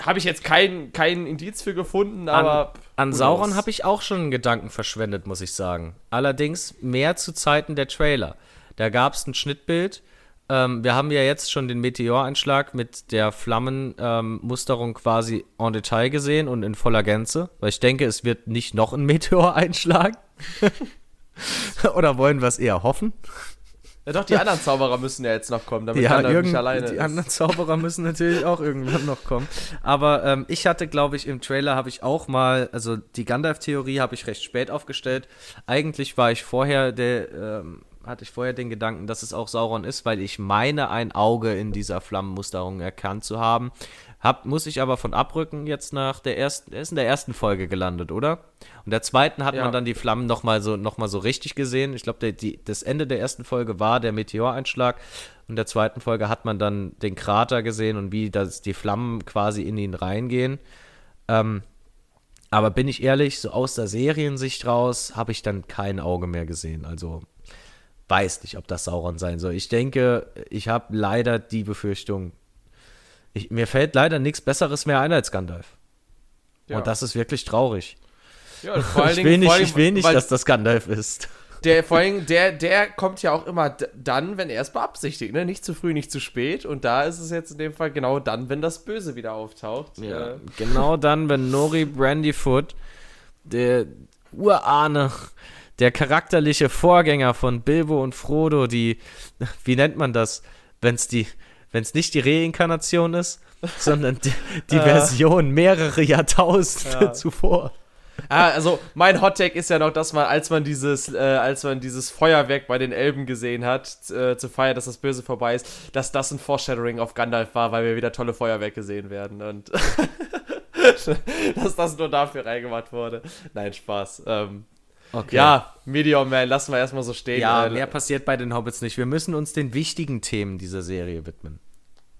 Habe ich jetzt kein, kein Indiz für gefunden, aber. An, an Sauron habe ich auch schon Gedanken verschwendet, muss ich sagen. Allerdings mehr zu Zeiten der Trailer. Da gab es ein Schnittbild, ähm, wir haben ja jetzt schon den Meteoreinschlag mit der Flammenmusterung ähm, quasi en Detail gesehen und in voller Gänze, weil ich denke, es wird nicht noch ein [laughs] Meteoreinschlag. [laughs] Oder wollen wir es eher hoffen? Ja, doch, die anderen Zauberer müssen ja jetzt noch kommen, damit ja, irgend, nicht alleine Die ist. anderen Zauberer müssen natürlich auch irgendwann noch kommen. Aber ähm, ich hatte, glaube ich, im Trailer habe ich auch mal, also die Gandalf-Theorie habe ich recht spät aufgestellt. Eigentlich war ich vorher der, ähm, hatte ich vorher den Gedanken, dass es auch Sauron ist, weil ich meine, ein Auge in dieser Flammenmusterung erkannt zu haben. Hab, muss ich aber von abrücken jetzt nach der ersten, er ist in der ersten Folge gelandet, oder? Und der zweiten hat ja. man dann die Flammen nochmal so, noch so richtig gesehen. Ich glaube, das Ende der ersten Folge war der Meteoreinschlag. Und der zweiten Folge hat man dann den Krater gesehen und wie das, die Flammen quasi in ihn reingehen. Ähm, aber bin ich ehrlich, so aus der Seriensicht raus habe ich dann kein Auge mehr gesehen. Also weiß nicht, ob das Sauron sein soll. Ich denke, ich habe leider die Befürchtung, ich, mir fällt leider nichts Besseres mehr ein als Gandalf. Ja. Und das ist wirklich traurig. Ja, vor [laughs] allen ich will nicht, ich will nicht dass das Gandalf ist. Der, vor allem, [laughs] der, der kommt ja auch immer dann, wenn er es beabsichtigt, ne? Nicht zu früh, nicht zu spät. Und da ist es jetzt in dem Fall genau dann, wenn das Böse wieder auftaucht. Ja, äh. genau dann, wenn Nori Brandyfoot, der Urahne der charakterliche Vorgänger von Bilbo und Frodo, die, wie nennt man das, wenn es die, wenn es nicht die Reinkarnation ist, [laughs] sondern die, die äh. Version mehrere Jahrtausende ja. zuvor. Ah, also mein Hottake ist ja noch, dass man, als man dieses, äh, als man dieses Feuerwerk bei den Elben gesehen hat, äh, zu feiern, dass das Böse vorbei ist, dass das ein Foreshadowing auf Gandalf war, weil wir wieder tolle Feuerwerke sehen werden und [laughs] dass das nur dafür reingemacht wurde. Nein, Spaß. Ähm, Okay. Ja, Meteor Man, lassen wir erstmal so stehen. Ja, mehr passiert bei den Hobbits nicht. Wir müssen uns den wichtigen Themen dieser Serie widmen.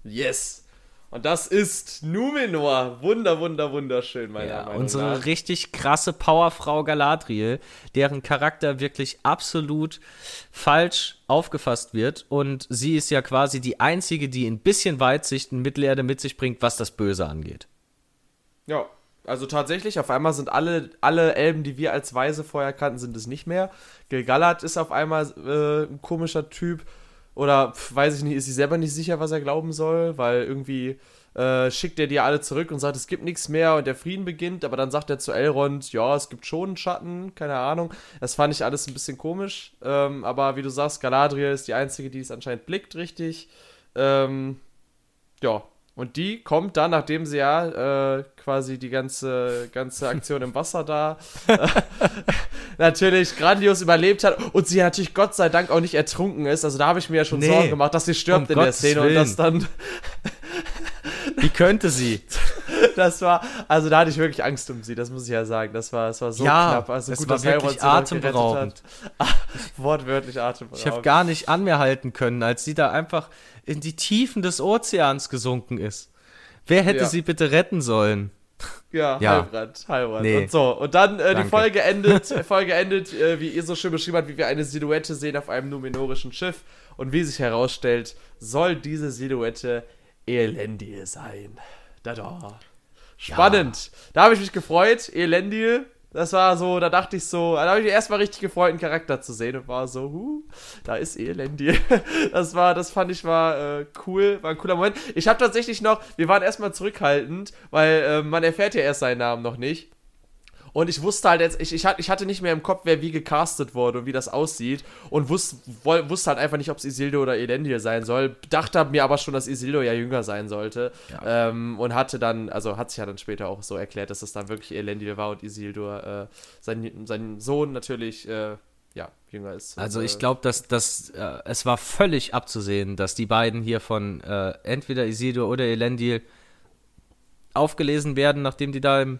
Yes. Und das ist Numenor. Wunder, wunder, wunderschön, meiner ja, Meinung unsere nach. Unsere richtig krasse Powerfrau Galadriel, deren Charakter wirklich absolut falsch aufgefasst wird. Und sie ist ja quasi die einzige, die ein bisschen Weitsicht in Mittelerde mit sich bringt, was das Böse angeht. Ja, also tatsächlich, auf einmal sind alle, alle Elben, die wir als Weise vorher kannten, sind es nicht mehr. Gilgalad ist auf einmal äh, ein komischer Typ. Oder pf, weiß ich nicht, ist sie selber nicht sicher, was er glauben soll, weil irgendwie äh, schickt er die alle zurück und sagt, es gibt nichts mehr und der Frieden beginnt, aber dann sagt er zu Elrond, ja, es gibt schon einen Schatten, keine Ahnung. Das fand ich alles ein bisschen komisch. Ähm, aber wie du sagst, Galadriel ist die Einzige, die es anscheinend blickt, richtig. Ähm, ja, und die kommt dann, nachdem sie ja äh, quasi die ganze, ganze Aktion im Wasser da äh, [laughs] natürlich grandios überlebt hat und sie natürlich Gott sei Dank auch nicht ertrunken ist. Also da habe ich mir ja schon nee, Sorgen gemacht, dass sie stirbt um in Gottes der Szene Willen. und das dann. Wie könnte sie? [laughs] [laughs] Das war, also da hatte ich wirklich Angst um sie, das muss ich ja sagen. Das war, das war so ja, knapp. Also gut, war dass wirklich atemberaubend. [laughs] Wortwörtlich atemberaubend. Ich habe gar nicht an mir halten können, als sie da einfach in die Tiefen des Ozeans gesunken ist. Wer hätte ja. sie bitte retten sollen? Ja, ja. Halbrand, Halbrand. Nee. Und so, und dann äh, die Folge endet, [laughs] Folge endet, äh, wie ihr so schön beschrieben habt, wie wir eine Silhouette sehen auf einem numenorischen Schiff. Und wie sich herausstellt, soll diese Silhouette Elendil sein. da, da. Spannend. Ja. Da habe ich mich gefreut. Elendil. Das war so, da dachte ich so, da habe ich mich erstmal richtig gefreut, einen Charakter zu sehen und war so, huh, da ist Elendil. [laughs] Das war, das fand ich war äh, cool, war ein cooler Moment. Ich habe tatsächlich noch, wir waren erstmal zurückhaltend, weil äh, man erfährt ja erst seinen Namen noch nicht. Und ich wusste halt jetzt, ich, ich, ich hatte nicht mehr im Kopf, wer wie gecastet wurde und wie das aussieht. Und wusste, wusste halt einfach nicht, ob es Isildo oder Elendil sein soll. Dachte mir aber schon, dass Isildo ja jünger sein sollte. Ja. Ähm, und hatte dann, also hat sich ja dann später auch so erklärt, dass es dann wirklich Elendil war und Isildo, äh, sein, sein Sohn natürlich, äh, ja, jünger ist. Also ich glaube, dass, dass äh, es war völlig abzusehen, dass die beiden hier von äh, entweder Isildur oder Elendil aufgelesen werden, nachdem die da im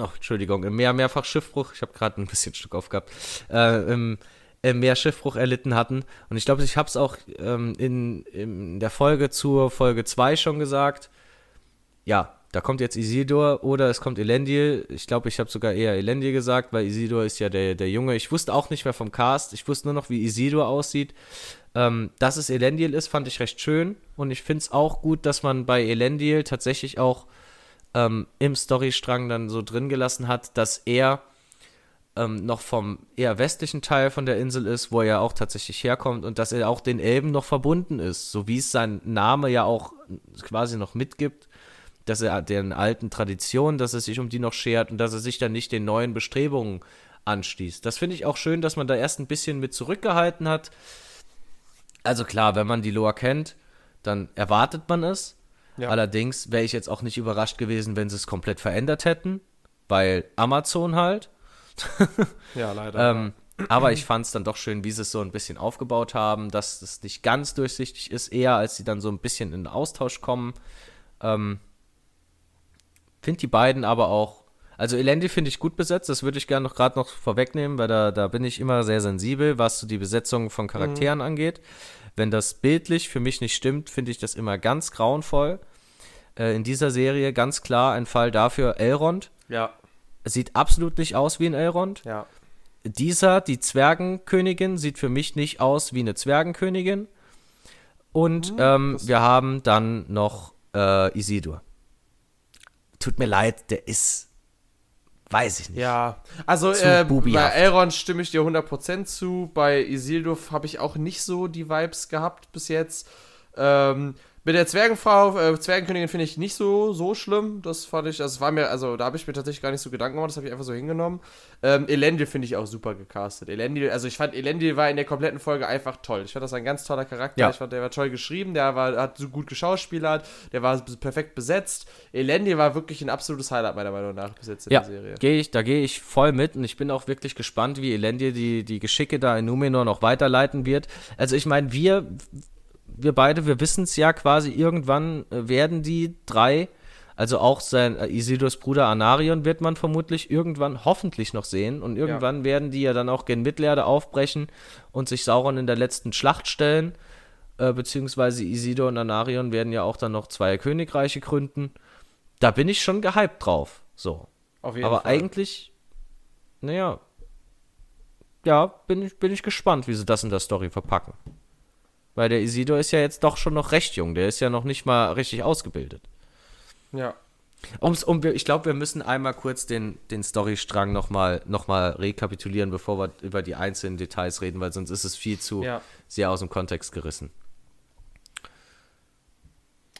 Ach, Entschuldigung, im Meer mehrfach Schiffbruch, ich habe gerade ein bisschen Stück aufgehabt, äh, im, im Meer Schiffbruch erlitten hatten. Und ich glaube, ich habe es auch ähm, in, in der Folge zur Folge 2 schon gesagt. Ja, da kommt jetzt Isidor oder es kommt Elendil. Ich glaube, ich habe sogar eher Elendil gesagt, weil Isidor ist ja der, der Junge. Ich wusste auch nicht mehr vom Cast. Ich wusste nur noch, wie Isidor aussieht. Ähm, dass es Elendil ist, fand ich recht schön. Und ich finde es auch gut, dass man bei Elendil tatsächlich auch ähm, im Storystrang dann so drin gelassen hat, dass er ähm, noch vom eher westlichen Teil von der Insel ist, wo er ja auch tatsächlich herkommt und dass er auch den Elben noch verbunden ist, so wie es sein Name ja auch quasi noch mitgibt, dass er den alten Traditionen, dass er sich um die noch schert und dass er sich dann nicht den neuen Bestrebungen anschließt. Das finde ich auch schön, dass man da erst ein bisschen mit zurückgehalten hat. Also klar, wenn man die Loa kennt, dann erwartet man es. Ja. Allerdings wäre ich jetzt auch nicht überrascht gewesen, wenn sie es komplett verändert hätten, weil Amazon halt. [laughs] ja, leider. ähm, aber ich fand es dann doch schön, wie sie es so ein bisschen aufgebaut haben, dass es nicht ganz durchsichtig ist, eher als sie dann so ein bisschen in den Austausch kommen. Ähm, finde die beiden aber auch, also Elendi finde ich gut besetzt, das würde ich gerne noch gerade noch vorwegnehmen, weil da, da bin ich immer sehr sensibel, was so die Besetzung von Charakteren mhm. angeht. Wenn das bildlich für mich nicht stimmt, finde ich das immer ganz grauenvoll. Äh, in dieser Serie ganz klar ein Fall dafür, Elrond. Ja. Sieht absolut nicht aus wie ein Elrond. Ja. Dieser, die Zwergenkönigin, sieht für mich nicht aus wie eine Zwergenkönigin. Und mhm, ähm, wir haben dann noch äh, Isildur. Tut mir leid, der ist Weiß ich nicht. Ja, also äh, bei Elrond stimme ich dir 100% zu. Bei Isildur habe ich auch nicht so die Vibes gehabt bis jetzt. Ähm, mit der Zwergenfrau, äh, Zwergenkönigin finde ich nicht so, so schlimm. Das fand ich, also war mir, also da habe ich mir tatsächlich gar nicht so Gedanken gemacht, das habe ich einfach so hingenommen. Ähm, Elendil finde ich auch super gecastet. Elendil, also ich fand, Elendil war in der kompletten Folge einfach toll. Ich fand das ein ganz toller Charakter. Ja. Ich fand, der war toll geschrieben, der war, hat so gut geschauspielert, der war perfekt besetzt. Elendil war wirklich ein absolutes Highlight meiner Meinung nach bis jetzt in ja, der Serie. Geh ich, da gehe ich voll mit und ich bin auch wirklich gespannt, wie Elendil die, die Geschicke da in Numenor noch weiterleiten wird. Also ich meine, wir wir beide, wir wissen es ja quasi, irgendwann äh, werden die drei, also auch sein äh, Isildurs Bruder Anarion wird man vermutlich irgendwann hoffentlich noch sehen und irgendwann ja. werden die ja dann auch gen Mittelerde aufbrechen und sich Sauron in der letzten Schlacht stellen, äh, beziehungsweise Isildur und Anarion werden ja auch dann noch zwei Königreiche gründen. Da bin ich schon gehypt drauf, so. Aber Fall. eigentlich, naja, ja, bin ich, bin ich gespannt, wie sie das in der Story verpacken. Weil der Isidor ist ja jetzt doch schon noch recht jung. Der ist ja noch nicht mal richtig ausgebildet. Ja. Um's, um, ich glaube, wir müssen einmal kurz den, den Storystrang nochmal noch mal rekapitulieren, bevor wir über die einzelnen Details reden, weil sonst ist es viel zu ja. sehr aus dem Kontext gerissen.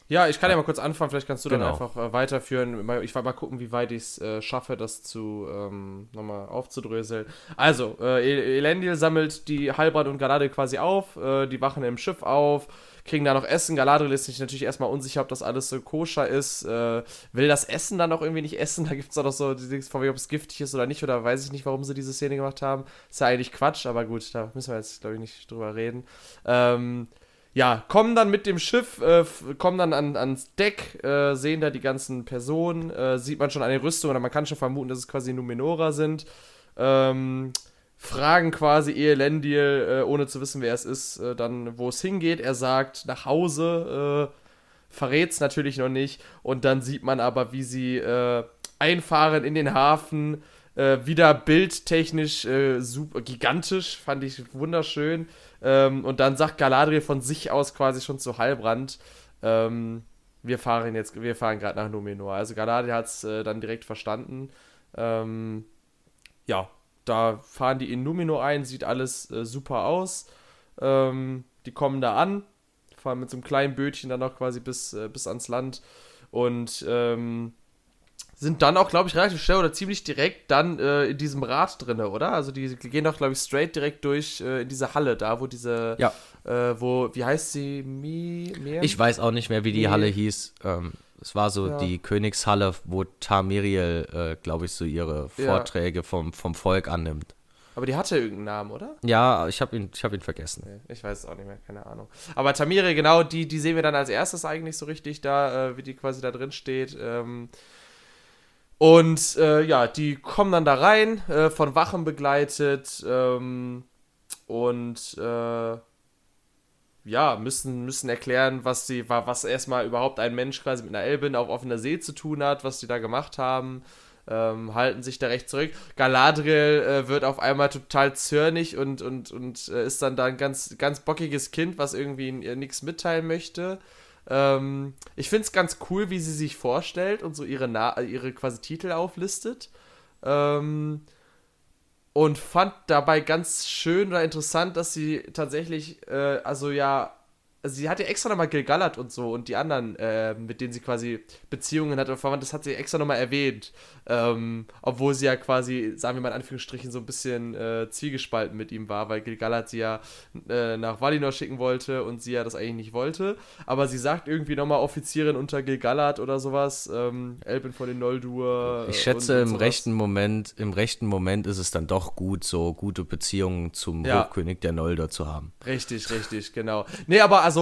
Ja, ich kann ja mal kurz anfangen, vielleicht kannst du genau. dann einfach äh, weiterführen. Ich will mal gucken, wie weit ich es äh, schaffe, das zu ähm, nochmal aufzudröseln. Also, äh, Elendil sammelt die Halbrand und Galadriel quasi auf, äh, die wachen im Schiff auf, kriegen da noch Essen. Galadriel ist sich natürlich erstmal unsicher, ob das alles so koscher ist, äh, will das Essen dann auch irgendwie nicht essen. [laughs] Da gibt es auch noch so die Dings von mir, ob es giftig ist oder nicht, oder weiß ich nicht, warum sie diese Szene gemacht haben. Ist ja eigentlich Quatsch, aber gut, da müssen wir jetzt, glaube ich, nicht drüber reden. Ähm, ja, kommen dann mit dem Schiff, äh, kommen dann an, ans Deck, äh, sehen da die ganzen Personen, äh, sieht man schon eine Rüstung oder man kann schon vermuten, dass es quasi Numenora sind. Ähm, fragen quasi Elendil, äh, ohne zu wissen, wer es ist, äh, dann, wo es hingeht. Er sagt, nach Hause, äh, verrät es natürlich noch nicht. Und dann sieht man aber, wie sie einfahren in den Hafen. wieder bildtechnisch super gigantisch, fand ich wunderschön. Ähm, und dann sagt Galadriel von sich aus quasi schon zu Halbrand, ähm, wir fahren jetzt, wir fahren gerade nach Numenor. Also Galadriel hat es äh, dann direkt verstanden. Ähm, ja, da fahren die in Numenor ein, sieht alles äh, super aus. Ähm, die kommen da an, fahren mit so einem kleinen Bötchen dann auch quasi bis, äh, bis ans Land und ähm, sind dann auch, glaube ich, relativ schnell oder ziemlich direkt dann äh, in diesem Rad drin, oder? Also die, gehen doch, glaube ich, straight direkt durch äh, in diese Halle da, wo diese, ja. äh, wo, wie heißt sie? Mi, Miriam? Ich weiß auch nicht mehr, wie die Mi Halle hieß. Ähm, es war so ja. die Königshalle, wo Tamiriel, äh, glaube ich, so ihre Vorträge ja. vom, vom Volk annimmt. Aber die hatte irgendeinen Namen, oder? Ja, ich habe ihn, hab ihn vergessen. Nee, ich weiß es auch nicht mehr, keine Ahnung. Aber Tamiri, genau, die, die sehen wir dann als erstes eigentlich so richtig da, äh, wie die quasi da drin steht. Ähm, und äh, ja, die kommen dann da rein, äh, von Wachen begleitet ähm, und äh, ja, müssen, müssen erklären, was sie, was erstmal überhaupt ein Mensch quasi mit einer Elbin auf offener See zu tun hat, was die da gemacht haben ähm, halten sich da recht zurück. Galadriel äh, wird auf einmal total zörnig und, und, und äh, ist dann da ein ganz, ganz bockiges Kind, was irgendwie nichts mitteilen möchte. Ähm, ich finde es ganz cool, wie sie sich vorstellt und so ihre, Na ihre quasi Titel auflistet. Ähm, und fand dabei ganz schön oder interessant, dass sie tatsächlich, äh, also ja, also sie hat ja extra nochmal Gilgalad und so und die anderen, äh, mit denen sie quasi Beziehungen hat oder verwandt, das hat sie extra nochmal erwähnt. Ähm, obwohl sie ja quasi, sagen wir mal in Anführungsstrichen, so ein bisschen äh, zwiegespalten mit ihm war, weil Gilgalad sie ja äh, nach Valinor schicken wollte und sie ja das eigentlich nicht wollte. Aber sie sagt irgendwie nochmal Offizierin unter Gilgalad oder sowas, ähm, Elben von den Noldur. Ich schätze, und, und im rechten Moment, im rechten Moment ist es dann doch gut, so gute Beziehungen zum ja. Hochkönig der Noldor zu haben. Richtig, richtig, genau. Nee, aber also,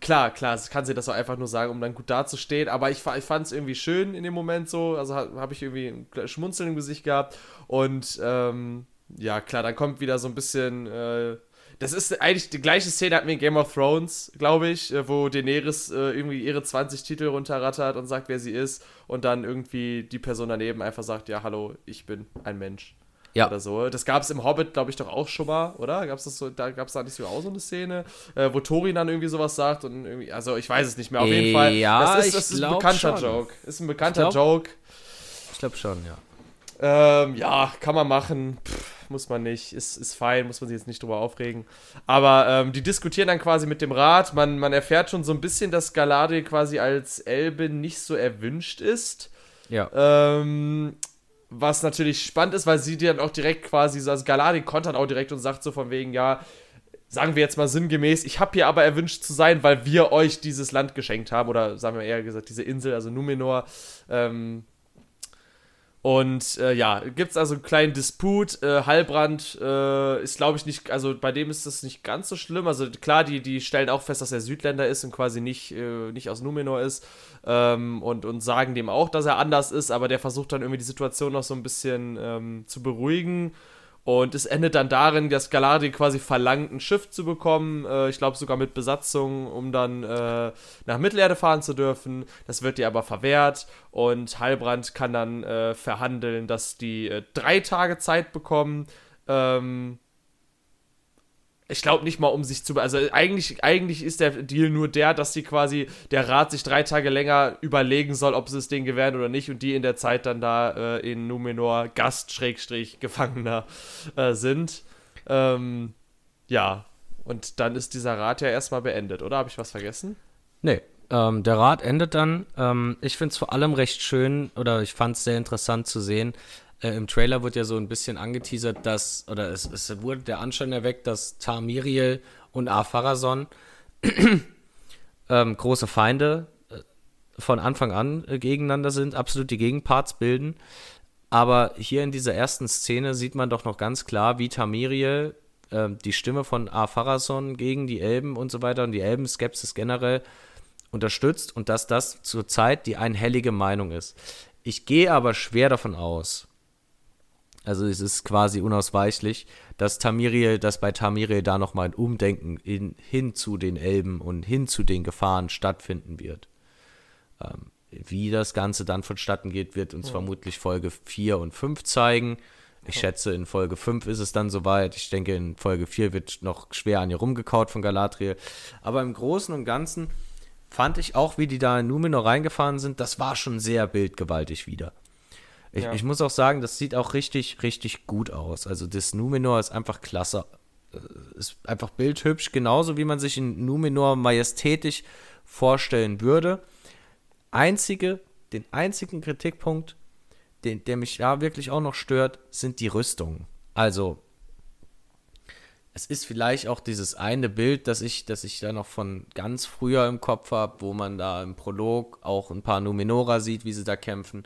klar, klar, kann sie das auch einfach nur sagen, um dann gut dazustehen, aber ich, ich fand es irgendwie schön in dem Moment so, also habe ich irgendwie irgendwie ein Schmunzeln im Gesicht gehabt. Und ähm, ja, klar, dann kommt wieder so ein bisschen. Äh, das ist eigentlich die gleiche Szene hatten wir in Game of Thrones, glaube ich, äh, wo Daenerys äh, irgendwie ihre 20 Titel runterrattert und sagt, wer sie ist. Und dann irgendwie die Person daneben einfach sagt: Ja, hallo, ich bin ein Mensch. Ja. Oder so. Das gab es im Hobbit, glaube ich, doch auch schon mal, oder? Gab's das so, da gab es da nicht so auch so eine Szene, äh, wo Thorin dann irgendwie sowas sagt und irgendwie, also ich weiß es nicht mehr. Auf jeden Fall. Ja, das ist, das ist ein bekannter schon. Joke. Ist ein bekannter glaub, Joke glaube schon, ja. Ähm, ja, kann man machen. Pff, muss man nicht. Ist, ist fein, muss man sich jetzt nicht drüber aufregen. Aber ähm, die diskutieren dann quasi mit dem Rat. Man, man erfährt schon so ein bisschen, dass Galadriel quasi als Elbe nicht so erwünscht ist. Ja. Ähm, was natürlich spannend ist, weil sie dann auch direkt quasi, so, also Galadriel kontert auch direkt und sagt so von wegen, ja, sagen wir jetzt mal sinngemäß, ich habe hier aber erwünscht zu sein, weil wir euch dieses Land geschenkt haben. Oder sagen wir eher gesagt, diese Insel, also Numenor. Ähm, und äh, ja, gibt es also einen kleinen Disput. Äh, Heilbrand äh, ist, glaube ich, nicht, also bei dem ist das nicht ganz so schlimm. Also klar, die, die stellen auch fest, dass er Südländer ist und quasi nicht, äh, nicht aus Numenor ist. Ähm, und, und sagen dem auch, dass er anders ist, aber der versucht dann irgendwie die Situation noch so ein bisschen ähm, zu beruhigen und es endet dann darin, dass Galadriel quasi verlangt, ein Schiff zu bekommen, äh, ich glaube sogar mit Besatzung, um dann äh, nach Mittelerde fahren zu dürfen. Das wird ihr aber verwehrt und Heilbrand kann dann äh, verhandeln, dass die äh, drei Tage Zeit bekommen, ähm, ich glaube nicht mal, um sich zu. Also eigentlich, eigentlich ist der Deal nur der, dass sie quasi der Rat sich drei Tage länger überlegen soll, ob sie es denen gewähren oder nicht und die in der Zeit dann da äh, in Numenor Gast-Gefangener äh, sind. Ähm, ja, und dann ist dieser Rat ja erstmal beendet, oder? Habe ich was vergessen? Nee. Ähm, der Rat endet dann. Ähm, ich finde es vor allem recht schön oder ich fand es sehr interessant zu sehen, äh, Im Trailer wird ja so ein bisschen angeteasert, dass, oder es, es wurde der Anschein erweckt, dass Tamiriel und Apharason [clears throat] ähm, große Feinde äh, von Anfang an äh, gegeneinander sind, absolut die Gegenparts bilden. Aber hier in dieser ersten Szene sieht man doch noch ganz klar, wie Tamiriel äh, die Stimme von Apharason gegen die Elben und so weiter und die Elben-Skepsis generell unterstützt und dass das zurzeit die einhellige Meinung ist. Ich gehe aber schwer davon aus, also es ist quasi unausweichlich, dass Tamiriel, dass bei Tamiriel da nochmal ein Umdenken in, hin zu den Elben und hin zu den Gefahren stattfinden wird. Ähm, wie das Ganze dann vonstatten geht, wird uns ja. vermutlich Folge 4 und 5 zeigen. Ich schätze, in Folge 5 ist es dann soweit. Ich denke, in Folge 4 wird noch schwer an ihr rumgekaut von Galadriel. Aber im Großen und Ganzen fand ich auch, wie die da in Numenor reingefahren sind, das war schon sehr bildgewaltig wieder. Ich, ja. ich muss auch sagen, das sieht auch richtig, richtig gut aus. Also das Numenor ist einfach klasse. Äh, ist einfach bildhübsch, genauso wie man sich in Numenor majestätisch vorstellen würde. Einzige, den einzigen Kritikpunkt, den, der mich da wirklich auch noch stört, sind die Rüstungen. Also, es ist vielleicht auch dieses eine Bild, das ich, das ich da noch von ganz früher im Kopf habe, wo man da im Prolog auch ein paar Numenora sieht, wie sie da kämpfen.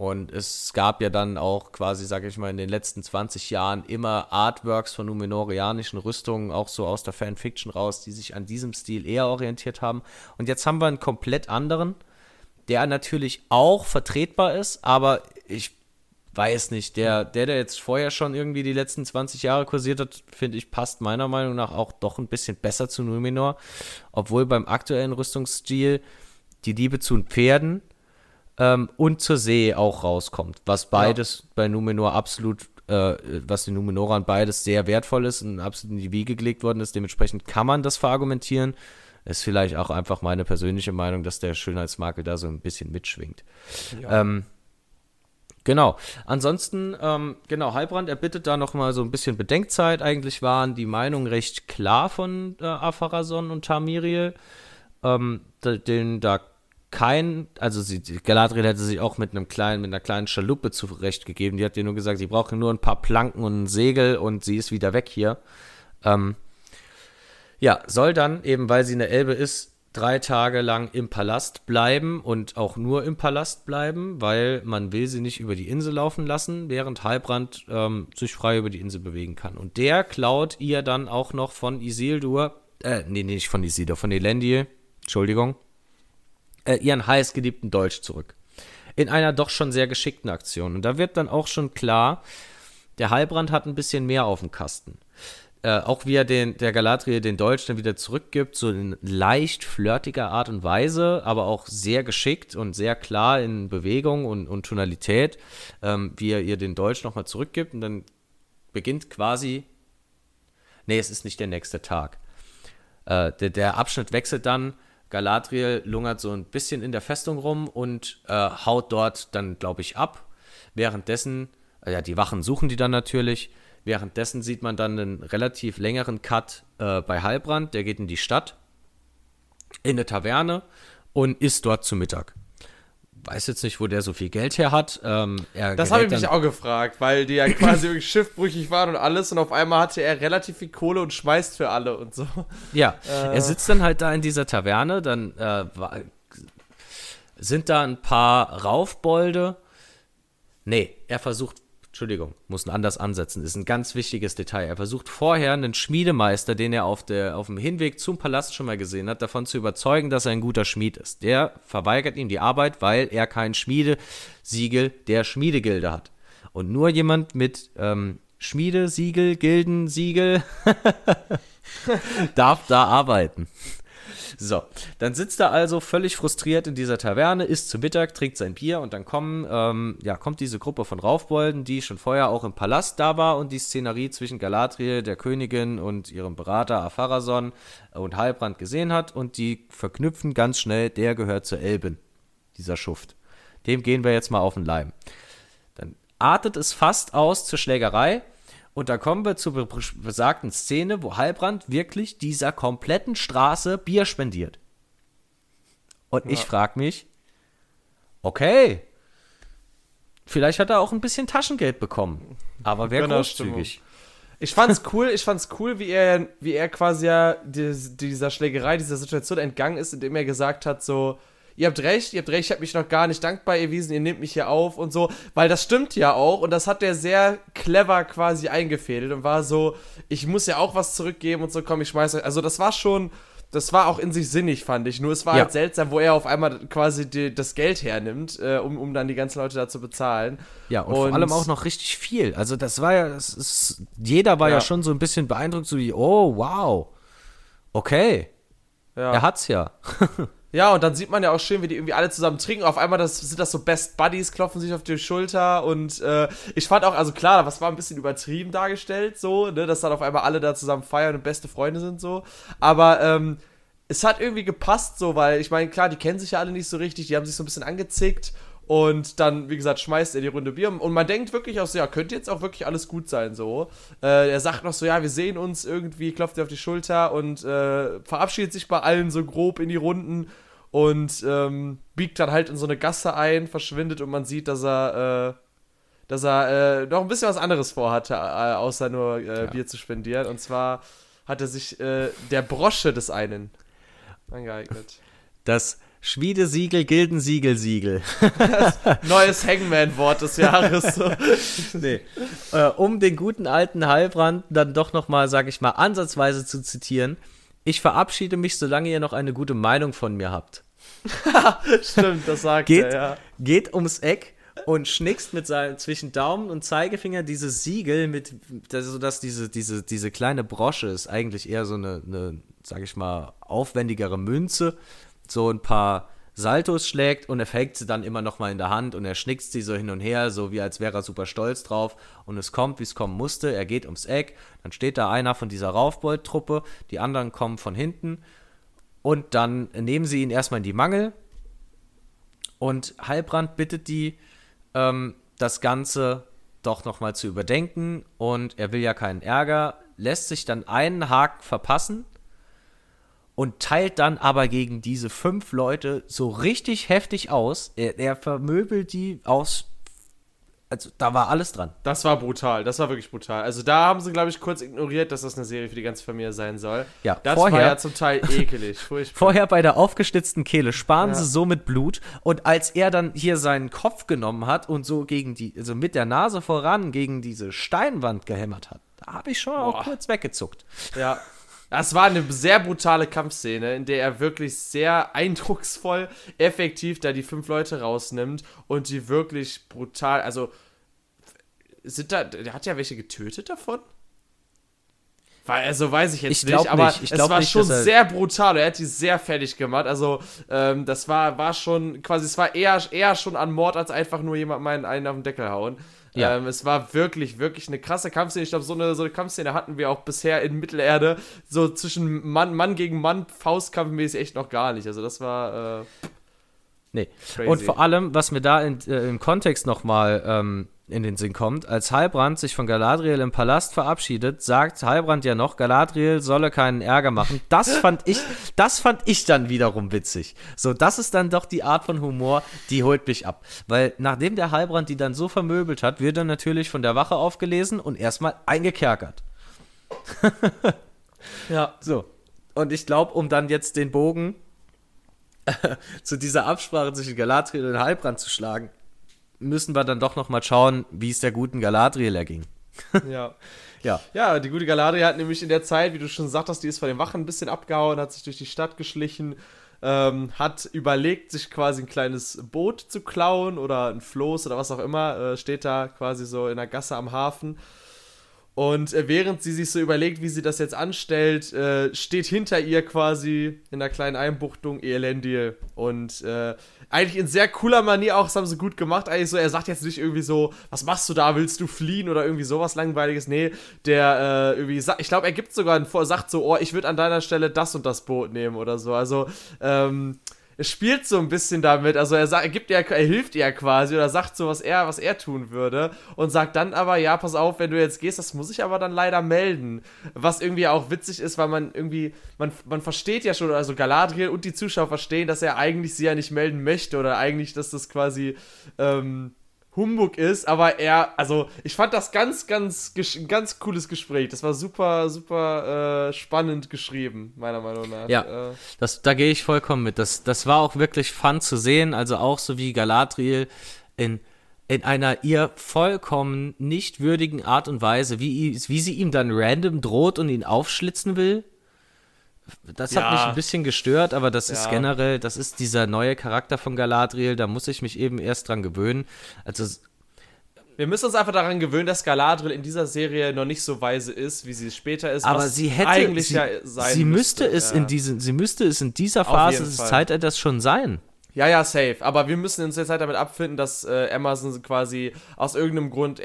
Und es gab ja dann auch quasi, sage ich mal, in den letzten 20 Jahren immer Artworks von numenorianischen Rüstungen, auch so aus der Fanfiction raus, die sich an diesem Stil eher orientiert haben. Und jetzt haben wir einen komplett anderen, der natürlich auch vertretbar ist, aber ich weiß nicht, der, der, der jetzt vorher schon irgendwie die letzten 20 Jahre kursiert hat, finde ich, passt meiner Meinung nach auch doch ein bisschen besser zu Numenor. Obwohl beim aktuellen Rüstungsstil die Liebe zu den Pferden ähm, und zur See auch rauskommt. Was beides ja. bei Numenor absolut, äh, was den Numenorern beides sehr wertvoll ist und absolut in die Wiege gelegt worden ist. Dementsprechend kann man das verargumentieren. Ist vielleicht auch einfach meine persönliche Meinung, dass der Schönheitsmakel da so ein bisschen mitschwingt. Ja. Ähm, Genau. Ansonsten, ähm, genau, Heilbrand, er bittet da noch mal so ein bisschen Bedenkzeit. Eigentlich waren die Meinungen recht klar von äh, Apharason und Tamiriel. Ähm, den da kein, also sie, Galadriel hätte sich auch mit einem kleinen, mit einer kleinen Schaluppe zurechtgegeben. Die hat ihr nur gesagt, sie brauchen nur ein paar Planken und ein Segel und sie ist wieder weg hier. Ähm, ja, soll dann, eben weil sie eine Elbe ist, drei Tage lang im Palast bleiben und auch nur im Palast bleiben, weil man will sie nicht über die Insel laufen lassen, während Halbrand ähm, sich frei über die Insel bewegen kann. Und der klaut ihr dann auch noch von Isildur, äh, nee, nee, nicht von Isildur, von Elendil, Entschuldigung, äh, ihren heißgeliebten Dolch zurück. In einer doch schon sehr geschickten Aktion. Und da wird dann auch schon klar, der Heilbrand hat ein bisschen mehr auf dem Kasten äh, auch wie er den, der Galadriel den Dolch dann wieder zurückgibt, so in leicht flirtiger Art und Weise, aber auch sehr geschickt und sehr klar in Bewegung und, und Tonalität, ähm, wie er ihr den Dolch nochmal zurückgibt und dann beginnt quasi, nee, es ist nicht der nächste Tag. Äh, der, der Abschnitt wechselt dann, Galadriel lungert so ein bisschen in der Festung rum und äh, haut dort dann, glaube ich, ab. Währenddessen, äh, ja, die Wachen suchen die dann natürlich Währenddessen sieht man dann einen relativ längeren Cut äh, bei Heilbrand. Der geht in die Stadt, in eine Taverne und isst dort zu Mittag. Weiß jetzt nicht, wo der so viel Geld her hat. Ähm, das habe ich mich auch gefragt, weil die ja quasi schiffbrüchig waren und alles und auf einmal hatte er relativ viel Kohle und schmeißt für alle und so. Ja, äh. er sitzt dann halt da in dieser Taverne, dann äh, sind da ein paar Raufbolde. Nee, er versucht Entschuldigung, muss ein anders ansetzen. Ist ein ganz wichtiges Detail. Er versucht vorher einen Schmiedemeister, den er auf, der, auf dem Hinweg zum Palast schon mal gesehen hat, davon zu überzeugen, dass er ein guter Schmied ist. Der verweigert ihm die Arbeit, weil er kein Schmiedesiegel der Schmiedegilde hat. Und nur jemand mit ähm, Schmiedesiegel, Gildensiegel [laughs] darf da arbeiten. So, dann sitzt er also völlig frustriert in dieser Taverne, isst zu Mittag, trinkt sein Bier und dann kommen, ähm, ja, kommt diese Gruppe von Raufbolden, die schon vorher auch im Palast da war und die Szenerie zwischen Galadriel, der Königin und ihrem Berater Apharason und Heilbrand gesehen hat und die verknüpfen ganz schnell, der gehört zur Elben, dieser Schuft. Dem gehen wir jetzt mal auf den Leim. Dann artet es fast aus zur Schlägerei und da kommen wir zur besagten Szene, wo Heilbrand wirklich dieser kompletten Straße Bier spendiert. Und ja. ich frage mich, okay, vielleicht hat er auch ein bisschen Taschengeld bekommen, aber wer großzügig. Ich fand's cool, ich fand's cool, wie er, wie er quasi ja dieser Schlägerei, dieser Situation entgangen ist, indem er gesagt hat, so, ihr habt recht, ihr habt recht, ich habe mich noch gar nicht dankbar erwiesen, ihr nehmt mich hier auf und so, weil das stimmt ja auch und das hat der sehr clever quasi eingefädelt und war so, ich muss ja auch was zurückgeben und so, komm, ich schmeiß euch. Also das war schon, das war auch in sich sinnig, fand ich. Nur es war ja. halt seltsam, wo er auf einmal quasi die, das Geld hernimmt, äh, um, um dann die ganzen Leute da zu bezahlen. Ja, und, und, vor allem auch noch richtig viel. Also das war ja, das ist, jeder war ja. ja schon so ein bisschen beeindruckt, so wie, oh, wow, okay, ja. er hat's ja. [laughs] Ja, und dann sieht man ja auch schön, wie die irgendwie alle zusammen trinken. Auf einmal das, sind das so Best Buddies, klopfen sich auf die Schulter. Und äh, ich fand auch, also klar, was war ein bisschen übertrieben dargestellt, so, ne, dass dann auf einmal alle da zusammen feiern und beste Freunde sind, so. Aber ähm, es hat irgendwie gepasst so, weil ich meine, klar, die kennen sich ja alle nicht so richtig, die haben sich so ein bisschen angezickt und dann, wie gesagt, schmeißt er die Runde Bier. Und man denkt wirklich auch so, ja, könnte jetzt auch wirklich alles gut sein, so. Äh, er sagt noch so, ja, wir sehen uns irgendwie, klopft er auf die Schulter und äh, verabschiedet sich bei allen so grob in die Runden und ähm, biegt dann halt in so eine Gasse ein, verschwindet und man sieht, dass er, äh, dass er äh, noch ein bisschen was anderes vorhatte, äh, außer nur äh, ja. Bier zu spendieren. Und zwar hat er sich der Brosche des einen angeeignet. Das Schmiedesiegel, Gildensiegel, Siegel. [laughs] neues Hangman-Wort des Jahres. [laughs] nee. Äh, um den guten alten Heilbrand dann doch nochmal, sag ich mal, ansatzweise zu zitieren. Ich verabschiede mich, solange ihr noch eine gute Meinung von mir habt. [laughs] Stimmt, das sagt geht, er, ja. Geht ums Eck und schnickst mit seinem zwischen Daumen und Zeigefinger dieses Siegel mit, sodass diese, diese, diese kleine Brosche ist eigentlich eher so eine, eine, sag ich mal, aufwendigere Münze so ein paar Saltos schlägt und er fängt sie dann immer noch mal in der Hand und er schnickt sie so hin und her, so wie als wäre er super stolz drauf und es kommt, wie es kommen musste. Er geht ums Eck, dann steht da einer von dieser Raufbold-Truppe, die anderen kommen von hinten und dann nehmen sie ihn erstmal in die Mangel und Heilbrand bittet die, ähm, das Ganze doch noch mal zu überdenken und er will ja keinen Ärger, lässt sich dann einen Haken verpassen und teilt dann aber gegen diese fünf Leute so richtig heftig aus. Er, er vermöbelt die aus. Also da war alles dran. Das war brutal, das war wirklich brutal. Also da haben sie, glaube ich, kurz ignoriert, dass das eine Serie für die ganze Familie sein soll. Ja, das vorher, war ja zum Teil [laughs] ekelig. vorher bei der aufgeschnitzten Kehle sparen ja. sie so mit Blut und als er dann hier seinen Kopf genommen hat und so gegen die, also mit der Nase voran gegen diese Steinwand gehämmert hat, da habe ich schon Boah. auch kurz weggezuckt. Ja, das war eine sehr brutale Kampfszene, in der er wirklich sehr eindrucksvoll, effektiv da die fünf Leute rausnimmt und die wirklich brutal, also sind da, der hat ja welche getötet davon? Also weiß ich jetzt ich nicht, aber nicht. es war nicht, schon sehr brutal. Er hat die sehr fertig gemacht. Also ähm, das war, war schon quasi, es war eher, eher schon an Mord, als einfach nur jemand meinen einen auf den Deckel hauen. Ja. Ähm, es war wirklich, wirklich eine krasse Kampfszene. Ich glaube, so eine, so eine Kampfszene hatten wir auch bisher in Mittelerde. So zwischen Mann, Mann gegen Mann, Faustkampfmäßig echt noch gar nicht. Also das war. Äh, nee. Crazy. Und vor allem, was mir da in, äh, im Kontext nochmal ähm, in den Sinn kommt. Als Heilbrand sich von Galadriel im Palast verabschiedet, sagt Heilbrand ja noch, Galadriel solle keinen Ärger machen. Das [laughs] fand ich, das fand ich dann wiederum witzig. So, das ist dann doch die Art von Humor, die holt mich ab. Weil nachdem der Heilbrand die dann so vermöbelt hat, wird er natürlich von der Wache aufgelesen und erstmal eingekerkert. [laughs] ja. So. Und ich glaube, um dann jetzt den Bogen [laughs] zu dieser Absprache zwischen Galadriel und Heilbrand zu schlagen, müssen wir dann doch noch mal schauen, wie es der guten Galadriel erging. [laughs] ja. Ja. Ja, die gute Galadriel hat nämlich in der Zeit, wie du schon sagtest, die ist von den Wachen ein bisschen abgehauen, hat sich durch die Stadt geschlichen, ähm, hat überlegt, sich quasi ein kleines Boot zu klauen oder ein Floß oder was auch immer, äh, steht da quasi so in der Gasse am Hafen. Und äh, während sie sich so überlegt, wie sie das jetzt anstellt, äh, steht hinter ihr quasi in der kleinen Einbuchtung Elendil und äh, eigentlich in sehr cooler Manier auch, das haben sie gut gemacht. Eigentlich so, er sagt jetzt nicht irgendwie so, was machst du da, willst du fliehen oder irgendwie sowas langweiliges. Nee, der äh, irgendwie, ich glaube, er gibt sogar einen Vor, sagt so, oh, ich würde an deiner Stelle das und das Boot nehmen oder so. Also, ähm, spielt so ein bisschen damit, also er, sagt, er gibt ihr, er hilft ihr quasi oder sagt so, was er, was er tun würde und sagt dann aber, ja, pass auf, wenn du jetzt gehst, das muss ich aber dann leider melden. Was irgendwie auch witzig ist, weil man irgendwie, man, man versteht ja schon, also Galadriel und die Zuschauer verstehen, dass er eigentlich sie ja nicht melden möchte oder eigentlich, dass das quasi, ähm, Humbug ist, aber er, also ich fand das ganz, ganz, ganz cooles Gespräch. Das war super, super äh, spannend geschrieben, meiner Meinung nach. Ja, äh, das, da gehe ich vollkommen mit. Das, das war auch wirklich fun zu sehen, also auch so wie Galadriel in, in einer ihr vollkommen nicht würdigen Art und Weise, wie, wie sie ihm dann random droht und ihn aufschlitzen will das ja. hat mich ein bisschen gestört, aber das ja. ist generell, das ist dieser neue Charakter von Galadriel, da muss ich mich eben erst dran gewöhnen. Also wir müssen uns einfach daran gewöhnen, dass Galadriel in dieser Serie noch nicht so weise ist, wie sie später ist. Aber sie hätte eigentlich sie, ja sein sie müsste, müsste es ja. in diesen, sie müsste es in dieser Phase des Zeitalters schon sein. Ja, ja, safe. Aber wir müssen uns jetzt halt damit abfinden, dass äh, Amazon quasi aus irgendeinem Grund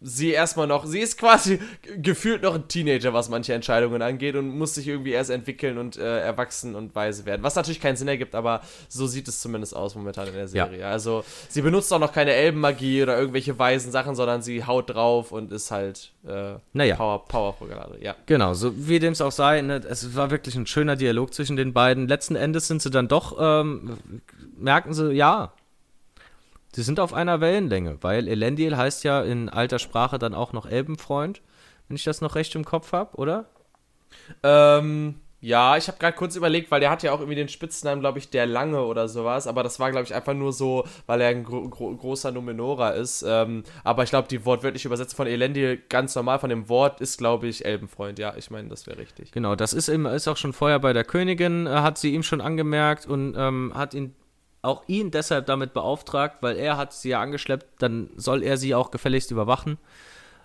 sie erstmal noch, sie ist quasi [laughs] gefühlt noch ein Teenager, was manche Entscheidungen angeht und muss sich irgendwie erst entwickeln und äh, erwachsen und weise werden. Was natürlich keinen Sinn ergibt, aber so sieht es zumindest aus momentan in der Serie. Ja. Also sie benutzt auch noch keine Elbenmagie oder irgendwelche weisen Sachen, sondern sie haut drauf und ist halt äh, naja. Power, Powerful gerade. Ja. Genau, so wie dem es auch sei, ne, es war wirklich ein schöner Dialog zwischen den beiden. Letzten Endes sind sie dann doch, ähm, merken sie, ja, Sie sind auf einer Wellenlänge, weil Elendil heißt ja in alter Sprache dann auch noch Elbenfreund, wenn ich das noch recht im Kopf habe, oder? Ähm, ja, ich habe gerade kurz überlegt, weil der hat ja auch irgendwie den Spitznamen, glaube ich, der Lange oder sowas, aber das war, glaube ich, einfach nur so, weil er ein gro gro großer Numenora ist. Ähm, aber ich glaube, die wortwörtliche Übersetzung von Elendil ganz normal von dem Wort ist, glaube ich, Elbenfreund. Ja, ich meine, das wäre richtig. Genau, das ist, im, ist auch schon vorher bei der Königin, äh, hat sie ihm schon angemerkt und ähm, hat ihn auch ihn deshalb damit beauftragt, weil er hat sie ja angeschleppt, dann soll er sie auch gefälligst überwachen.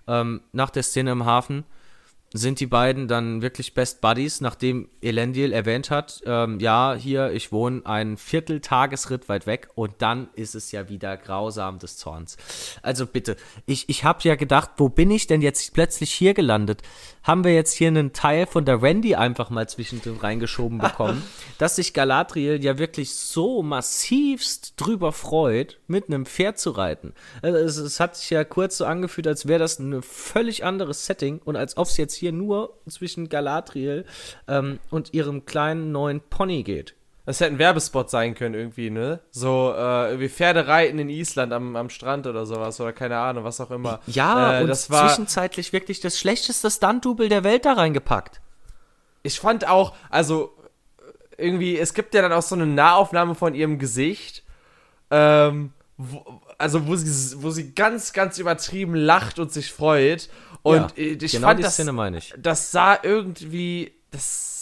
Ähm, nach der Szene im Hafen sind die beiden dann wirklich Best Buddies, nachdem Elendil erwähnt hat, ähm, ja, hier, ich wohne einen Vierteltagesritt weit weg und dann ist es ja wieder grausam des Zorns. Also bitte, ich, ich habe ja gedacht, wo bin ich denn jetzt plötzlich hier gelandet? Haben wir jetzt hier einen Teil von der Randy einfach mal zwischendrin reingeschoben [laughs] bekommen, dass sich Galadriel ja wirklich so massivst drüber freut, mit einem Pferd zu reiten. Also es, es hat sich ja kurz so angefühlt, als wäre das ein völlig anderes Setting und als ob es jetzt hier nur zwischen Galadriel ähm, und ihrem kleinen neuen Pony geht. Das hätte ein Werbespot sein können, irgendwie, ne? So, äh, wie Pferde reiten in Island am, am Strand oder sowas, oder keine Ahnung, was auch immer. Ja, äh, und das war zwischenzeitlich wirklich das schlechteste Stunt-Double der Welt da reingepackt. Ich fand auch, also, irgendwie, es gibt ja dann auch so eine Nahaufnahme von ihrem Gesicht, ähm, wo, also wo sie, wo sie ganz, ganz übertrieben lacht und sich freut. Und ja, ich genau fand die das, Szene meine ich. das sah irgendwie, das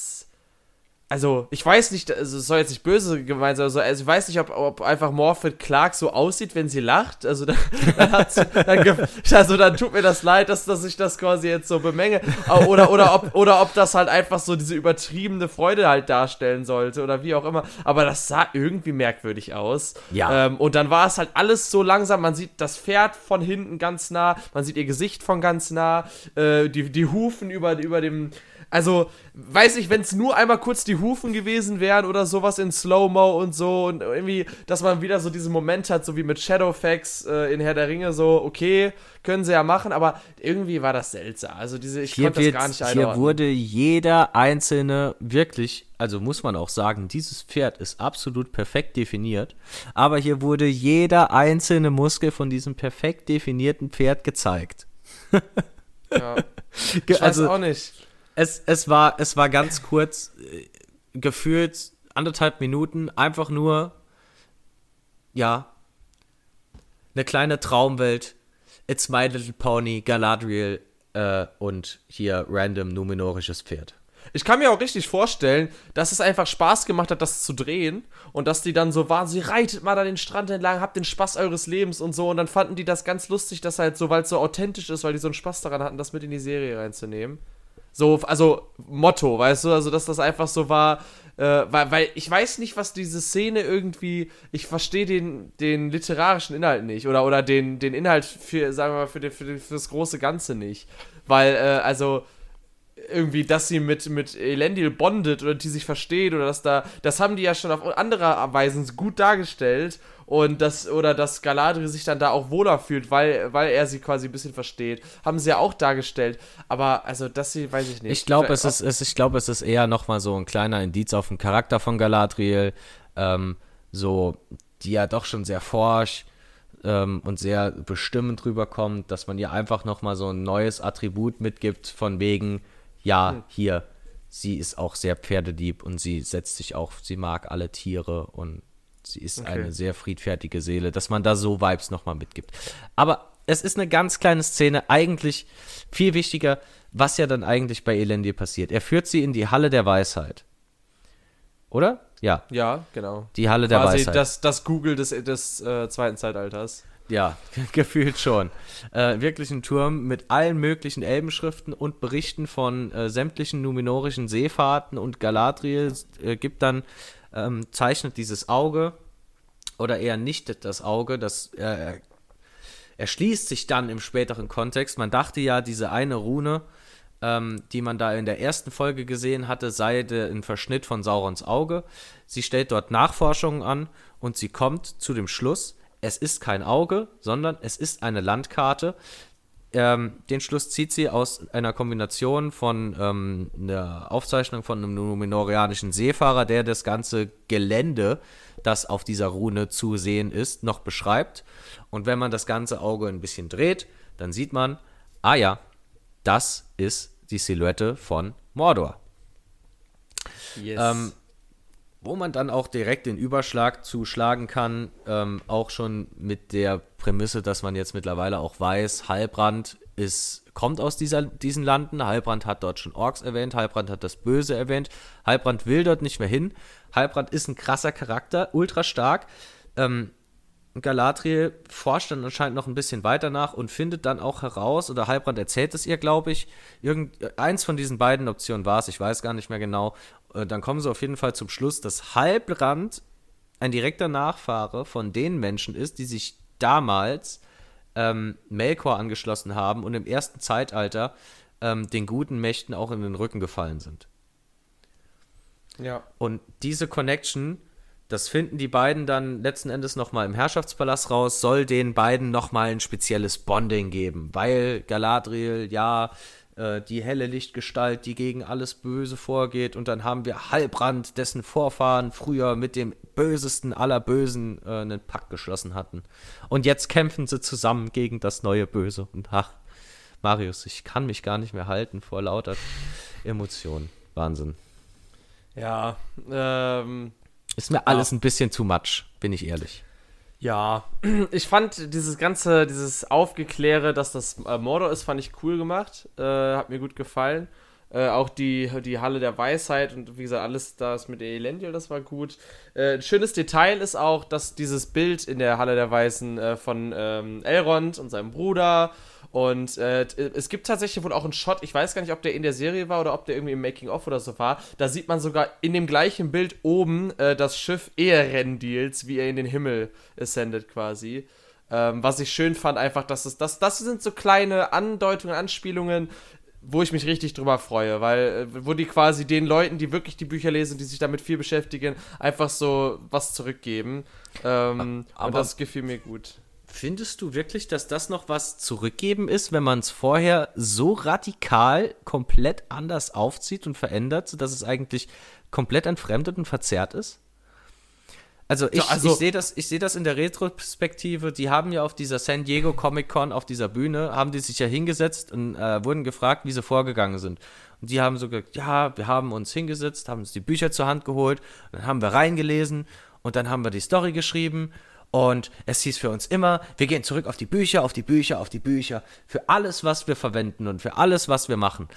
also ich weiß nicht, also es soll jetzt nicht böse gemeint sein, also, also ich weiß nicht, ob, ob einfach Morphin Clark so aussieht, wenn sie lacht. Also dann, dann, dann, also dann tut mir das leid, dass, dass ich das quasi jetzt so bemenge. Oder, oder, ob, oder ob das halt einfach so diese übertriebene Freude halt darstellen sollte oder wie auch immer. Aber das sah irgendwie merkwürdig aus. Ja. Ähm, und dann war es halt alles so langsam. Man sieht das Pferd von hinten ganz nah, man sieht ihr Gesicht von ganz nah, äh, die, die Hufen über, über dem also, weiß ich, wenn es nur einmal kurz die Hufen gewesen wären oder sowas in Slow-Mo und so und irgendwie, dass man wieder so diesen Moment hat, so wie mit Shadowfax äh, in Herr der Ringe, so, okay, können sie ja machen, aber irgendwie war das seltsam. Also, diese, ich hier konnte das gar nicht einordnen. Hier wurde jeder einzelne wirklich, also muss man auch sagen, dieses Pferd ist absolut perfekt definiert, aber hier wurde jeder einzelne Muskel von diesem perfekt definierten Pferd gezeigt. ja. [laughs] Ich weiß also, auch nicht es, es, war, es war ganz kurz, äh, gefühlt anderthalb Minuten, einfach nur, ja, eine kleine Traumwelt. It's My Little Pony, Galadriel äh, und hier random numenorisches Pferd. Ich kann mir auch richtig vorstellen, dass es einfach Spaß gemacht hat, das zu drehen und dass die dann so waren, sie reitet mal da den Strand entlang, habt den Spaß eures Lebens und so und dann fanden die das ganz lustig, dass halt so, weil es so authentisch ist, weil die so einen Spaß daran hatten, das mit in die Serie reinzunehmen. So, also Motto, weißt du, also dass das einfach so war, äh, weil, weil ich weiß nicht, was diese Szene irgendwie, ich verstehe den, den literarischen Inhalt nicht oder, oder den, den Inhalt für, sagen wir mal, für, die, für, die, für das große Ganze nicht. Weil, äh, also irgendwie, dass sie mit, mit Elendil bondet oder die sich versteht oder dass da, das haben die ja schon auf andere Weisen gut dargestellt und das, oder dass Galadriel sich dann da auch wohler fühlt, weil, weil er sie quasi ein bisschen versteht, haben sie ja auch dargestellt, aber also, dass sie, weiß ich nicht. Ich glaube, es ist, es, ich glaube, es ist eher nochmal so ein kleiner Indiz auf den Charakter von Galadriel, ähm, so, die ja doch schon sehr forsch ähm, und sehr bestimmend rüberkommt, dass man ihr einfach nochmal so ein neues Attribut mitgibt, von wegen, ja, hm. hier, sie ist auch sehr pferdelieb und sie setzt sich auch, sie mag alle Tiere und sie ist okay. eine sehr friedfertige Seele, dass man da so Vibes nochmal mitgibt. Aber es ist eine ganz kleine Szene, eigentlich viel wichtiger, was ja dann eigentlich bei Elendil passiert. Er führt sie in die Halle der Weisheit. Oder? Ja. Ja, genau. Die Halle der Quasi Weisheit. Das, das Google des, des äh, zweiten Zeitalters. Ja, [laughs] gefühlt schon. Äh, wirklich ein Turm mit allen möglichen Elbenschriften und Berichten von äh, sämtlichen numinorischen Seefahrten und Galadriel äh, gibt dann, ähm, zeichnet dieses Auge oder eher nicht das Auge, das äh, erschließt sich dann im späteren Kontext. Man dachte ja, diese eine Rune, ähm, die man da in der ersten Folge gesehen hatte, sei ein Verschnitt von Saurons Auge. Sie stellt dort Nachforschungen an und sie kommt zu dem Schluss, es ist kein Auge, sondern es ist eine Landkarte. Ähm, den Schluss zieht sie aus einer Kombination von ähm, einer Aufzeichnung von einem numenorianischen Seefahrer, der das ganze Gelände, das auf dieser Rune zu sehen ist, noch beschreibt. Und wenn man das ganze Auge ein bisschen dreht, dann sieht man, ah ja, das ist die Silhouette von Mordor. Yes. Ähm, wo man dann auch direkt den Überschlag zuschlagen kann, ähm, auch schon mit der Prämisse, dass man jetzt mittlerweile auch weiß, Halbrand ist, kommt aus dieser, diesen Landen. Halbrand hat dort schon Orks erwähnt, Halbrand hat das Böse erwähnt. Halbrand will dort nicht mehr hin. Halbrand ist ein krasser Charakter, ultra stark. Ähm, Galadriel forscht dann anscheinend noch ein bisschen weiter nach und findet dann auch heraus, oder Halbrand erzählt es ihr, glaube ich, irgend, eins von diesen beiden Optionen war es, ich weiß gar nicht mehr genau. Äh, dann kommen sie auf jeden Fall zum Schluss, dass Halbrand ein direkter Nachfahre von den Menschen ist, die sich damals ähm, Melkor angeschlossen haben und im ersten Zeitalter ähm, den guten Mächten auch in den Rücken gefallen sind. Ja. Und diese Connection das finden die beiden dann letzten Endes nochmal im Herrschaftspalast raus, soll den beiden nochmal ein spezielles Bonding geben, weil Galadriel, ja, äh, die helle Lichtgestalt, die gegen alles Böse vorgeht, und dann haben wir Halbrand, dessen Vorfahren früher mit dem bösesten aller Bösen äh, einen Pakt geschlossen hatten. Und jetzt kämpfen sie zusammen gegen das neue Böse. Und ach, Marius, ich kann mich gar nicht mehr halten vor lauter Emotionen. Wahnsinn. Ja, ähm, ist mir alles ja. ein bisschen too much, bin ich ehrlich. Ja, [clears throat] ich fand dieses ganze, dieses Aufgekläre, dass das äh, Mordor ist, fand ich cool gemacht. Äh, hat mir gut gefallen. Äh, auch die, die Halle der Weisheit und wie gesagt, alles das mit Elendil, das war gut. Äh, ein schönes Detail ist auch, dass dieses Bild in der Halle der Weißen äh, von ähm, Elrond und seinem Bruder und äh, es gibt tatsächlich wohl auch einen Shot, ich weiß gar nicht, ob der in der Serie war oder ob der irgendwie im Making-of oder so war. Da sieht man sogar in dem gleichen Bild oben äh, das Schiff Eherendils, wie er in den Himmel ascendet quasi. Ähm, was ich schön fand, einfach, dass es, das, das sind so kleine Andeutungen, Anspielungen, wo ich mich richtig drüber freue, weil, äh, wo die quasi den Leuten, die wirklich die Bücher lesen, die sich damit viel beschäftigen, einfach so was zurückgeben. Ähm, Aber und das gefiel mir gut. Findest du wirklich, dass das noch was zurückgeben ist, wenn man es vorher so radikal komplett anders aufzieht und verändert, sodass es eigentlich komplett entfremdet und verzerrt ist? Also ich, also, ich sehe das, seh das in der Retrospektive, die haben ja auf dieser San Diego Comic Con, auf dieser Bühne, haben die sich ja hingesetzt und äh, wurden gefragt, wie sie vorgegangen sind. Und die haben so gesagt, ja, wir haben uns hingesetzt, haben uns die Bücher zur Hand geholt, dann haben wir reingelesen und dann haben wir die Story geschrieben und es hieß für uns immer, wir gehen zurück auf die Bücher, auf die Bücher, auf die Bücher, für alles, was wir verwenden und für alles, was wir machen.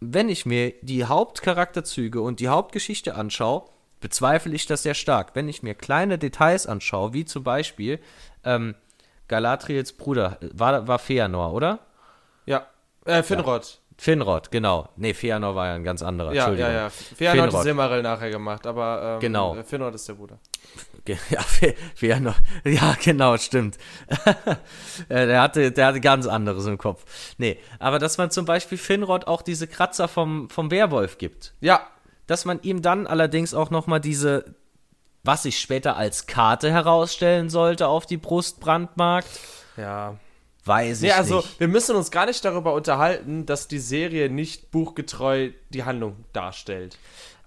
Wenn ich mir die Hauptcharakterzüge und die Hauptgeschichte anschaue, bezweifle ich das sehr stark. Wenn ich mir kleine Details anschaue, wie zum Beispiel ähm, Galadriels Bruder, war, war Feanor, oder? Ja, äh, Finrod. Ja. Finrod, genau. Nee, Feanor war ja ein ganz anderer. Ja, ja, ja. Feanor hat Silmaril nachher gemacht, aber ähm, genau. Finrod ist der Bruder. [laughs] Ja, Feanor. [laughs] Ja, genau, stimmt. [laughs] der, hatte, der hatte ganz anderes im Kopf. Nee, aber dass man zum Beispiel Finrod auch diese Kratzer vom, vom Werwolf gibt. Ja. Dass man ihm dann allerdings auch nochmal diese, was sich später als Karte herausstellen sollte, auf die Brust brandmarkt. Ja. Weiß nee, ich also, nicht. wir müssen uns gar nicht darüber unterhalten, dass die Serie nicht buchgetreu die Handlung darstellt.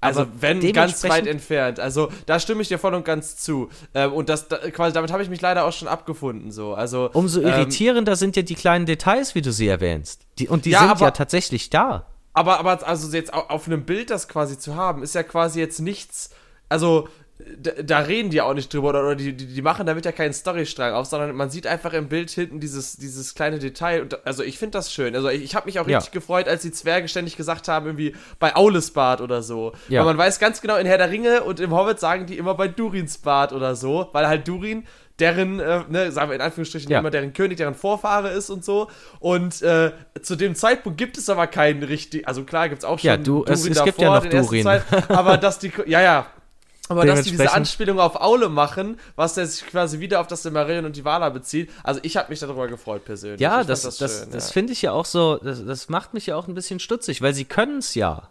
Also, Aber wenn ganz weit entfernt. Also, da stimme ich dir voll und ganz zu. Ähm, und das, da, quasi, damit habe ich mich leider auch schon abgefunden. So. Also, Umso ähm, irritierender sind ja die kleinen Details, wie du sie erwähnst. Die, und die ja, sind aber, ja tatsächlich da. Aber, aber also jetzt auf einem Bild das quasi zu haben, ist ja quasi jetzt nichts. Also, da, da, reden die auch nicht drüber oder, oder die, die, die, machen damit ja keinen Storystrang auf, sondern man sieht einfach im Bild hinten dieses, dieses kleine Detail. Und also ich finde das schön. Also ich, ich habe mich auch richtig ja. gefreut, als die Zwerge ständig gesagt haben, irgendwie bei Aulesbad oder so. Ja. Weil man weiß ganz genau, in Herr der Ringe und im Hobbit sagen die immer bei Durinsbad oder so, weil halt Durin deren, äh, ne, sagen wir in Anführungsstrichen ja. immer deren König, deren Vorfahre ist und so. Und äh, zu dem Zeitpunkt gibt es aber keinen richtig, also klar gibt es auch schon ja, du, Durin es, es davor, gibt ja noch Durin. Zeit, aber dass die, ja, ja, Aber dass die diese Anspielung auf Aule machen, was der sich quasi wieder auf das Silmarillion und die Wala bezieht, also ich habe mich darüber gefreut persönlich. Ja, ich das, das, das, das ja. finde ich ja auch so, das, das macht mich ja auch ein bisschen stutzig, weil sie können es ja.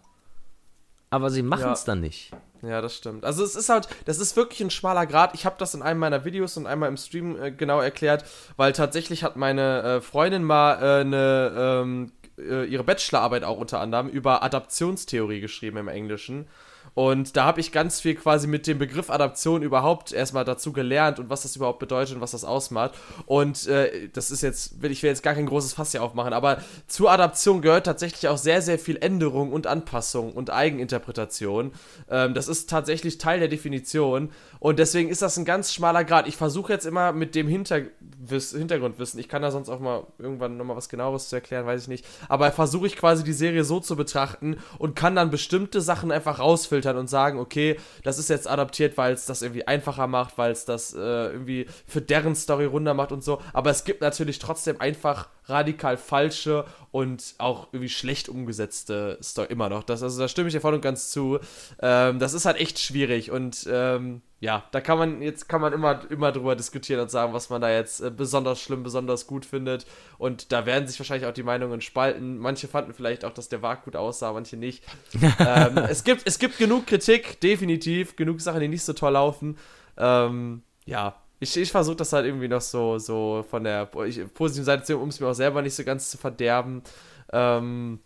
Aber sie machen es ja. dann nicht. Ja, das stimmt. Also es ist halt, das ist wirklich ein schmaler Grad. Ich habe das in einem meiner Videos und einmal im Stream äh, genau erklärt, weil tatsächlich hat meine äh, Freundin mal äh, eine ähm, äh, ihre Bachelorarbeit auch unter anderem über Adaptionstheorie geschrieben im Englischen. Und da habe ich ganz viel quasi mit dem Begriff Adaption überhaupt erstmal dazu gelernt und was das überhaupt bedeutet und was das ausmacht. Und äh, das ist jetzt, ich will jetzt gar kein großes Fass hier aufmachen, aber zur Adaption gehört tatsächlich auch sehr, sehr viel Änderung und Anpassung und Eigeninterpretation. Ähm, das ist tatsächlich Teil der Definition. Und deswegen ist das ein ganz schmaler Grad. Ich versuche jetzt immer mit dem Hinterwiss Hintergrundwissen, ich kann da sonst auch mal irgendwann nochmal was genaueres zu erklären, weiß ich nicht. Aber versuche ich quasi die Serie so zu betrachten und kann dann bestimmte Sachen einfach rausfiltern und sagen, okay, das ist jetzt adaptiert, weil es das irgendwie einfacher macht, weil es das äh, irgendwie für deren Story runder macht und so. Aber es gibt natürlich trotzdem einfach radikal falsche und auch irgendwie schlecht umgesetzte Story immer noch. Das, also da stimme ich dir voll und ganz zu. Ähm, das ist halt echt schwierig und ähm, ja, da kann man jetzt kann man immer, immer drüber diskutieren und sagen, was man da jetzt äh, besonders schlimm, besonders gut findet. Und da werden sich wahrscheinlich auch die Meinungen spalten. Manche fanden vielleicht auch, dass der Wag gut aussah, manche nicht. [laughs] ähm, es, gibt, es gibt genug Kritik, definitiv, genug Sachen, die nicht so toll laufen. Ähm, ja, ich, ich versuche das halt irgendwie noch so, so von der positiven Seite zu um es mir auch selber nicht so ganz zu verderben. Ähm,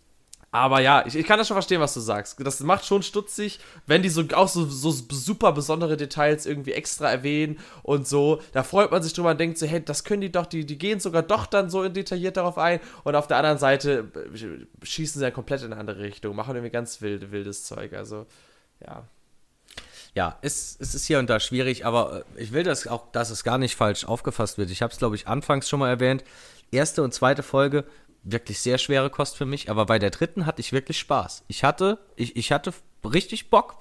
aber ja, ich, ich kann das schon verstehen, was du sagst. Das macht schon stutzig, wenn die so auch so, so super besondere Details irgendwie extra erwähnen und so. Da freut man sich drüber und denkt so, hey, das können die doch, die, die gehen sogar doch dann so detailliert darauf ein. Und auf der anderen Seite äh, schießen sie ja komplett in eine andere Richtung, machen irgendwie ganz wild, wildes Zeug. Also, ja. Ja, es, es ist hier und da schwierig, aber äh, ich will das auch, dass es gar nicht falsch aufgefasst wird. Ich habe es, glaube ich, anfangs schon mal erwähnt. Erste und zweite Folge wirklich sehr schwere Kost für mich, aber bei der dritten hatte ich wirklich Spaß. Ich hatte, ich, ich hatte richtig Bock,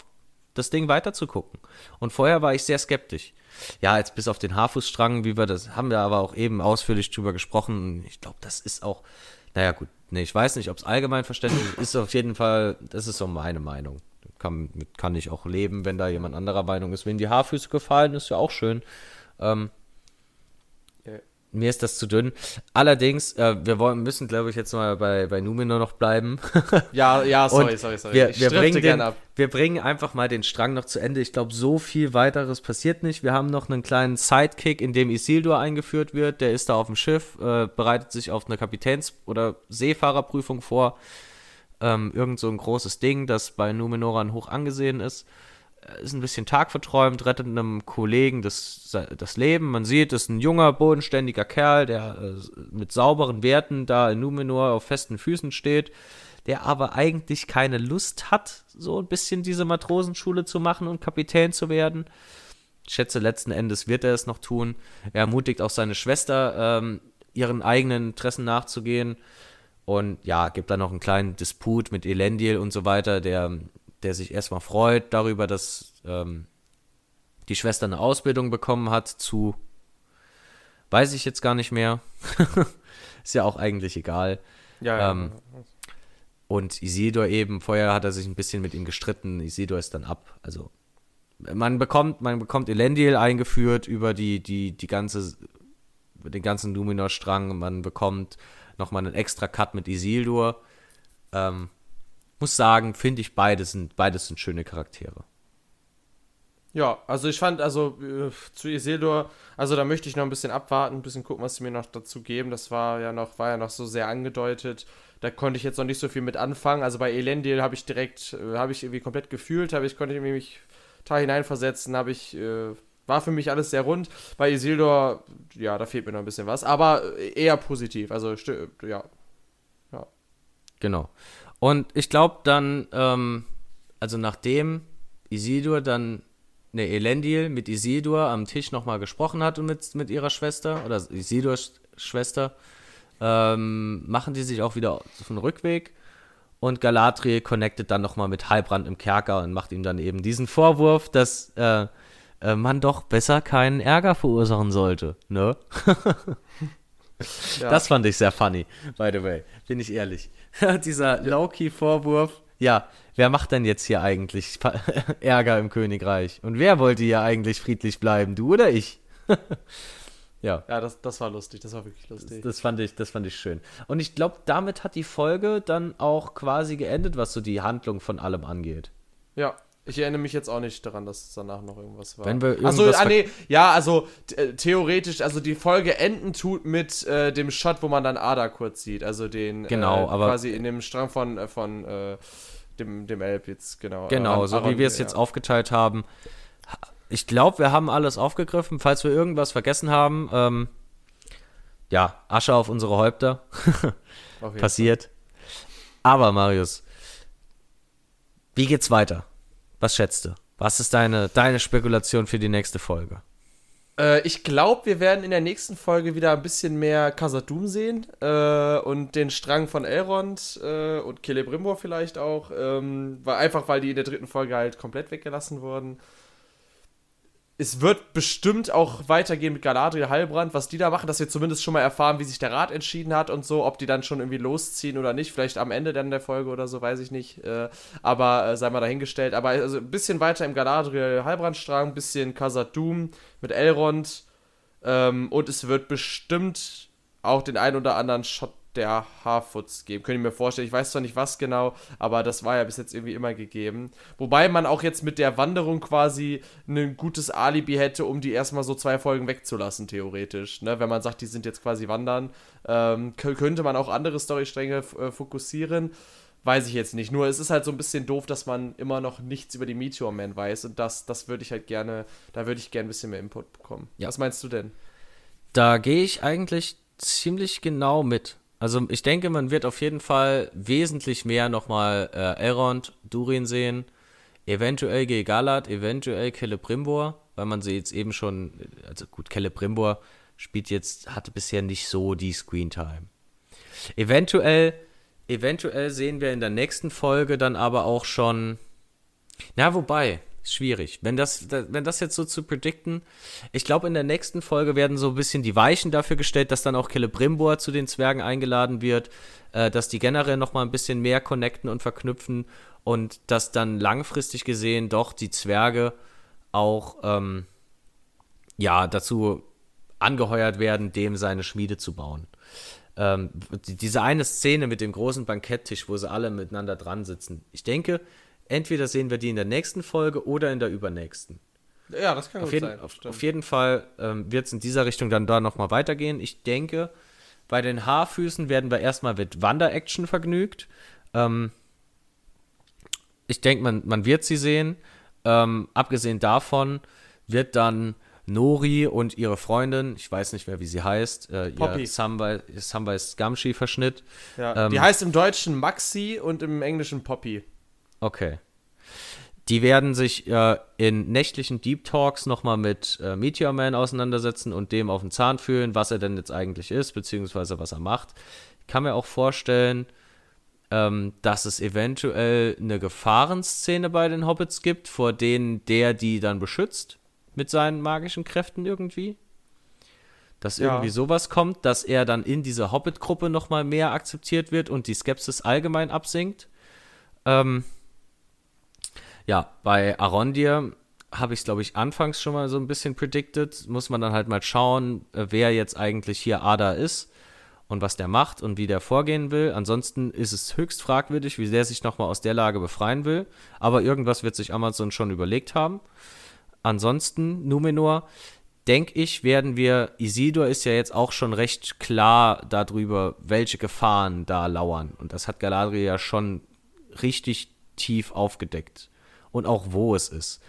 das Ding weiterzugucken. Und vorher war ich sehr skeptisch. Ja, jetzt bis auf den Haarfußstrang, wie wir das, haben wir aber auch eben ausführlich drüber gesprochen. Ich glaube, das ist auch, naja, gut, nee, ich weiß nicht, ob es allgemein verständlich ist, ist auf jeden Fall, das ist so meine Meinung. Kann, kann ich auch leben, wenn da jemand anderer Meinung ist. Wenn die Haarfüße gefallen, ist ja auch schön. Ähm, mir ist das zu dünn. Allerdings, äh, wir wollen, müssen, glaube ich, jetzt mal bei, bei Numenor noch bleiben. [laughs] ja, ja, sorry, sorry, sorry. Wir, wir bringen den, ab. wir bringen einfach mal den Strang noch zu Ende. Ich glaube, so viel weiteres passiert nicht. Wir haben noch einen kleinen Sidekick, in dem Isildur eingeführt wird. Der ist da auf dem Schiff, äh, bereitet sich auf eine Kapitäns- oder Seefahrerprüfung vor. Ähm, irgend so ein großes Ding, das bei Numenoran hoch angesehen ist ist ein bisschen tagverträumt, rettet einem Kollegen das, das Leben. Man sieht, es ist ein junger, bodenständiger Kerl, der äh, mit sauberen Werten da in Numenor auf festen Füßen steht, der aber eigentlich keine Lust hat, so ein bisschen diese Matrosenschule zu machen und Kapitän zu werden. Ich schätze, letzten Endes wird er es noch tun. Er ermutigt auch seine Schwester, ähm, ihren eigenen Interessen nachzugehen. Und ja, gibt dann noch einen kleinen Disput mit Elendil und so weiter, der der sich erstmal freut darüber, dass ähm, die Schwester eine Ausbildung bekommen hat zu, weiß ich jetzt gar nicht mehr. [laughs] Ist ja auch eigentlich egal. Ja, ja. Ähm, und Isidor eben, vorher hat er sich ein bisschen mit ihm gestritten, Isidor ist dann ab. Also man bekommt, man bekommt Elendil eingeführt über die, die, die ganze, den ganzen Numenor-Strang, man bekommt nochmal einen extra Cut mit Isildur. Ähm, muss sagen, finde ich, beides sind, beides sind schöne Charaktere. Ja, also ich fand, also äh, zu Isildur, also da möchte ich noch ein bisschen abwarten, ein bisschen gucken, was sie mir noch dazu geben. Das war ja noch, war ja noch so sehr angedeutet. Da konnte ich jetzt noch nicht so viel mit anfangen. Also bei Elendil habe ich direkt, äh, habe ich irgendwie komplett gefühlt, habe ich, konnte ich mich da hineinversetzen, habe ich, äh, war für mich alles sehr rund. Bei Isildur, ja, da fehlt mir noch ein bisschen was, aber eher positiv. Also, ja. Ja. Genau. Und ich glaube dann, ähm, also nachdem Isildur dann, ne, Elendil mit Isildur am Tisch nochmal gesprochen hat und mit, mit ihrer Schwester, oder Isildurs Schwester, ähm, machen die sich auch wieder auf den Rückweg. Und Galadriel connectet dann nochmal mit Halbrand im Kerker und macht ihm dann eben diesen Vorwurf, dass äh, äh, man doch besser keinen Ärger verursachen sollte, ne? [laughs] ja. Das fand ich sehr funny, by the way, bin ich ehrlich. [laughs] Dieser Low-Key-Vorwurf, ja, wer macht denn jetzt hier eigentlich [laughs] Ärger im Königreich? Und wer wollte hier eigentlich friedlich bleiben, du oder ich? ja. Ja, das, das war lustig, das war wirklich lustig. Das, das fand, ich, das fand ich schön. Und ich glaube, damit hat die Folge dann auch quasi geendet, was so die Handlung von allem angeht. Ja, ich erinnere mich jetzt auch nicht daran, dass danach noch irgendwas war. Wenn wir Achso, ah, nee, ja, also theoretisch, also die Folge enden tut mit äh, dem Shot, wo man dann Ada kurz sieht, also den genau, äh, aber quasi in dem Strang von äh, von äh, dem dem Elb jetzt genau. Genau, so wie wir es ja. jetzt aufgeteilt haben. Ich glaube, wir haben alles aufgegriffen. Falls wir irgendwas vergessen haben, ähm, ja, Asche auf unsere Häupter. [laughs] Passiert. Aber Marius, wie geht's weiter? Was schätzt du? Was ist deine, deine Spekulation für die nächste Folge? Äh, ich glaube, wir werden in der nächsten Folge wieder ein bisschen mehr Casadum sehen äh, und den Strang von Elrond äh, und Celebrimbor vielleicht auch, ähm, weil, einfach weil die in der dritten Folge halt komplett weggelassen wurden es wird bestimmt auch weitergehen mit Galadriel Heilbrand, was die da machen, dass wir zumindest schon mal erfahren, wie sich der Rat entschieden hat und so, ob die dann schon irgendwie losziehen oder nicht. Vielleicht am Ende dann der Folge oder so, weiß ich nicht. Äh, aber äh, sei mal dahingestellt. Aber also ein bisschen weiter im Galadriel Heilbrandstrang, ein bisschen Khazad Doom mit Elrond. Ähm, und es wird bestimmt auch den ein oder anderen Shot der Harfoots geben. Könnte ich mir vorstellen. Ich weiß zwar nicht was genau, aber das war ja bis jetzt irgendwie immer gegeben. Wobei man auch jetzt mit der Wanderung quasi ein gutes Alibi hätte, um die erstmal so zwei Folgen wegzulassen, theoretisch. Ne? Wenn man sagt, die sind jetzt quasi wandern, ähm, könnte man auch andere Storystränge äh, fokussieren. Weiß ich jetzt nicht. Nur es ist halt so ein bisschen doof, dass man immer noch nichts über die Meteor Man weiß. Und das, das würde ich halt gerne, da würde ich gerne ein bisschen mehr Input bekommen. Ja. Was meinst du denn? Da gehe ich eigentlich ziemlich genau mit. Also ich denke, man wird auf jeden Fall wesentlich mehr nochmal äh, Elrond, Durin sehen, eventuell Gilgalad, eventuell Celebrimbor, weil man sie jetzt eben schon, also gut, Celebrimbor spielt jetzt, hatte bisher nicht so die Screentime. Eventuell, eventuell sehen wir in der nächsten Folge dann aber auch schon, na wobei, schwierig. Wenn das, wenn das jetzt so zu predikten, ich glaube, in der nächsten Folge werden so ein bisschen die Weichen dafür gestellt, dass dann auch Celebrimbor zu den Zwergen eingeladen wird, äh, dass die generell nochmal ein bisschen mehr connecten und verknüpfen und dass dann langfristig gesehen doch die Zwerge auch, ähm, ja, dazu angeheuert werden, dem seine Schmiede zu bauen. Ähm, diese eine Szene mit dem großen Banketttisch, wo sie alle miteinander dran sitzen. Ich denke, Entweder sehen wir die in der nächsten Folge oder in der übernächsten. Ja, das kann auf gut jeden, sein. Auf, auf, jeden Fall ähm, wird es in dieser Richtung dann da nochmal weitergehen. Ich denke, bei den Haarfüßen werden wir erstmal mit Wander-Action vergnügt. Ähm, ich denke, man, man wird sie sehen. Ähm, abgesehen davon wird dann Nori und ihre Freundin, ich weiß nicht mehr, wie sie heißt, äh, ihr Samwise Gamshi-Verschnitt. Ja, die ähm, heißt im Deutschen Maxi und im Englischen Poppy. Okay. Die werden sich äh, in nächtlichen Deep Talks nochmal mit äh, Meteor Man auseinandersetzen und dem auf den Zahn fühlen, was er denn jetzt eigentlich ist, beziehungsweise was er macht. Ich kann mir auch vorstellen, ähm, dass es eventuell eine Gefahrenszene bei den Hobbits gibt, vor denen der die dann beschützt mit seinen magischen Kräften irgendwie. Dass ja. irgendwie sowas kommt, dass er dann in dieser Hobbit-Gruppe nochmal mehr akzeptiert wird und die Skepsis allgemein absinkt. Ähm, ja, bei Arondir habe ich es, glaube ich, anfangs schon mal so ein bisschen predicted. Muss man dann halt mal schauen, äh, wer jetzt eigentlich hier Ada ist und was der macht und wie der vorgehen will. Ansonsten ist es höchst fragwürdig, wie der sich nochmal aus der Lage befreien will. Aber irgendwas wird sich Amazon schon überlegt haben. Ansonsten, Numenor, denke ich, werden wir, Isidor ist ja jetzt auch schon recht klar darüber, welche Gefahren da lauern. Und das hat Galadriel ja schon richtig tief aufgedeckt und auch wo es ist.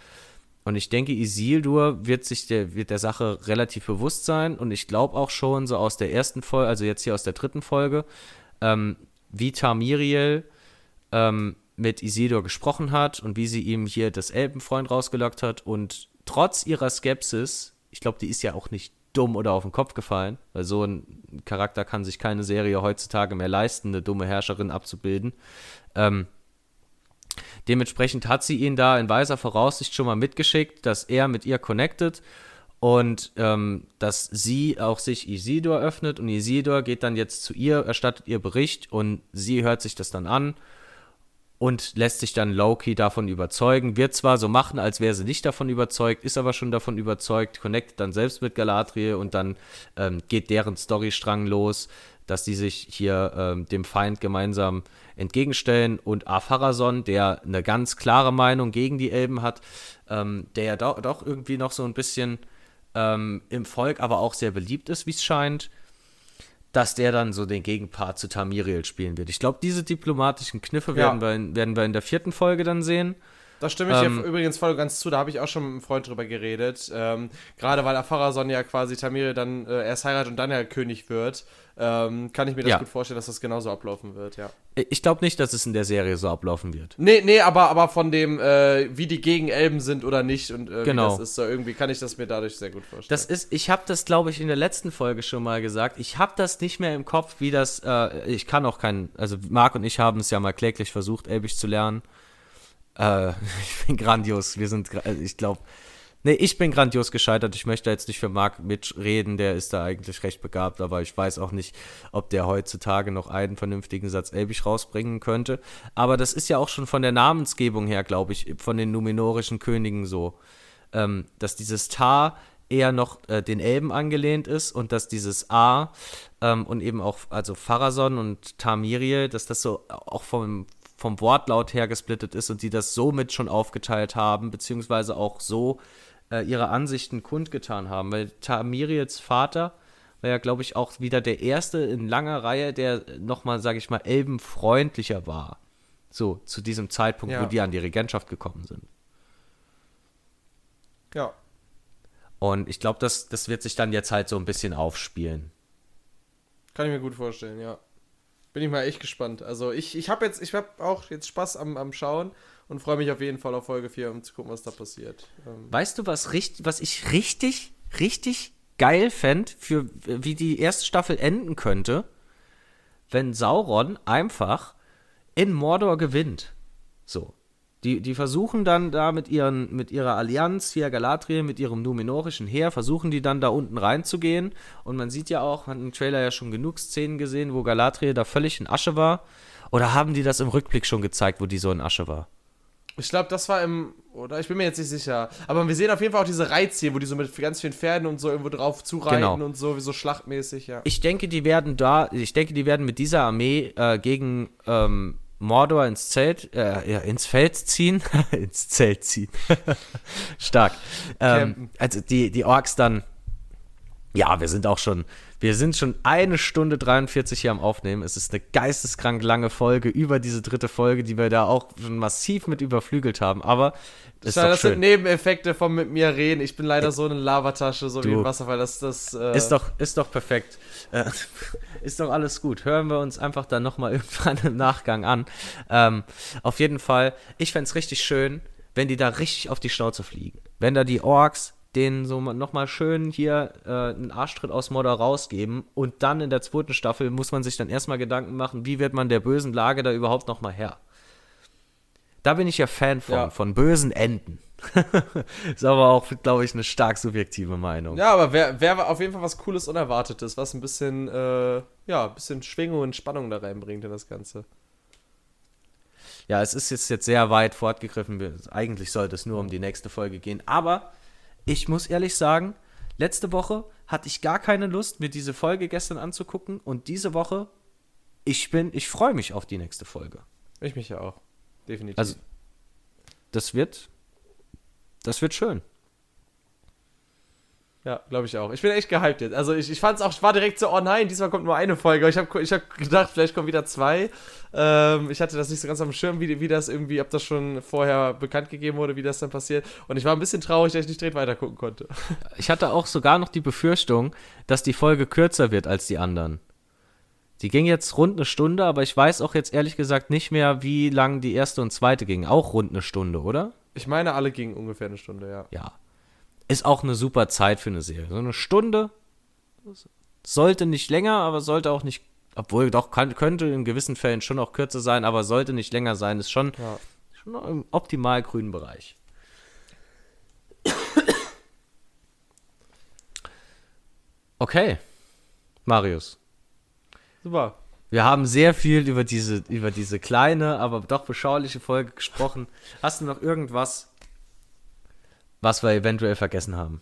Und ich denke, Isildur wird sich der, wird der Sache relativ bewusst sein. Und ich glaube auch schon so aus der ersten Folge, also jetzt hier aus der dritten Folge, ähm, wie Tamiriel ähm, mit Isildur gesprochen hat und wie sie ihm hier das Elbenfreund rausgelockt hat. Und trotz ihrer Skepsis, ich glaube, die ist ja auch nicht dumm oder auf den Kopf gefallen, weil so ein Charakter kann sich keine Serie heutzutage mehr leisten, eine dumme Herrscherin abzubilden. Ähm, Dementsprechend hat sie ihn da in weiser Voraussicht schon mal mitgeschickt, dass er mit ihr connected und ähm, dass sie auch sich Isidor öffnet und Isidor geht dann jetzt zu ihr, erstattet ihr Bericht und sie hört sich das dann an und lässt sich dann Loki davon überzeugen. Wird zwar so machen, als wäre sie nicht davon überzeugt, ist aber schon davon überzeugt, connectet dann selbst mit Galadriel und dann ähm, geht deren Storystrang los, dass die sich hier ähm, dem Feind gemeinsam entgegenstellen und Afarason, der eine ganz klare Meinung gegen die Elben hat, ähm, der ja doch, doch, irgendwie noch so ein bisschen ähm, im Volk, aber auch sehr beliebt ist, wie es scheint, dass der dann so den Gegenpart zu Tamiriel spielen wird. Ich glaube, diese diplomatischen Kniffe ja. werden, wir in, werden wir in der vierten Folge dann sehen. Da stimme ich ähm, dir übrigens voll ganz zu, da habe ich auch schon mit einem Freund drüber geredet. Ähm, Gerade weil Afarason ja quasi Tamiriel dann äh, erst heiratet und dann ja König wird ähm, kann ich mir das ja. gut vorstellen, dass das genauso ablaufen wird, ja. Ich glaube nicht, dass es in der Serie so ablaufen wird. Nee, nee, aber, aber von dem, äh, wie die gegen Elben sind oder nicht und äh, genau. wie das ist, so irgendwie kann ich das mir dadurch sehr gut vorstellen. Das ist, ich habe das, glaube ich, in der letzten Folge schon mal gesagt. Ich habe das nicht mehr im Kopf, wie das, äh, ich kann auch kein, also Marc und ich haben es ja mal kläglich versucht, Elbisch zu lernen. Äh, [laughs] ich bin grandios. Wir sind, also ich glaube, Nee, ich bin grandios gescheitert. Ich möchte jetzt nicht für Marc mitreden, der ist da eigentlich recht begabt, aber ich weiß auch nicht, ob der heutzutage noch einen vernünftigen Satz Elbisch rausbringen könnte. Aber das ist ja auch schon von der Namensgebung her, glaube ich, von den numenorischen Königen so, ähm, dass dieses Tar eher noch äh, den Elben angelehnt ist und dass dieses A ähm, und eben auch, also Pharason und Tamiriel, dass das so auch vom, vom Wortlaut her gesplittet ist und die das somit schon aufgeteilt haben, beziehungsweise auch so äh, ihre Ansichten kundgetan haben. Weil Tamiriels Vater war ja, glaube ich, auch wieder der erste in langer Reihe, der nochmal, sage ich mal, elbenfreundlicher war. So, zu diesem Zeitpunkt, ja. wo die an die Regentschaft gekommen sind. Ja. Und ich glaube, das, das wird sich dann jetzt halt so ein bisschen aufspielen. Kann ich mir gut vorstellen, ja. Bin ich mal echt gespannt. Also ich, ich habe jetzt, ich habe auch jetzt Spaß am, am Schauen und freue mich auf jeden Fall auf Folge 4, um zu gucken, was da passiert. Ähm weißt du, was, richtig, was ich richtig, richtig geil fände, für wie die erste Staffel enden könnte, wenn Sauron einfach in Mordor gewinnt. So. Die, die versuchen dann da mit, ihren, mit ihrer Allianz, hier Galadriel, mit ihrem numenorischen Heer, versuchen die dann da unten reinzugehen. Und man sieht ja auch, man hat im Trailer ja schon genug Szenen gesehen, wo Galadriel da völlig in Asche war. Oder haben die das im Rückblick schon gezeigt, wo die so in Asche war? Ich glaube, das war im, oder ich bin mir jetzt nicht sicher. Aber wir sehen auf jeden Fall auch diese Reitziele, wo die so mit ganz vielen Pferden und so irgendwo drauf zureiten genau. und so, wie so schlachtmäßig, ja. Ich denke, die werden da, ich denke, die werden mit dieser Armee äh, gegen ähm, Mordor ins Zelt, äh, ja, ins Feld ziehen, [laughs] ins Zelt ziehen. [laughs] Stark. Ähm, also die, die Orks dann, ja, wir sind auch schon wir sind schon eine Stunde 43 hier am Aufnehmen. Es ist eine geisteskrank lange Folge über diese dritte Folge, die wir da auch schon massiv mit überflügelt haben. Aber ist das, das sind Nebeneffekte von mit mir reden. Ich bin leider so eine Lavatasche, so du, wie ein Wasserfall. Das, das, äh ist, doch, ist doch perfekt. Äh, [laughs] ist doch alles gut. Hören wir uns einfach dann nochmal [laughs] irgendwann im Nachgang an. Ähm, auf jeden Fall, ich fände es richtig schön, wenn die da richtig auf die Schnauze fliegen. Wenn da die Orks den so nochmal schön hier äh, einen Arschtritt aus Modder rausgeben und dann in der zweiten Staffel muss man sich dann erstmal Gedanken machen, wie wird man der bösen Lage da überhaupt nochmal her. Da bin ich ja Fan von, ja. von bösen Enden. [laughs] ist aber auch, glaube ich, eine stark subjektive Meinung. Ja, aber wäre wär auf jeden Fall was Cooles, Unerwartetes, was ein bisschen, äh, ja, ein bisschen Schwingung und Spannung da reinbringt in das Ganze. Ja, es ist jetzt, jetzt sehr weit fortgegriffen. Eigentlich sollte es nur um die nächste Folge gehen. Aber ich muss ehrlich sagen, letzte Woche hatte ich gar keine Lust, mir diese Folge gestern anzugucken und diese Woche, ich bin, ich freue mich auf die nächste Folge. Ich mich ja auch. Definitiv. Also, das wird, das wird schön. Ja, glaube ich auch. Ich bin echt gehypt jetzt. Also ich, ich fand es auch, ich war direkt so, oh nein, diesmal kommt nur eine Folge. Ich habe ich hab gedacht, vielleicht kommen wieder zwei. Ähm, ich hatte das nicht so ganz am Schirm, wie, wie das irgendwie, ob das schon vorher bekannt gegeben wurde, wie das dann passiert. Und ich war ein bisschen traurig, dass ich nicht direkt weiter gucken konnte. [laughs] Ich hatte auch sogar noch die Befürchtung, dass die Folge kürzer wird als die anderen. Die ging jetzt rund eine Stunde, aber ich weiß auch jetzt ehrlich gesagt nicht mehr, wie lang die erste und zweite ging. Auch rund eine Stunde, oder? Ich meine, alle gingen ungefähr eine Stunde, ja. Ja ist auch eine super Zeit für eine Serie. So eine Stunde sollte nicht länger, aber sollte auch nicht, obwohl doch kann, könnte in gewissen Fällen schon auch kürzer sein, aber sollte nicht länger sein, ist schon, ja. schon im optimal grünen Bereich. Okay, Marius. Super. Wir haben sehr viel über diese, über diese kleine, aber doch beschauliche Folge gesprochen. Hast du noch irgendwas, was wir eventuell vergessen haben?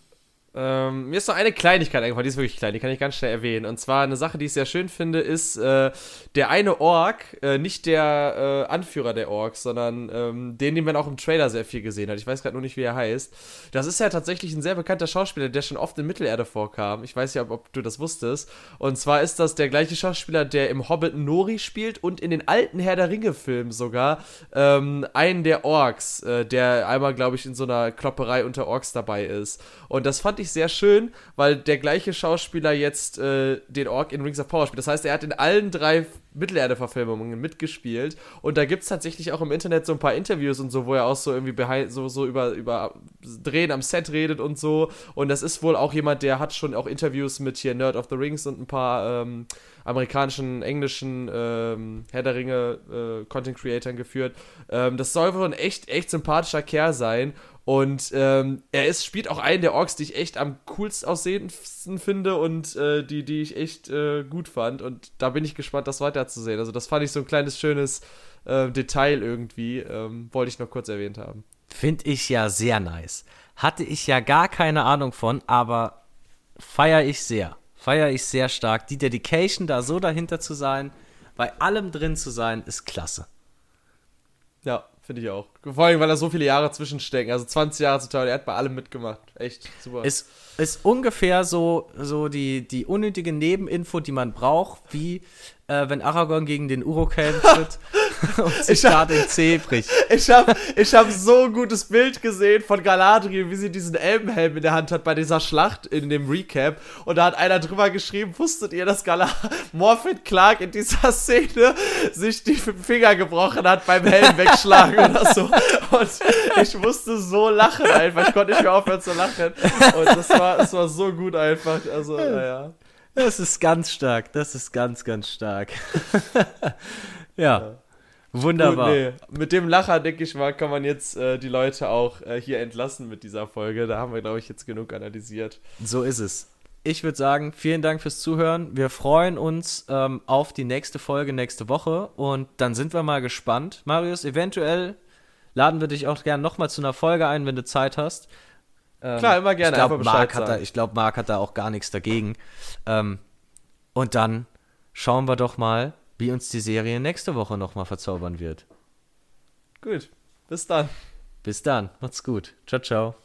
Ähm, mir ist noch eine Kleinigkeit eingefallen, die ist wirklich klein, die kann ich ganz schnell erwähnen. Und zwar eine Sache, die ich sehr schön finde, ist äh, der eine Ork, äh, nicht der äh, Anführer der Orks, sondern ähm, den, den man auch im Trailer sehr viel gesehen hat. Ich weiß gerade nur nicht, wie er heißt. Das ist ja tatsächlich ein sehr bekannter Schauspieler, der schon oft in Mittelerde vorkam. Ich weiß ja, ob, ob du das wusstest. Und zwar ist das der gleiche Schauspieler, der im Hobbit Nori spielt und in den alten Herr der Ringe-Filmen sogar ähm, einen der Orks, äh, der einmal, glaube ich, in so einer Klopperei unter Orks dabei ist. Und das fand ich sehr schön, weil der gleiche Schauspieler jetzt äh, den Ork in Rings of Power spielt. Das heißt, er hat in allen drei Mittelerde-Verfilmungen mitgespielt. Und da gibt es tatsächlich auch im Internet so ein paar Interviews und so, wo er auch so irgendwie so, so über, über Drehen am Set redet und so. Und das ist wohl auch jemand, der hat schon auch Interviews mit hier Nerd of the Rings und ein paar ähm, amerikanischen, englischen ähm, Herr der Ringe äh, Content Creatoren geführt. Ähm, das soll wohl ein echt, echt sympathischer Kerl sein. Und ähm, er ist, spielt auch einen der Orks, die ich echt am coolsten aussehendsten finde und äh, die, die ich echt äh, gut fand. Und da bin ich gespannt, das weiterzusehen. Also, das fand ich so ein kleines, schönes äh, Detail irgendwie. Ähm, wollte ich noch kurz erwähnt haben. Finde ich ja sehr nice. Hatte ich ja gar keine Ahnung von, aber feiere ich sehr. Feiere ich sehr stark. Die Dedication, da so dahinter zu sein, bei allem drin zu sein, ist klasse. Ja, Finde ich auch. Vor allem, weil da so viele Jahre zwischenstecken. Also 20 Jahre teuer. Er hat bei allem mitgemacht. Echt super. Ist, ist ungefähr so, so die, die unnötige Nebeninfo, die man braucht, wie äh, wenn Aragorn gegen den Urokelm tritt [laughs] und sich da den Zeh bricht. Ich habe ich hab so ein gutes Bild gesehen von Galadriel, wie sie diesen Elbenhelm in der Hand hat bei dieser Schlacht in dem Recap. Und da hat einer drüber geschrieben, wusstet ihr, dass Gal [laughs] Morfinn Clark in dieser Szene sich die Finger gebrochen hat beim Helm wegschlagen oder so. Und ich musste so lachen einfach. Ich konnte nicht mehr aufhören zu lachen. Und das war, das war so gut einfach. Also, naja. Das ist ganz stark. Das ist ganz, ganz stark. [laughs] ja. ja. Wunderbar. Gut, nee. Mit dem Lacher, denke ich mal, kann man jetzt äh, die Leute auch äh, hier entlassen mit dieser Folge. Da haben wir, glaube ich, jetzt genug analysiert. So ist es. Ich würde sagen, vielen Dank fürs Zuhören. Wir freuen uns ähm, auf die nächste Folge nächste Woche und dann sind wir mal gespannt. Marius, eventuell laden wir dich auch gerne nochmal zu einer Folge ein, wenn du Zeit hast. Ähm, Klar, immer gerne. Ich glaube, Marc, hat da, ich glaub, Marc hat da auch gar nichts dagegen. Ähm, und dann schauen wir doch mal, wie uns die Serie nächste Woche nochmal verzaubern wird. Gut, bis dann. Bis dann, macht's gut. Ciao, ciao.